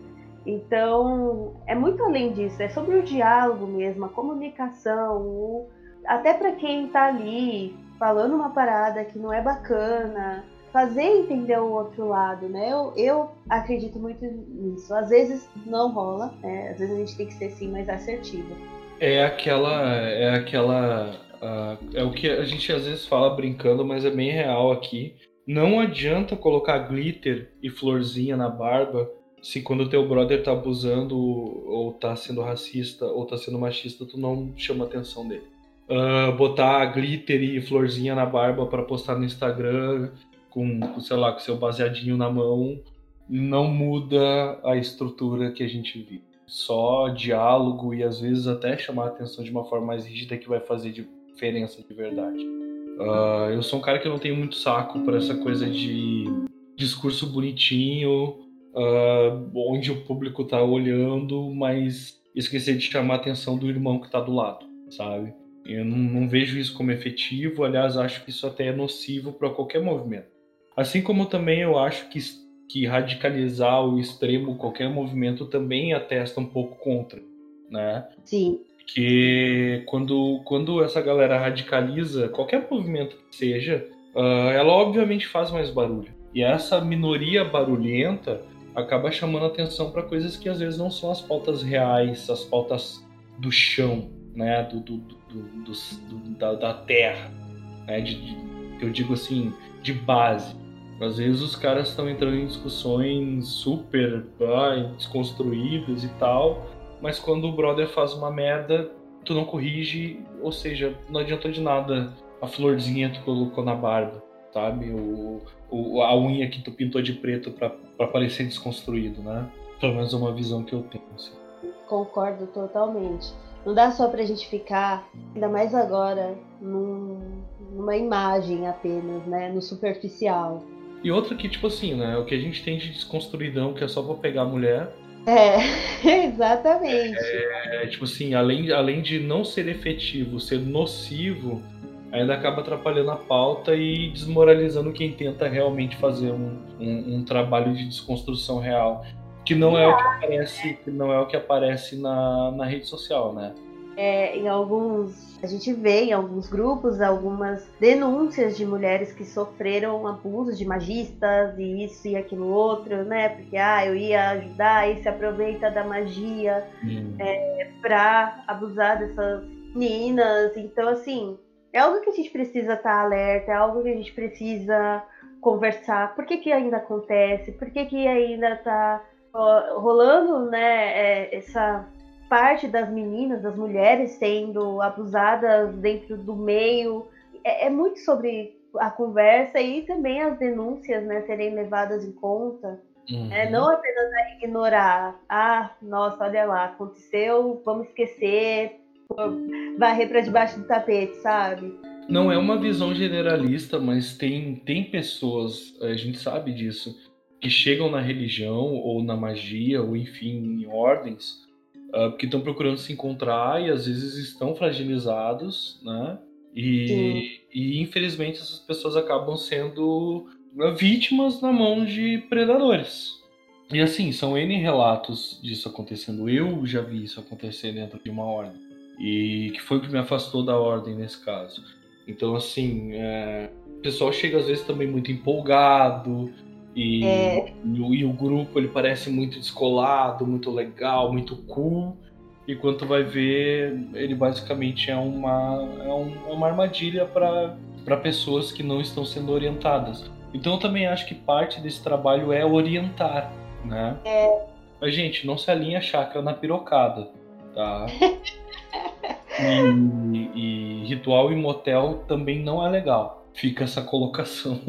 Então, é muito além disso, é sobre o diálogo mesmo, a comunicação, o... até para quem tá ali falando uma parada que não é bacana, fazer entender o outro lado, né? Eu, eu acredito muito nisso. Às vezes não rola, né? às vezes a gente tem que ser sim mais assertivo. É aquela, é aquela, uh, é o que a gente às vezes fala brincando, mas é bem real aqui. Não adianta colocar glitter e florzinha na barba se quando teu brother tá abusando ou tá sendo racista ou tá sendo machista, tu não chama atenção dele uh, botar glitter e florzinha na barba para postar no Instagram com, sei lá, com seu baseadinho na mão, não muda a estrutura que a gente vive. Só diálogo e às vezes até chamar a atenção de uma forma mais rígida que vai fazer diferença de verdade. Uh, eu sou um cara que não tenho muito saco para essa coisa de discurso bonitinho, uh, onde o público tá olhando, mas esquecer de chamar a atenção do irmão que tá do lado, sabe? Eu não, não vejo isso como efetivo, aliás, acho que isso até é nocivo para qualquer movimento. Assim como também eu acho que, que radicalizar o extremo qualquer movimento também atesta um pouco contra, né? Sim. Que quando, quando essa galera radicaliza qualquer movimento que seja, uh, ela obviamente faz mais barulho. E essa minoria barulhenta acaba chamando atenção para coisas que às vezes não são as pautas reais, as pautas do chão, né? Do, do, do, do da, da, terra, né? De, de, eu digo assim, de base. Às vezes os caras estão entrando em discussões super ah, desconstruídas e tal, mas quando o brother faz uma merda, tu não corrige, ou seja, não adiantou de nada a florzinha que tu colocou na barba, sabe? O, o, a unha que tu pintou de preto para parecer desconstruído, né? Pelo menos é uma visão que eu tenho. Assim. Concordo totalmente. Não dá só pra gente ficar, ainda mais agora, num, numa imagem apenas, né? No superficial. E outra que, tipo assim, né? O que a gente tem de desconstruidão, que é só pra pegar a mulher. É, *laughs* exatamente. É, é, tipo assim, além, além de não ser efetivo, ser nocivo, ainda acaba atrapalhando a pauta e desmoralizando quem tenta realmente fazer um, um, um trabalho de desconstrução real que não é o que aparece, que não é o que aparece na, na rede social, né? É, em alguns, a gente vê em alguns grupos algumas denúncias de mulheres que sofreram abusos de magistas e isso e aquilo outro, né? Porque ah, eu ia ajudar e se aproveita da magia hum. é, para abusar dessas meninas. Então, assim, é algo que a gente precisa estar tá alerta, é algo que a gente precisa conversar. Por que, que ainda acontece? Por que, que ainda tá rolando, né, é, essa parte das meninas, das mulheres sendo abusadas dentro do meio. É, é, muito sobre a conversa e também as denúncias, né, serem levadas em conta. Uhum. É, não apenas ignorar, ah, nossa, olha lá, aconteceu, vamos esquecer, varrer para debaixo do tapete, sabe? não é uma visão generalista, mas tem, tem pessoas, a gente sabe disso, que chegam na religião ou na magia, ou enfim, em ordens, uh, que estão procurando se encontrar e às vezes estão fragilizados, né? E, e infelizmente essas pessoas acabam sendo vítimas na mão de predadores. E assim, são N relatos disso acontecendo. Eu já vi isso acontecer dentro de uma ordem. E que foi o que me afastou da ordem nesse caso. Então, assim, é... o pessoal chega às vezes também muito empolgado. E, é. e, o, e, o, grupo ele parece muito descolado, muito legal, muito cool. E quando tu vai ver, ele basicamente é uma, é, um, é uma armadilha para pessoas que não estão sendo orientadas. Então eu também acho que parte desse trabalho é orientar, né? É. Mas, gente, não se alinha a chácara na pirocada, tá? *laughs* e, e, ritual em motel também não é legal. Fica essa colocação.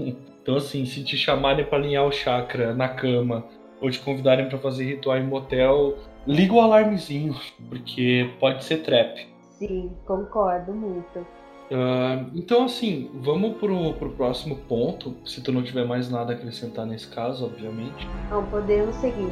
Então, assim, se te chamarem para alinhar o chakra na cama ou te convidarem para fazer ritual em motel, liga o alarmezinho, porque pode ser trap. Sim, concordo muito. Uh, então, assim, vamos pro, pro próximo ponto. Se tu não tiver mais nada a acrescentar nesse caso, obviamente. Não, podemos seguir.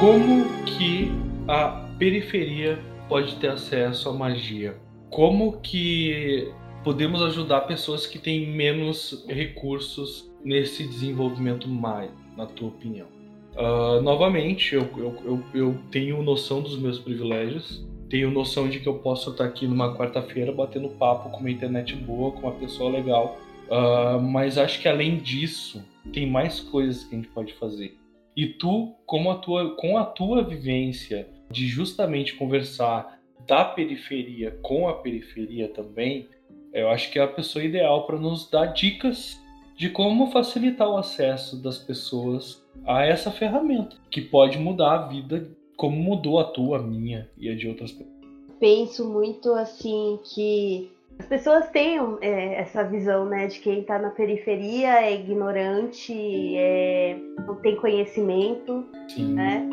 Como que a periferia pode ter acesso à magia? Como que podemos ajudar pessoas que têm menos recursos nesse desenvolvimento mais, na tua opinião? Uh, novamente, eu, eu, eu, eu, tenho noção dos meus privilégios, tenho noção de que eu posso estar aqui numa quarta-feira batendo papo com uma internet boa, com uma pessoa legal, uh, mas acho que além disso, tem mais coisas que a gente pode fazer. E tu, como a tua, com a tua vivência de justamente conversar da periferia com a periferia também, eu acho que é a pessoa ideal para nos dar dicas de como facilitar o acesso das pessoas a essa ferramenta, que pode mudar a vida como mudou a tua, a minha e a de outras pessoas. Penso muito assim que as pessoas têm é, essa visão, né, de quem está na periferia é ignorante, é, não tem conhecimento, Sim. né?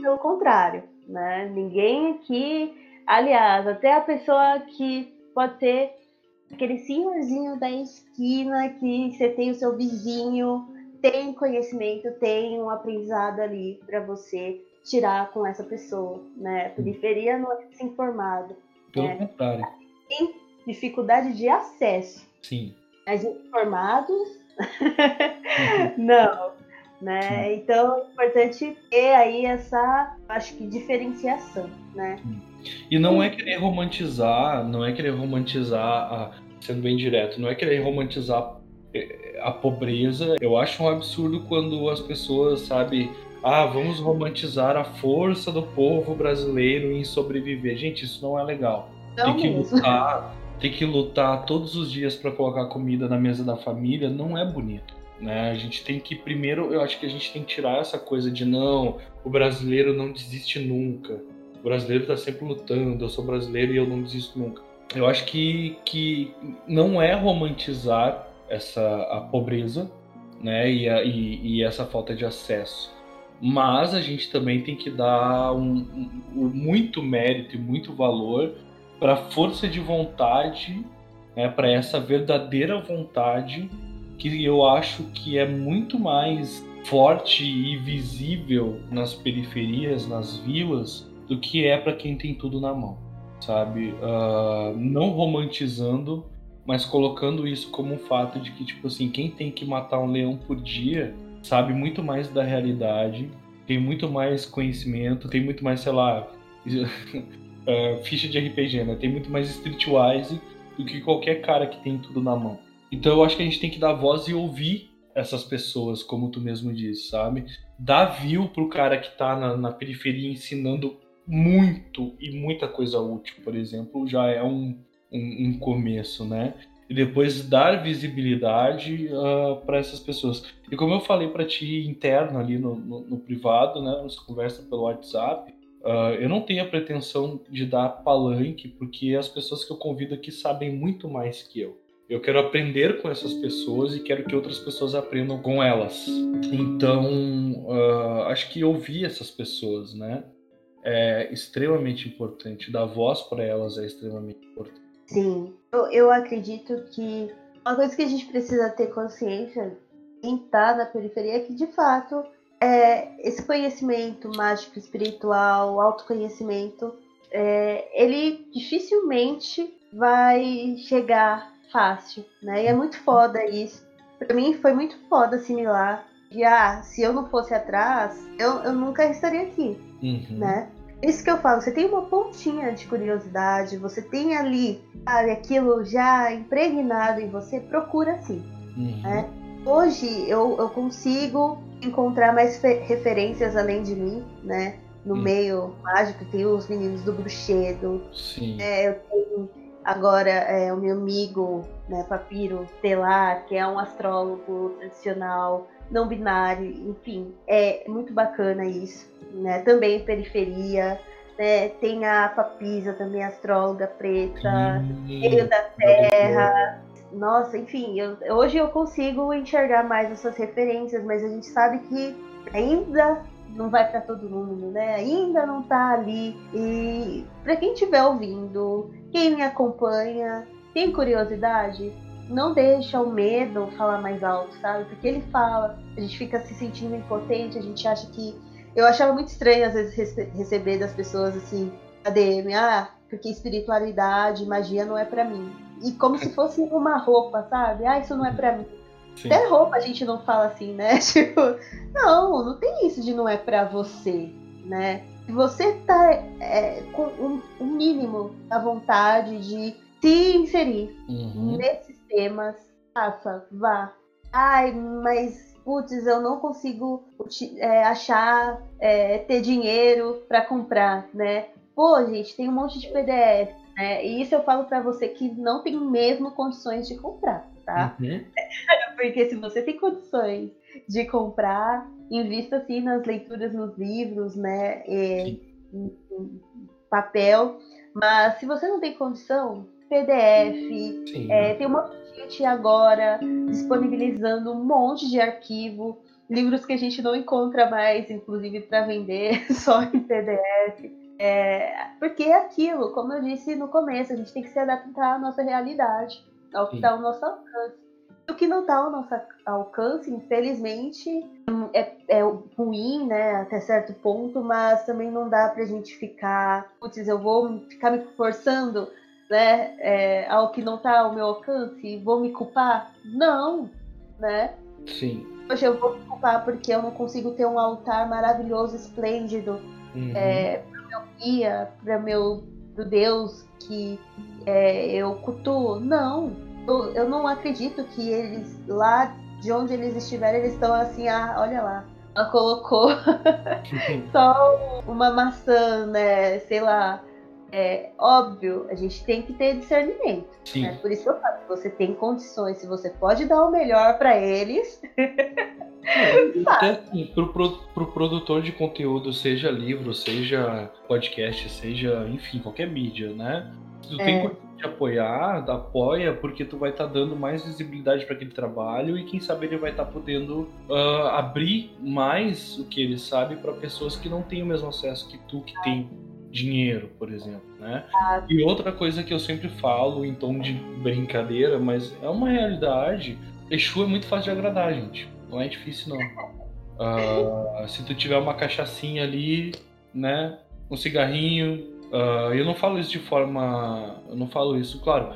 Pelo contrário, né? Ninguém aqui, aliás, até a pessoa que pode ser aquele senhorzinho da esquina que você tem o seu vizinho, tem conhecimento, tem um aprendizado ali para você tirar com essa pessoa, né? A periferia não é desinformado. Pelo né? contrário. Tem dificuldade de acesso. Sim. Mas informados, *laughs* não. Né? Sim. Então é importante ter aí essa, acho que, diferenciação, né? E não é querer romantizar, não é querer romantizar, a, sendo bem direto, não é querer romantizar é, a pobreza. Eu acho um absurdo quando as pessoas, sabe, ah, vamos romantizar a força do povo brasileiro em sobreviver. Gente, isso não é legal. Não tem que mesmo. lutar, tem que lutar todos os dias para colocar comida na mesa da família, não é bonito. Né? A gente tem que primeiro, eu acho que a gente tem que tirar essa coisa de não, o brasileiro não desiste nunca. Brasileiro está sempre lutando, eu sou brasileiro e eu não desisto nunca. Eu acho que, que não é romantizar essa a pobreza, né, e, a, e, e essa falta de acesso. Mas a gente também tem que dar um, um, muito mérito e muito valor para a força de vontade, né, para essa verdadeira vontade que eu acho que é muito mais forte e visível nas periferias, nas vilas, do que é para quem tem tudo na mão, sabe? Uh, não romantizando, mas colocando isso como um fato de que, tipo assim, quem tem que matar um leão por dia sabe muito mais da realidade, tem muito mais conhecimento, tem muito mais, sei lá, uh, *laughs* ficha de RPG, né? Tem muito mais streetwise do que qualquer cara que tem tudo na mão. Então eu acho que a gente tem que dar voz e ouvir essas pessoas, como tu mesmo disse, sabe? Dar view pro cara que tá na, na periferia ensinando muito e muita coisa útil, por exemplo, já é um, um, um começo, né? E depois dar visibilidade uh, ah, para essas pessoas. E como eu falei para ti interno ali no, no, no, privado, né? Nossa conversa pelo WhatsApp, uh, eu não tenho a pretensão de dar palanque, porque as pessoas que eu convido aqui sabem muito mais que eu. Eu quero aprender com essas pessoas e quero que outras pessoas aprendam com elas. Então, uh, acho que ouvir essas pessoas, né? É extremamente importante, dar voz para elas é extremamente importante. Sim, eu, eu acredito que uma coisa que a gente precisa ter consciência em estar tá na periferia é que, de fato, é, esse conhecimento mágico, espiritual, autoconhecimento, é, ele dificilmente vai chegar fácil, né? E é muito foda isso. Para mim foi muito foda assimilar que, ah, se eu não fosse atrás, eu, eu nunca estaria aqui, uhum. né? Isso que eu falo, você tem uma pontinha de curiosidade, você tem ali, sabe, aquilo já impregnado em você, procura sim, uhum. né? Hoje eu, eu consigo encontrar mais referências além de mim, né? No hum. meio mágico, tem os meninos do Bruxedo. Sim. É, eu tenho agora é, o meu amigo, né, Papiro Telar, que é um astrólogo tradicional, não binário, enfim, é muito bacana isso, né? Também periferia, né? Tem a Papisa, também astróloga preta, Meio da Terra, nossa, enfim, eu, hoje eu consigo enxergar mais essas referências, mas a gente sabe que ainda não vai para todo mundo, né? Ainda não tá ali. E para quem estiver ouvindo, quem me acompanha, tem curiosidade, não deixa o medo falar mais alto, sabe? Porque ele fala, a gente fica se sentindo impotente, a gente acha que. Eu achava muito estranho, às vezes, receber das pessoas assim, ADM, ah, porque espiritualidade, magia não é para mim e como se fosse uma roupa, sabe? Ah, isso não é para mim. Sim. Até roupa a gente não fala assim, né? *laughs* Tipo, não, não tem isso de não é para você, né? Você tá é, com um, um, mínimo da vontade de se inserir uhum. nesses temas, faça, vá. Ai, mas putz, eu não consigo é, achar, é, ter dinheiro para comprar, né? Pô, gente, tem um monte de PDF né? E isso eu falo para você que não tem mesmo condições de comprar, tá? Uhum. *laughs* Porque se você tem condições de comprar, invista assim nas leituras nos livros, né? E, em, em papel. Mas se você não tem condição, PDF, é, tem uma gente agora disponibilizando um monte de arquivo, livros que a gente não encontra mais, inclusive para vender, *laughs* só em PDF. É, porque é aquilo, como eu disse no começo, a gente tem que se adaptar à nossa realidade, ao que está ao nosso alcance. O que não está ao nosso alcance, infelizmente, é, é, ruim, né, até certo ponto, mas também não dá pra gente ficar, putz, eu vou ficar me forçando, né, é, ao que não está ao meu alcance, vou me culpar? Não, né? Sim. Hoje eu vou me culpar porque eu não consigo ter um altar maravilhoso, esplêndido, uhum. é, meu guia, para meu pro Deus que é, eu cultuo. Não, eu, eu, não acredito que eles lá de onde eles estiverem eles estão assim, ah, olha lá, ela colocou *laughs* *laughs* só uma maçã, né? Sei lá. É óbvio, a gente tem que ter discernimento. Né? Por isso que eu falo, se você tem condições, se você pode dar o melhor para eles, *laughs* Até assim, pro, pro, pro produtor de conteúdo, seja livro, seja podcast, seja, enfim, qualquer mídia, né? Se tu é. tem de apoiar, apoia, porque tu vai estar tá dando mais visibilidade para aquele trabalho e quem sabe ele vai estar tá podendo uh, abrir mais o que ele sabe para pessoas que não têm o mesmo acesso que tu, que tem dinheiro, por exemplo, né? E outra coisa que eu sempre falo em tom de brincadeira, mas é uma realidade, Exu é muito fácil de agradar, gente. Não é difícil, não. Uh, se tu tiver uma cachaçinha ali, né? Um cigarrinho. Uh, eu não falo isso de forma. Eu não falo isso, claro.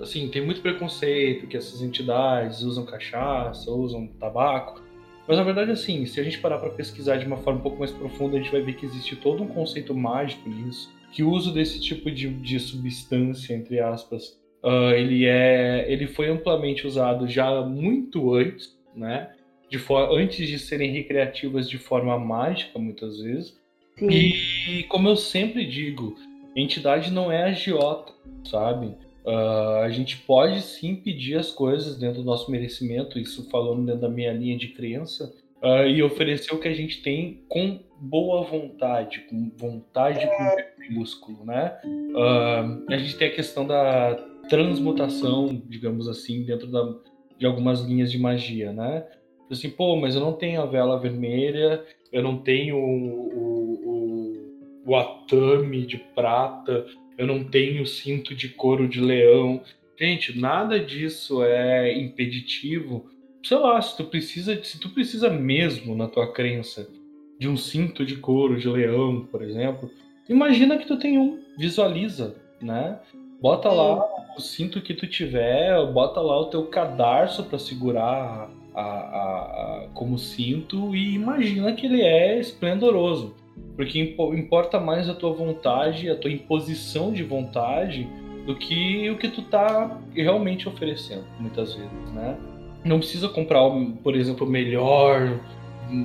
Assim, tem muito preconceito que essas entidades usam cachaça, usam tabaco. Mas na verdade, assim, se a gente parar para pesquisar de uma forma um pouco mais profunda, a gente vai ver que existe todo um conceito mágico nisso. Que o uso desse tipo de, de substância, entre aspas, uh, ele, é, ele foi amplamente usado já muito antes, né? de antes de serem recreativas de forma mágica, muitas vezes. Sim. E como eu sempre digo, entidade não é agiota, sabe? Uh, a gente pode sim pedir as coisas dentro do nosso merecimento, isso falando dentro da minha linha de crença, uh, e oferecer o que a gente tem com boa vontade, com vontade com músculo, né? Uh, a gente tem a questão da transmutação, digamos assim, dentro da, de algumas linhas de magia, né? assim, pô, mas eu não tenho a vela vermelha, eu não tenho o, o, o atame de prata, eu não tenho cinto de couro de leão. Gente, nada disso é impeditivo. Sei lá, se tu precisa, se tu precisa mesmo na tua crença de um cinto de couro de leão, por exemplo, imagina que tu tem um, visualiza, né? Bota lá o cinto que tu tiver, bota lá o teu cadarço para segurar a, a, a, como cinto e imagina que ele é esplendoroso. Porque importa mais a tua vontade, a tua imposição de vontade, do que o que tu tá realmente oferecendo, muitas vezes, né? Não precisa comprar, por exemplo, o melhor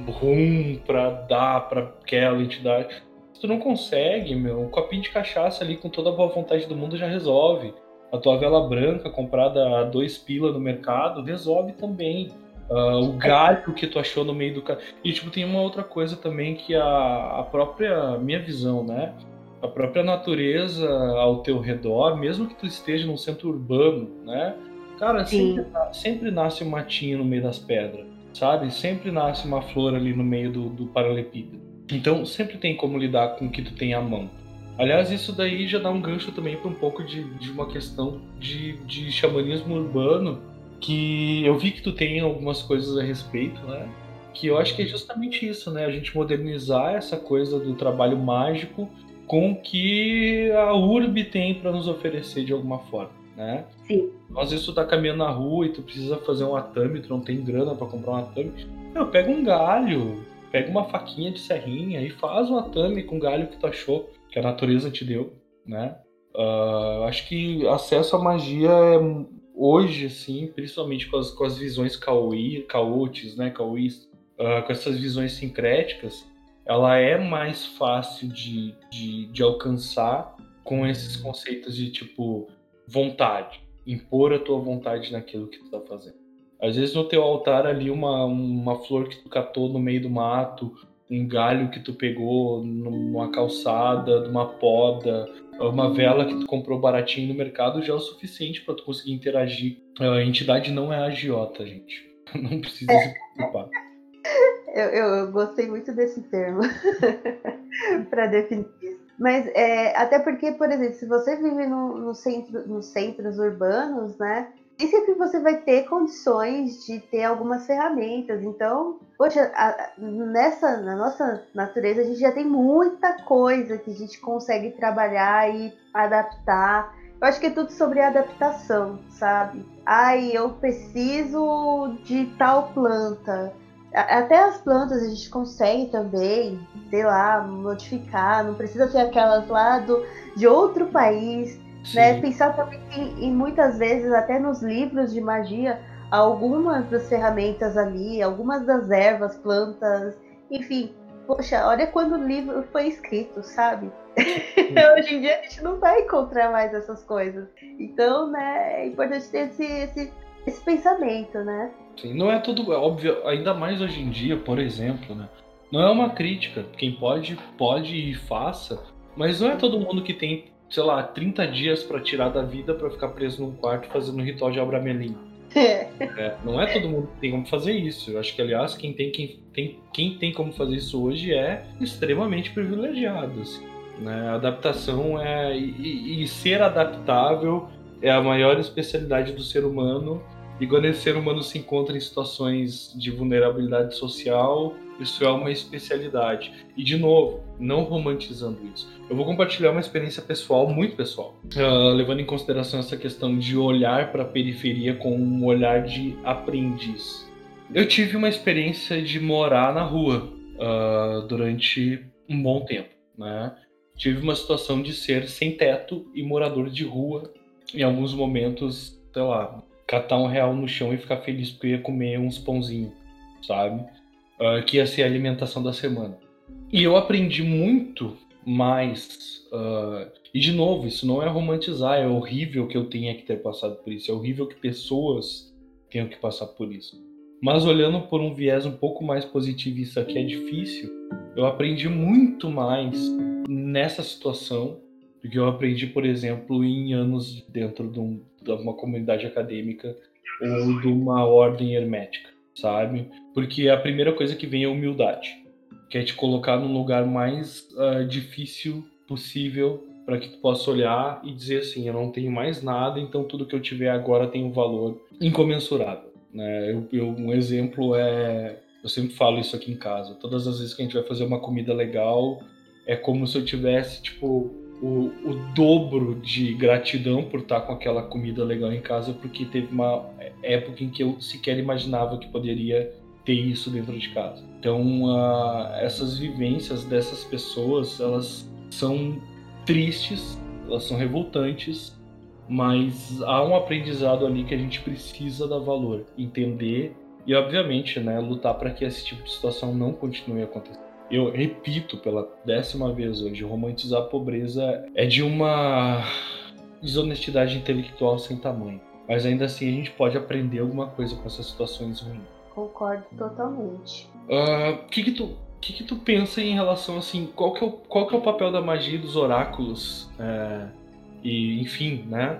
rum para dar para aquela entidade. Se tu não consegue, meu, um copinho de cachaça ali com toda a boa vontade do mundo já resolve. A tua vela branca comprada a dois pila no mercado resolve também. Uh, o galho que tu achou no meio do e tipo tem uma outra coisa também que a, a própria minha visão né? A própria natureza ao teu redor mesmo que tu esteja num centro urbano né? Cara sempre, sempre, nasce um matinho no meio das pedras sabe? Sempre nasce uma flor ali no meio do, do paralelepípedo. Então sempre tem como lidar com o que tu tem à mão. Aliás isso daí já dá um gancho também para um pouco de, de uma questão de, de xamanismo urbano que eu vi que tu tem algumas coisas a respeito, né? Que eu acho que é justamente isso, né? A gente modernizar essa coisa do trabalho mágico com o que a URB tem para nos oferecer de alguma forma, né? Sim. Às vezes tu tá caminhando na rua e tu precisa fazer um atame, tu não tem grana para comprar um atame. Meu, pega um galho, pega uma faquinha de serrinha e faz um atame com o galho que tu achou, que a natureza te deu, né? Uh, acho que acesso à magia é hoje, assim, principalmente com as, com as visões caoi, caotes, né, caoís, uh, com essas visões sincréticas, ela é mais fácil de, de, de alcançar com esses conceitos de, tipo, vontade. Impor a tua vontade naquilo que tu tá fazendo. Às vezes no teu altar ali uma, uma flor que tu catou no meio do mato, um galho que tu pegou numa calçada, numa poda, uma vela que tu comprou baratinho no mercado já é o suficiente para tu conseguir interagir. A entidade não é agiota, gente. *laughs* Não precisa se preocupar. *laughs* Eu, eu, eu gostei muito desse termo *laughs* para definir isso. Mas é, até porque, por exemplo, se você vive no, no centro, nos centros urbanos, né? Nem sempre você vai ter condições de ter algumas ferramentas. Então, poxa, a, nessa, na nossa natureza, a gente já tem muita coisa que a gente consegue trabalhar e adaptar. Eu acho que é tudo sobre adaptação, sabe? Ai, eu preciso de tal planta. Até as plantas a gente consegue também, sei lá, modificar. Não precisa ser aquelas lá do, de outro país né? Pensar também em, em muitas vezes, até nos livros de magia, algumas das ferramentas ali, algumas das ervas, plantas, enfim. Poxa, olha quando o livro foi escrito, sabe? *laughs* Hoje em dia a gente não vai encontrar mais essas coisas. Então, né, é importante ter esse, esse, esse pensamento, né? Sim, não é tudo é óbvio, ainda mais hoje em dia, por exemplo, né? Não é uma crítica. Quem pode, pode e faça, mas não é todo mundo que tem sei lá, 30 dias para tirar da vida para ficar preso num quarto fazendo um ritual de Abramelin. É. é. não é todo mundo que tem como fazer isso. Eu acho que, aliás, quem tem, quem tem, quem tem como fazer isso hoje é extremamente privilegiado. Assim, né? A adaptação é. E, e, ser adaptável é a maior especialidade do ser humano. E quando esse ser humano se encontra em situações de vulnerabilidade social, isso é uma especialidade. E, de novo, não romantizando isso. Eu vou compartilhar uma experiência pessoal, muito pessoal, uh, levando em consideração essa questão de olhar para a periferia com um olhar de aprendiz. Eu tive uma experiência de morar na rua uh, durante um bom tempo, né? Tive uma situação de ser sem teto e morador de rua. Em alguns momentos, sei lá, catar um real no chão e ficar feliz porque ia comer uns pãozinhos, sabe? Uh, que ia ser a alimentação da semana. E eu aprendi muito mais. Uh, e de novo, isso não é romantizar, é horrível que eu tenha que ter passado por isso, é horrível que pessoas tenham que passar por isso. Mas olhando por um viés um pouco mais positivista que é difícil, eu aprendi muito mais nessa situação do que eu aprendi, por exemplo, em anos dentro de, um, de uma comunidade acadêmica ou de uma ordem hermética sabe? Porque a primeira coisa que vem é humildade. que é te colocar no lugar mais uh, difícil possível para que tu possa olhar e dizer assim, eu não tenho mais nada, então tudo que eu tiver agora tem um valor incomensurável. Né? Eu, eu, um exemplo é, eu sempre falo isso aqui em casa, todas as vezes que a gente vai fazer uma comida legal, é como se eu tivesse tipo o, o dobro de gratidão por estar com aquela comida legal em casa, porque teve uma época em que eu sequer imaginava que poderia ter isso dentro de casa. Então, uh, essas vivências dessas pessoas, elas são tristes, elas são revoltantes, mas há um aprendizado ali que a gente precisa dar valor, entender e, obviamente, né, lutar para que esse tipo de situação não continue acontecendo. Eu repito pela décima vez hoje, romantizar a pobreza é de uma desonestidade intelectual sem tamanho. Mas ainda assim a gente pode aprender alguma coisa com essas situações ruins. Concordo totalmente. O uh, ah, que que tu que, que tu pensa em relação assim, qual que é o, qual que é o papel da magia dos oráculos é, e enfim, né,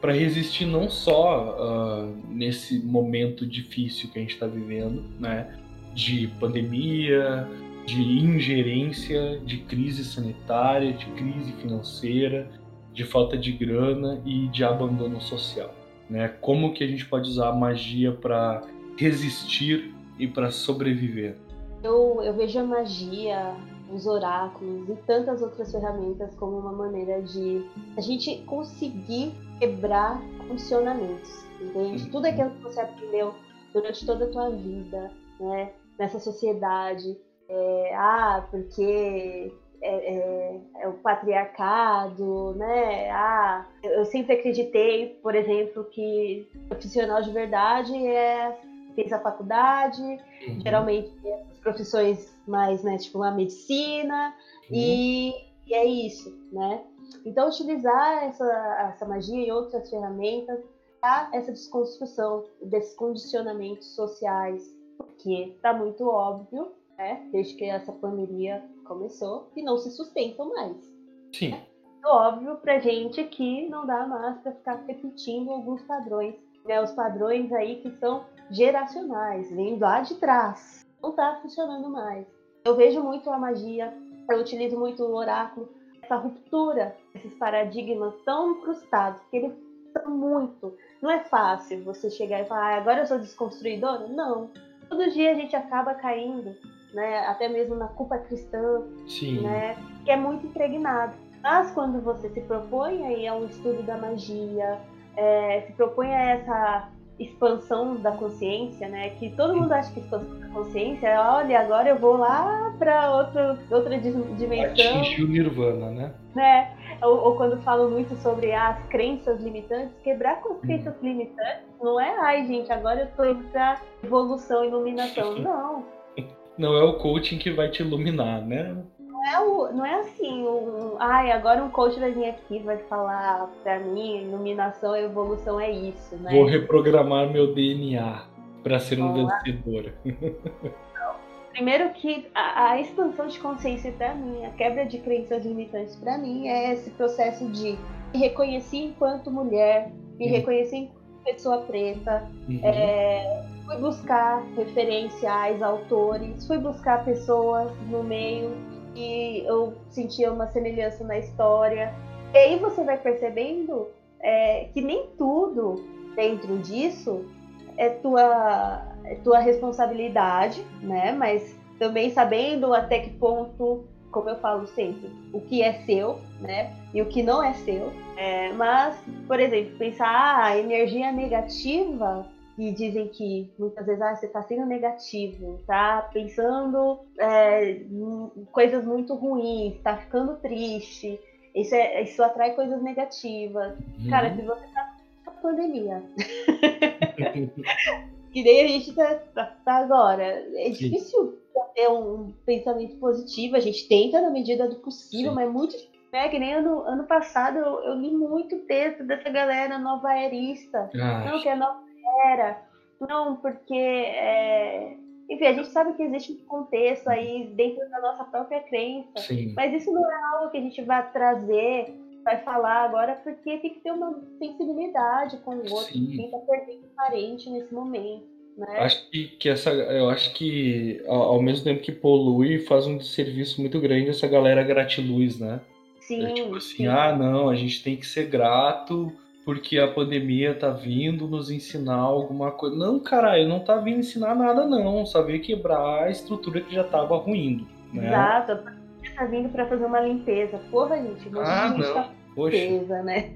para resistir não só uh, nesse momento difícil que a gente está vivendo, né, de pandemia, de ingerência, de crise sanitária, de crise financeira, de falta de grana e de abandono social, né? Como que a gente pode usar a magia para resistir e para sobreviver? Eu, eu vejo a magia, os oráculos e tantas outras ferramentas como uma maneira de a gente conseguir quebrar condicionamentos, entende? Uhum. Tudo aquilo que você aprendeu durante toda a tua vida, né? Nessa sociedade, é, ah, porque é, é, é, o patriarcado, né? Ah, eu sempre acreditei, por exemplo, que profissional de verdade é fez a faculdade, uhum. geralmente as profissões mais, né, tipo a medicina, uhum. e, e, é isso, né? Então, utilizar essa, essa magia e outras ferramentas para essa desconstrução desses condicionamentos sociais, porque está muito óbvio, né, desde que essa pandemia começou, que não se sustentam mais. Sim. É óbvio pra gente que não dá mais para ficar repetindo alguns padrões, né, os padrões aí que são geracionais, vem lá de trás. Não está funcionando mais. Eu vejo muito a magia, eu utilizo muito o oráculo, essa ruptura, esses paradigmas tão incrustados, que eles são muito. Não é fácil você chegar e falar, ah, agora eu sou desconstruidora? Não. Todo dia a gente acaba caindo, né? Até mesmo na culpa cristã, Sim. né? Que é muito impregnado. Mas quando você se propõe aí a um estudo da magia, é, se propõe a essa expansão da consciência, né? Que todo mundo acha que expansão da consciência é, olha, agora eu vou lá para outra outra dimensão. Atingir o nirvana, né? né? Ou, ou, quando falam muito sobre as crenças limitantes, quebrar com as crenças hum. limitantes não é, ai gente, agora eu tô indo pra evolução, iluminação. *laughs* Não. Não é o coaching que vai te iluminar, né? é, o, não é assim, um, ai, agora um coach vai vir aqui vai falar pra mim, iluminação e evolução é isso, né? Vou reprogramar meu DNA para ser um vencedor. Primeiro que a, a, expansão de consciência para mim, a quebra de crenças limitantes para mim é esse processo de me reconhecer enquanto mulher, me uhum. reconhecer enquanto pessoa preta, uhum. é, fui buscar referenciais, autores, fui buscar pessoas no meio e eu sentia uma semelhança na história. E aí você vai percebendo é, que nem tudo dentro disso é tua, é tua responsabilidade, né? Mas também sabendo até que ponto, como eu falo sempre, o que é seu, né? E o que não é seu. É, mas, por exemplo, pensar ah, a energia negativa que dizem que muitas vezes ah, você está sendo negativo, tá pensando é, em coisas muito ruins, está ficando triste, isso, é, isso atrai coisas negativas. Uhum. Cara, se você está na pandemia, *laughs* que nem a gente está tá, tá agora, é difícil ter um pensamento positivo, a gente tenta na medida do possível, Sim. mas é muito né? Que nem ano, ano passado eu, eu, li muito texto dessa galera nova erista. Ah, não, que é nova era. Não, porque, é... enfim, a gente sabe que existe um contexto aí dentro da nossa própria crença, Sim. mas isso não é algo que a gente vai trazer, vai falar agora, porque tem que ter uma sensibilidade com o outro, Sim. quem está perdendo parente nesse momento. Né? Acho que, que essa, eu acho que ao, ao mesmo tempo que polui, faz um serviço muito grande essa galera gratiluz, né? Sim. É tipo assim, sim. ah, não, a gente tem que ser grato porque a pandemia tá vindo nos ensinar alguma coisa. Não, caralho, não tá vindo ensinar nada, não. Só veio quebrar a estrutura que já tava ruindo. Né? Exato. A pandemia tá vindo pra fazer uma limpeza. Porra, gente, Ah, a gente não. tá Poxa. limpeza, né?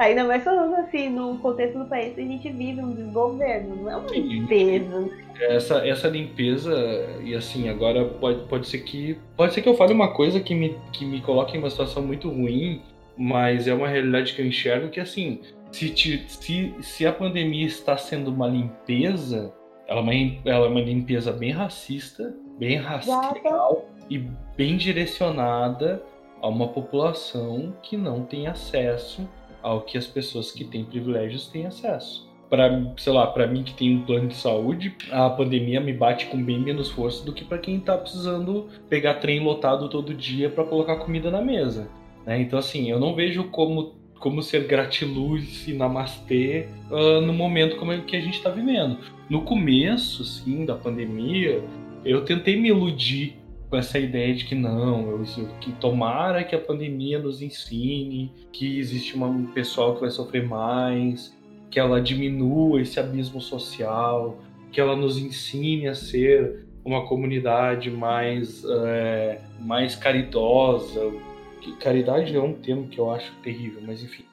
Ainda mais falando assim, no contexto do país que a gente vive um desgoverno, não é uma Sim. limpeza. Essa, essa limpeza, e assim, agora pode, pode ser que. Pode ser que eu fale uma coisa que me, que me coloque em uma situação muito ruim, mas é uma realidade que eu enxergo que assim, se, te- se, se a pandemia está sendo uma limpeza, ela é uma, ela é uma limpeza bem racista, bem racial e bem direcionada a uma população que não tem acesso ao que as pessoas que têm privilégios têm acesso. Para, sei lá, para mim que tem um plano de saúde, a pandemia me bate com bem menos força do que para quem tá precisando pegar trem lotado todo dia para colocar comida na mesa. Né? Então, assim, eu não vejo como, como ser gratiluz e namastê ah, no momento como é que a gente está vivendo. No começo, sim, da pandemia, eu tentei me iludir com essa ideia de que não, eu, que tomara que a pandemia nos ensine que existe uma- um pessoal que vai sofrer mais, que ela diminua esse abismo social, que ela nos ensine a ser uma comunidade mais, é, mais caridosa. Que Caridade é um termo que eu acho terrível, mas enfim.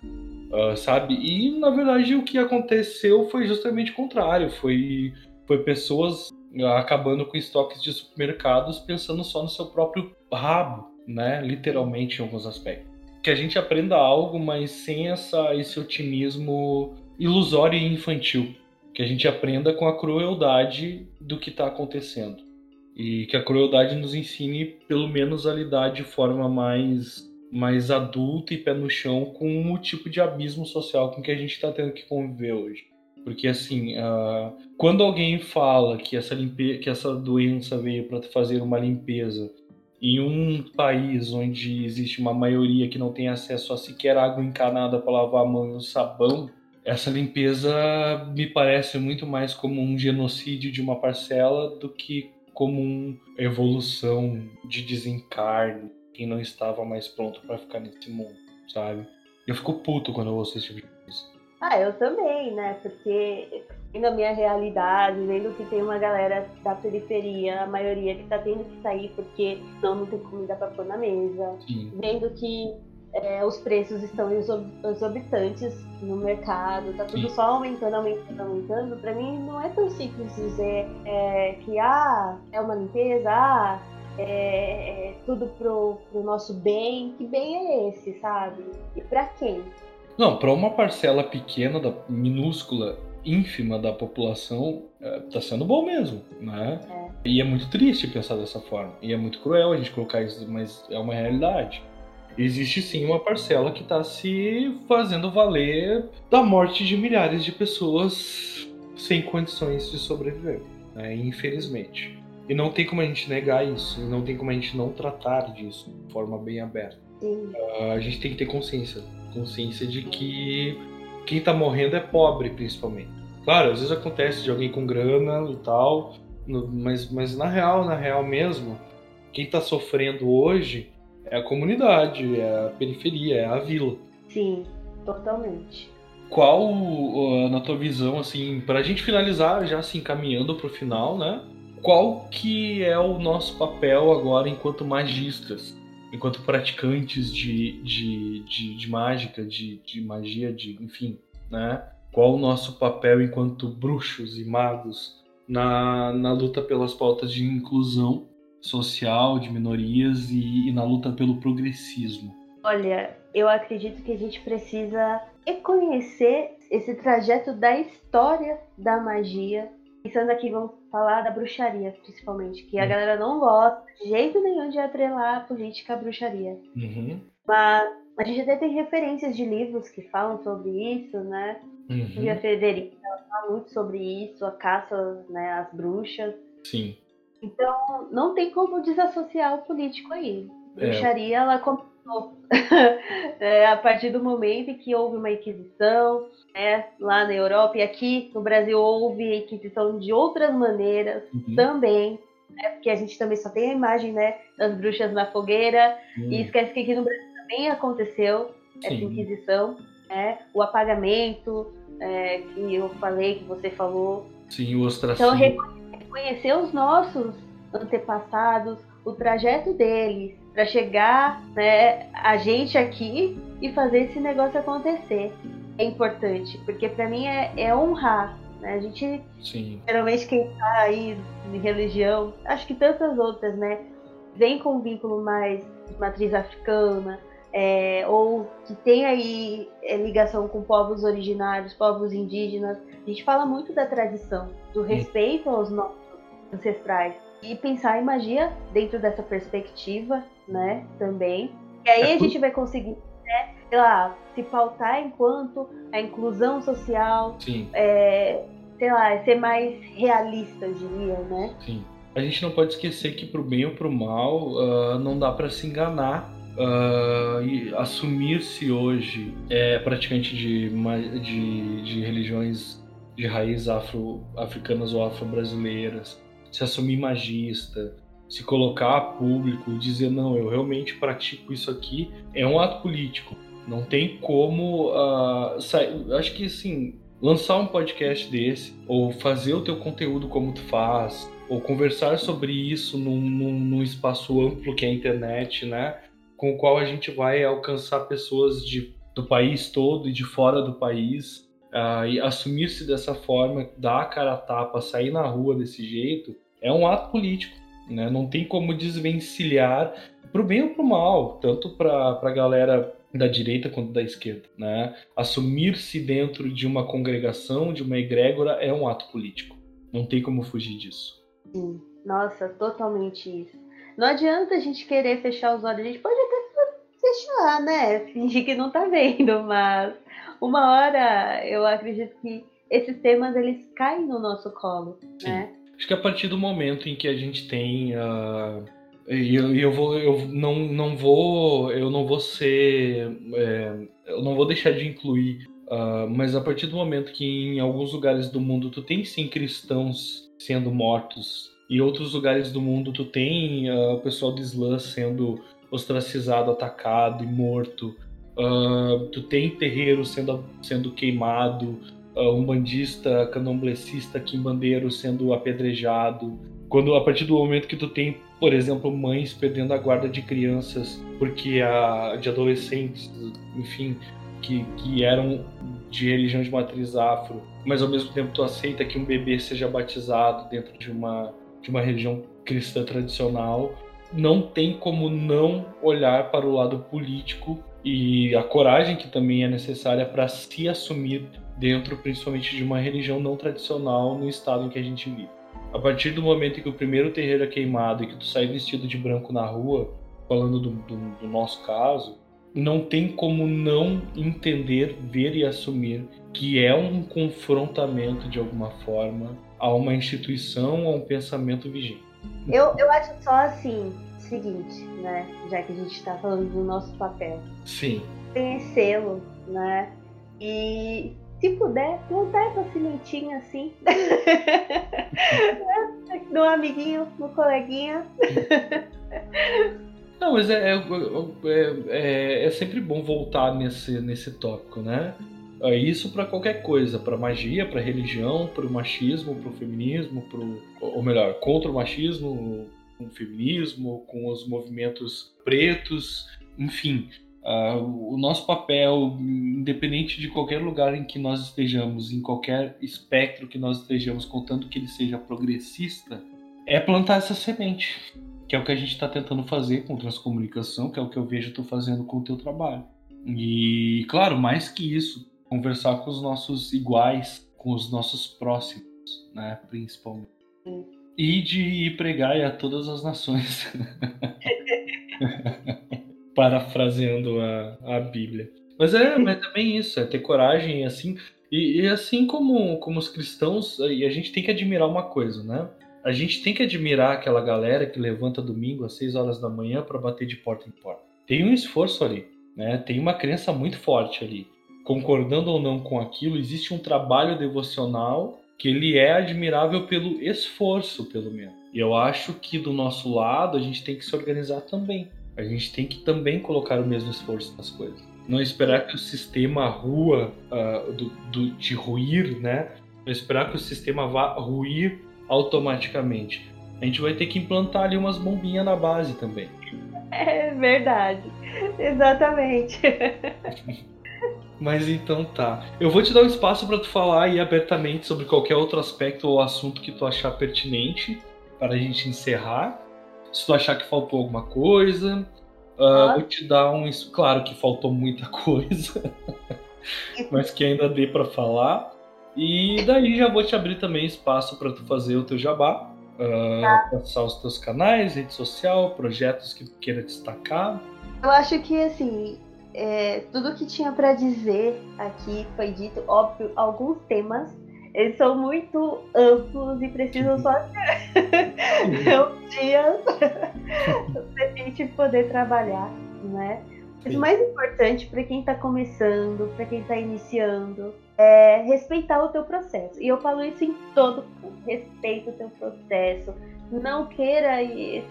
Ah, sabe? E na verdade o que aconteceu foi justamente o contrário. Foi, foi pessoas ah, acabando com estoques de supermercados pensando só no seu próprio rabo, né? Literalmente em alguns aspectos. Que a gente aprenda algo, mas sem essa, esse otimismo ilusório e infantil. Que a gente aprenda com a crueldade do que está acontecendo. E que a crueldade nos ensine, pelo menos, a lidar de forma mais, mais adulta e pé no chão com o tipo de abismo social com que a gente está tendo que conviver hoje. Porque, assim, ah, quando alguém fala que essa, limpe... que essa doença veio para fazer uma limpeza em um país onde existe uma maioria que não tem acesso a sequer água encanada para lavar a mão e um sabão, essa limpeza me parece muito mais como um genocídio de uma parcela do que como uma evolução de desencarne, quem não estava mais pronto para ficar nesse mundo, sabe? Eu fico puto quando eu ouço esse tipo de coisa. Ah, eu também, né? Porque vendo a minha realidade, vendo que tem uma galera da periferia, a maioria que tá tendo que sair porque não, não tem comida pra pôr na mesa, Sim. vendo que é, os preços estão exor- exorbitantes no mercado, tá tudo Sim. só aumentando, aumentando, aumentando. Pra mim não é tão simples dizer é, que ah, é uma limpeza, ah, é, é tudo pro, pro nosso bem. Que bem é esse, sabe? E pra quem? Não, para uma parcela pequena, da, minúscula, ínfima da população, é, tá sendo bom mesmo, né? E é muito triste pensar dessa forma. E é muito cruel a gente colocar isso, mas é uma realidade. Existe sim uma parcela que está se fazendo valer da morte de milhares de pessoas sem condições de sobreviver, né? infelizmente. E não tem como a gente negar isso, e não tem como a gente não tratar disso de forma bem aberta. Sim. a gente tem que ter consciência. Consciência de que quem tá morrendo é pobre, principalmente. Claro, às vezes acontece de alguém com grana e tal, mas, mas na real, na real mesmo, quem tá sofrendo hoje é a comunidade, é a periferia, é a vila. Sim, totalmente. Qual, na tua visão, assim, pra gente finalizar, já se encaminhando pro final, né? Qual que é o nosso papel agora enquanto magistas? Enquanto praticantes de, de, de, de mágica, de, de magia, de enfim, né? Qual o nosso papel enquanto bruxos e magos na, na luta pelas pautas de inclusão social, de minorias e, e na luta pelo progressismo? Olha, eu acredito que a gente precisa reconhecer esse trajeto da história da magia. Pensando aqui, vamos falar da bruxaria, principalmente, que a Hum. galera não gosta de jeito nenhum de atrelar a política à bruxaria. Uhum, Mas a gente até tem referências de livros que falam sobre isso, né? uhum, E a Frederica ela fala muito sobre isso, a caça né, às bruxas. sim. Então, não tem como desassociar o político aí. É. Bruxaria, ela começou *laughs* é, a partir do momento em que houve uma Inquisição, né, lá na Europa e aqui no Brasil houve Inquisição de outras maneiras uhum. também, né, porque a gente também só tem a imagem né, das bruxas na fogueira, uhum. e esquece que aqui no Brasil também aconteceu Sim. essa Inquisição, né, o apagamento, é, que eu falei, que você falou. Sim, o ostracismo. Então, reconhecer os nossos antepassados, o trajeto deles, para chegar né, a gente aqui e fazer esse negócio acontecer. É importante, porque para mim é, é, honrar. Né? A gente, Sim. geralmente, quem está aí em religião, acho que tantas outras, né, vem com um vínculo mais de matriz africana, é, ou que tem aí é, ligação com povos originários, povos indígenas. A gente fala muito da tradição, do respeito aos nossos ancestrais. E pensar em magia dentro dessa perspectiva né, também. E aí é a gente vai conseguir, né, sei lá, se pautar enquanto a inclusão social. É, sei lá, ser mais realista, eu diria, né? Sim. A gente não pode esquecer que pro bem ou pro mal uh, não dá para se enganar uh, e assumir-se hoje é, praticante de, de, de religiões de raiz afro-africanas ou afro-brasileiras, se assumir magista, se colocar a público, dizer não, eu realmente pratico isso aqui, é um ato político. Não tem como uh, sair. Acho que assim, lançar um podcast desse, ou fazer o teu conteúdo como tu faz, ou conversar sobre isso num, num, num espaço amplo que é a internet, né? Com o qual a gente vai alcançar pessoas de, do país todo e de fora do país. Uh, e assumir-se dessa forma, dar a cara a tapa, sair na rua desse jeito, é um ato político. Né? Não tem como desvencilhar para o bem ou para o mal, tanto para a galera da direita quanto da esquerda. Né? Assumir-se dentro de uma congregação, de uma egrégora, é um ato político. Não tem como fugir disso. Sim, nossa, totalmente isso. Não adianta a gente querer fechar os olhos, a gente pode até fechar, né? *laughs* Fingir que não tá vendo, mas uma hora eu acredito que esses temas eles caem no nosso colo, Sim. né? Acho que a partir do momento em que a gente tem uh, e eu, eu, vou eu não, não vou eu não vou ser é, eu não vou deixar de incluir uh, mas a partir do momento que em alguns lugares do mundo tu tem sim cristãos sendo mortos e outros lugares do mundo tu tem uh, o pessoal do Islã sendo ostracizado, atacado e morto. Uh, tu tem terreiro sendo, sendo queimado, uh, um bandista, candomblecista, quimbandeiro sendo apedrejado. Quando a partir do momento que tu tem, por exemplo, mães perdendo a guarda de crianças porque a de adolescentes, enfim, que, que eram de religião de matriz afro, mas ao mesmo tempo tu aceita que um bebê seja batizado dentro de uma de uma religião cristã tradicional, não tem como não olhar para o lado político e a coragem que também é necessária para se assumir dentro principalmente de uma religião não tradicional no estado em que a gente vive. A partir do momento em que o primeiro terreiro é queimado e que tu sai vestido de branco na rua, falando do, do, do nosso caso, não tem como não entender, ver e assumir que é um confrontamento de alguma forma a uma instituição, a um pensamento vigente. Eu, eu acho só assim, seguinte, né? Já que a gente está falando do nosso papel. Sim. Conhecê-lo, né? E se puder, plantar essa sementinha assim. *laughs* no amiguinho, no coleguinha. Não, mas é, é, é, é, sempre bom voltar nesse, nesse tópico, né? Isso para qualquer coisa, para magia, para religião, para o machismo, para o feminismo, pro, ou melhor, contra o machismo, com o feminismo, com os movimentos pretos, enfim. Uh, o nosso papel, independente de qualquer lugar em que nós estejamos, em qualquer espectro que nós estejamos, contando que ele seja progressista, é plantar essa semente, que é o que a gente está tentando fazer com transcomunicação, que é o que eu vejo tu fazendo com o teu trabalho. E, claro, mais que isso, conversar com os nossos iguais, com os nossos próximos, né, principalmente. E de ir pregar a todas as nações. *laughs* parafraseando a, a Bíblia. Mas é, mas é também isso, é ter coragem, assim. E, e, assim como, como os cristãos, e a gente tem que admirar uma coisa, né? A gente tem que admirar aquela galera que levanta domingo às 6 horas da manhã para bater de porta em porta. tem um esforço ali, né? Tem uma crença muito forte ali. Concordando ou não com aquilo, existe um trabalho devocional que ele é admirável pelo esforço, pelo menos. E eu acho que do nosso lado a gente tem que se organizar também. A gente tem que também colocar o mesmo esforço nas coisas. Não esperar que o sistema rua uh, do, do, de ruir, né? Não esperar que o sistema vá ruir automaticamente. A gente vai ter que implantar ali umas bombinhas na base também. *laughs* É verdade. Exatamente. *laughs* Mas então tá. Eu vou te dar um espaço para tu falar aí abertamente sobre qualquer outro aspecto ou assunto que tu achar pertinente para a gente encerrar. Se tu achar que faltou alguma coisa, uh, vou te dar um. Claro que faltou muita *laughs* coisa, mas que ainda dê para falar. E daí já vou te abrir também espaço para tu fazer o teu jabá, uh, tá. passar os teus canais, rede social, projetos que tu queira destacar. Eu acho que assim, é, tudo que tinha para dizer aqui foi dito, óbvio, alguns temas eles são muito amplos e precisam só de um dia para a gente poder trabalhar, né? Mas o mais importante para quem está começando, para quem está iniciando, é respeitar o teu processo. E eu falo isso em todo respeito o teu processo. Não queira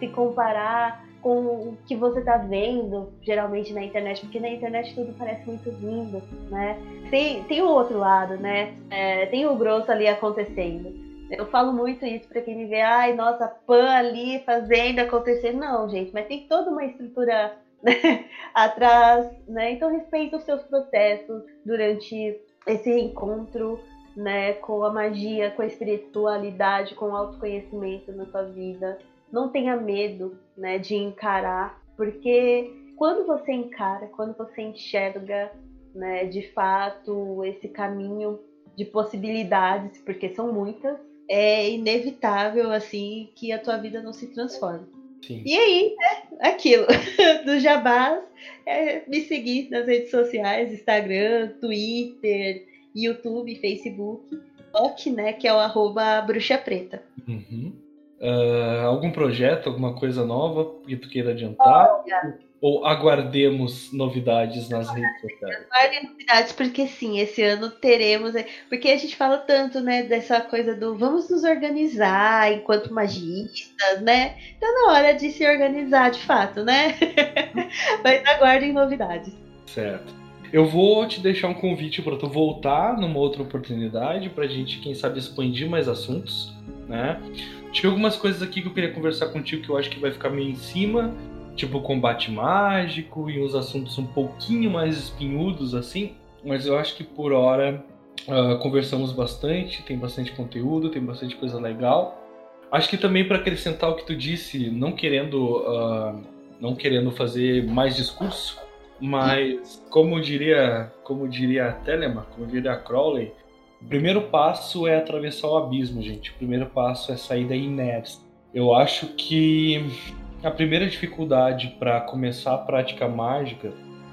se comparar com o que você está vendo, geralmente na internet, porque na internet tudo parece muito lindo, né? Tem, tem o outro lado, né? É, tem o grosso ali acontecendo. Eu falo muito isso para quem me vê, ai, nossa, pan ali fazendo acontecer. Não, gente, mas tem toda uma estrutura né, *laughs* atrás, né? Então respeita os seus processos durante esse encontro, né, com a magia, com a espiritualidade, com o autoconhecimento na sua vida não tenha medo né, de encarar, porque quando você encara, quando você enxerga né, de fato esse caminho de possibilidades, porque são muitas, é inevitável assim que a tua vida não se transforme. Sim. E aí, né, aquilo *laughs* do Jabás, é me seguir nas redes sociais, Instagram, Twitter, YouTube, Facebook, ok, né, que é o arroba bruxa preta. Uhum. Uh, algum projeto, alguma coisa nova que tu queira adiantar? Olha. Ou aguardemos novidades nas redes sociais? Aguardem novidades, porque sim, esse ano teremos. Porque a gente fala tanto, né, dessa coisa do vamos nos organizar enquanto magistas, né? Então na hora de se organizar de fato, né? *laughs* Mas aguardem novidades. Certo. Eu vou te deixar um convite para tu voltar numa outra oportunidade, para a gente, quem sabe, expandir mais assuntos, né? Tinha algumas coisas aqui que eu queria conversar contigo que eu acho que vai ficar meio em cima, tipo combate mágico e uns assuntos um pouquinho mais espinhudos assim, mas eu acho que por hora uh, conversamos bastante, tem bastante conteúdo, tem bastante coisa legal. Acho que também para acrescentar o que tu disse, não querendo uh, não querendo fazer mais discurso, mas como diria, como diria a Telema, como diria a Crowley, o primeiro passo é atravessar o abismo, gente. O primeiro passo é sair da inércia. Eu acho que a primeira dificuldade para começar a prática mágica,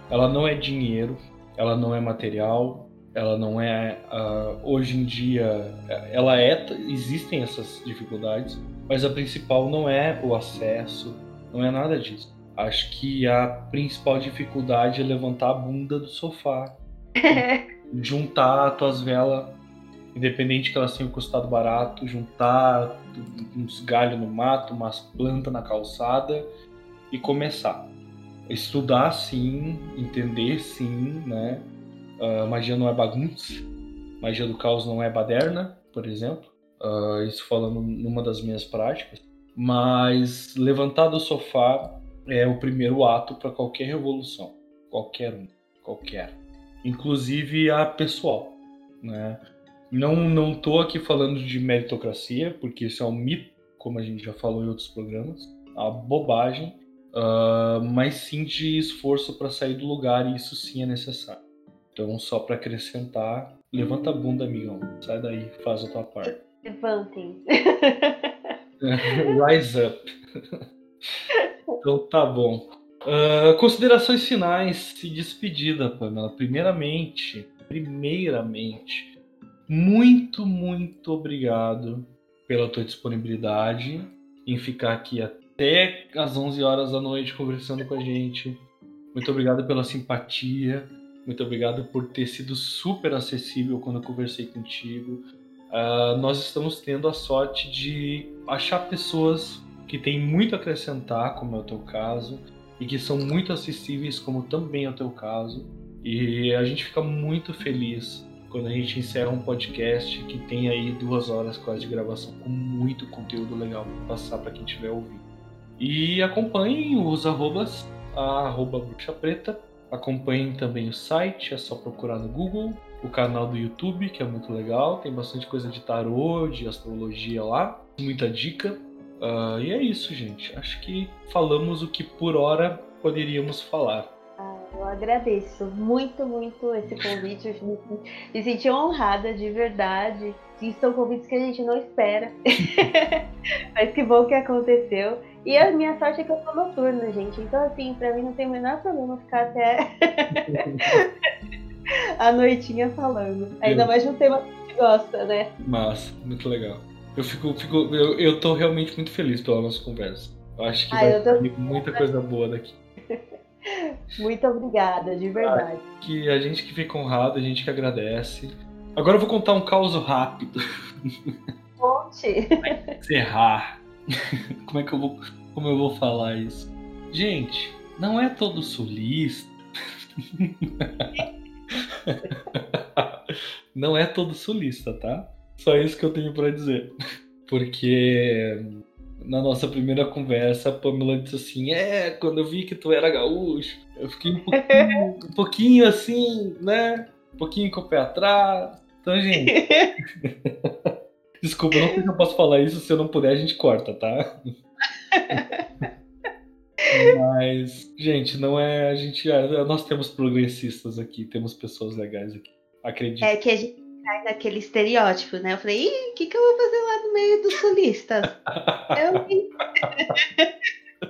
ela não é dinheiro, ela não é material, ela não é uh, hoje em dia, ela é, existem essas dificuldades, mas a principal não é o acesso, não é nada disso. Acho que a principal dificuldade é levantar a bunda do sofá. *laughs* juntar as tuas velas, independente que elas tenham custado barato, juntar uns galhos no mato, umas plantas na calçada e começar. Estudar sim, entender sim, né? Uh, magia não é bagunça, magia do caos não é baderna, por exemplo. Uh, isso falando numa das minhas práticas. Mas levantar do sofá é o primeiro ato para qualquer revolução. Qualquer um. Qualquer inclusive a pessoal, né? Não não tô aqui falando de meritocracia, porque isso é um mito, como a gente já falou em outros programas, a bobagem, uh, mas sim de esforço para sair do lugar e isso sim é necessário. Então, só para acrescentar, levanta a bunda, amigão, sai daí, faz a tua parte. Levantem. *laughs* Rise up. *laughs* então tá bom. Uh, considerações finais e despedida, Pamela. Primeiramente, primeiramente, muito, muito obrigado pela tua disponibilidade em ficar aqui até as 11 horas da noite conversando com a gente. Muito obrigado pela simpatia. Muito obrigado por ter sido super acessível quando eu conversei contigo. Uh, nós estamos tendo a sorte de achar pessoas que têm muito a acrescentar, como é o teu caso, e que são muito acessíveis, como também é o teu caso. E a gente fica muito feliz quando a gente encerra um podcast que tem aí duas horas quase de gravação com muito conteúdo legal para passar para quem estiver ouvindo. E acompanhem os arrobas, a arroba Bruxa Preta. Acompanhem também o site, é só procurar no Google. O canal do YouTube, que é muito legal, tem bastante coisa de tarô, de astrologia lá, muita dica. Uh, e é isso, gente. Acho que falamos o que por hora poderíamos falar. Ah, eu agradeço muito, muito esse convite. Eu me, me senti honrada de verdade. E são convites que a gente não espera. *laughs* Mas que bom que aconteceu. E a minha sorte é que eu sou noturna, gente. Então, assim, pra mim não tem o menor problema ficar até *laughs* a noitinha falando. Ainda mais de um tema que a gente gosta, né? Massa, muito legal. Eu fico, fico eu, eu tô realmente muito feliz pela nossa conversa. Eu acho que ah, vai ter muita coisa boa daqui. *laughs* Muito obrigada, de verdade. Ah, que a gente que fica honrado, a gente que agradece. Agora eu vou contar um caos rápido. *laughs* Conte. Encerrar. *laughs* Como é que eu vou, como eu vou falar isso? Gente, não é todo sulista. não é todo sulista, tá? Só isso que eu tenho para dizer. *laughs* Porque na nossa primeira conversa, a Pamela disse assim: É, quando eu vi que tu era gaúcho, eu fiquei um pouquinho, *laughs* um pouquinho assim, né? Um pouquinho com o pé atrás. Então, gente. *laughs* Desculpa, eu não sei se eu posso falar isso. Se eu não puder, a gente corta, tá? Mas, gente, não é. A gente. É, nós temos progressistas aqui, temos pessoas legais aqui. Acredito. É que a gente cai naquele estereótipo, né? Eu falei, Ih, o que, que eu vou fazer lá no meio dos solistas? eu...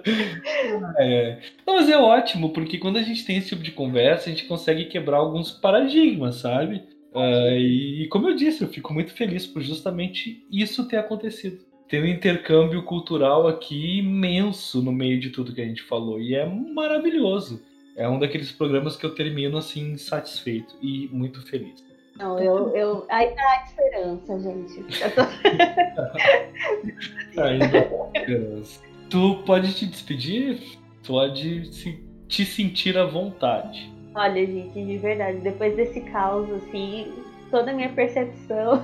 *laughs* é. Não, mas é ótimo, porque quando a gente tem esse tipo de conversa, a gente consegue quebrar alguns paradigmas, sabe? Uh, e, e, como eu disse, eu fico muito feliz por justamente isso ter acontecido. Tem um intercâmbio cultural aqui imenso no meio de tudo que a gente falou. E é maravilhoso. É um daqueles programas que eu termino assim, satisfeito e muito feliz. Não, eu, eu ainda há esperança, gente. Tô... *laughs* ainda há esperança. Tu pode te despedir? Pode se, te sentir à vontade. Olha, gente, de verdade, depois desse caos, assim, toda a minha percepção,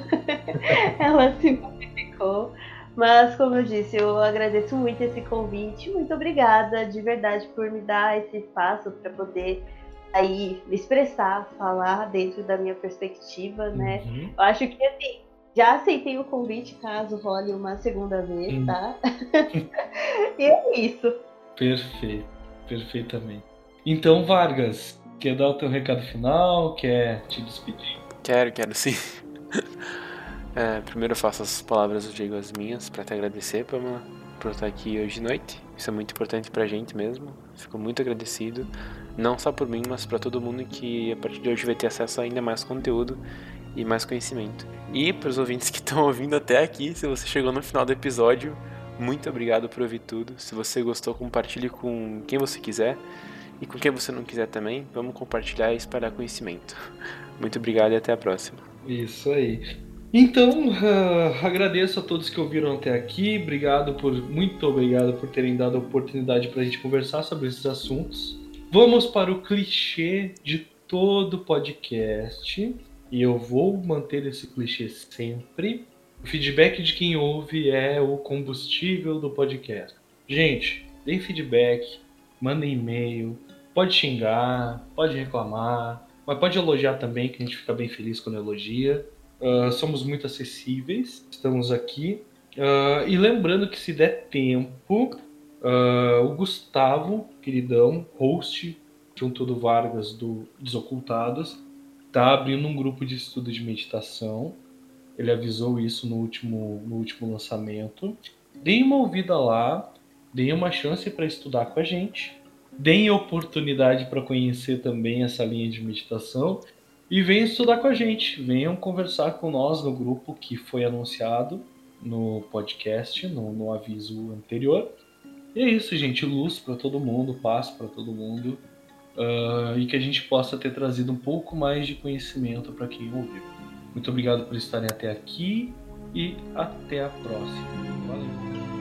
*laughs* ela se modificou. Mas, como eu disse, eu agradeço muito esse convite. Muito obrigada, de verdade, por me dar esse espaço para poder aí me expressar, falar dentro da minha perspectiva, né? Uhum. Eu acho que assim, já aceitei o convite caso role uma segunda vez, uhum. tá? *laughs* e é isso. Perfeito, perfeitamente. Então, Vargas, quer dar o teu recado final? Quer te despedir? Quero, quero sim. *laughs* É, primeiro eu faço as palavras do Diego as minhas para te agradecer, Pamela, por estar aqui hoje de noite. Isso é muito importante pra gente mesmo. Fico muito agradecido não só por mim, mas para todo mundo que a partir de hoje vai ter acesso a ainda mais conteúdo e mais conhecimento. E para os ouvintes que estão ouvindo até aqui, se você chegou no final do episódio, muito obrigado por ouvir tudo. Se você gostou, compartilhe com quem você quiser e com quem você não quiser também. Vamos compartilhar e espalhar conhecimento. Muito obrigado e até a próxima. Isso aí. Então, uh, agradeço a todos que ouviram até aqui. Obrigado por, muito obrigado por terem dado a oportunidade para a gente conversar sobre esses assuntos. Vamos para o clichê de todo podcast. E eu vou manter esse clichê sempre. O feedback de quem ouve é o combustível do podcast. Gente, deem feedback, mandem e-mail, pode xingar, pode reclamar, mas pode elogiar também, que a gente fica bem feliz quando elogia. Uh, somos muito acessíveis, estamos aqui. Uh, e lembrando que se der tempo, Uh, o Gustavo, queridão, host junto do Vargas do Desocultados, tá abrindo um grupo de estudo de meditação. Ele avisou isso no último, no último lançamento. Deem uma ouvida lá, deem uma chance para estudar com a gente, deem oportunidade para conhecer também essa linha de meditação e venham estudar com a gente. Venham conversar com nós no grupo que foi anunciado no podcast, no, no aviso anterior. E é isso, gente. Luz para todo mundo, paz para todo mundo. uh, e que a gente possa ter trazido um pouco mais de conhecimento para quem ouviu. Muito obrigado por estarem até aqui e até a próxima. Valeu!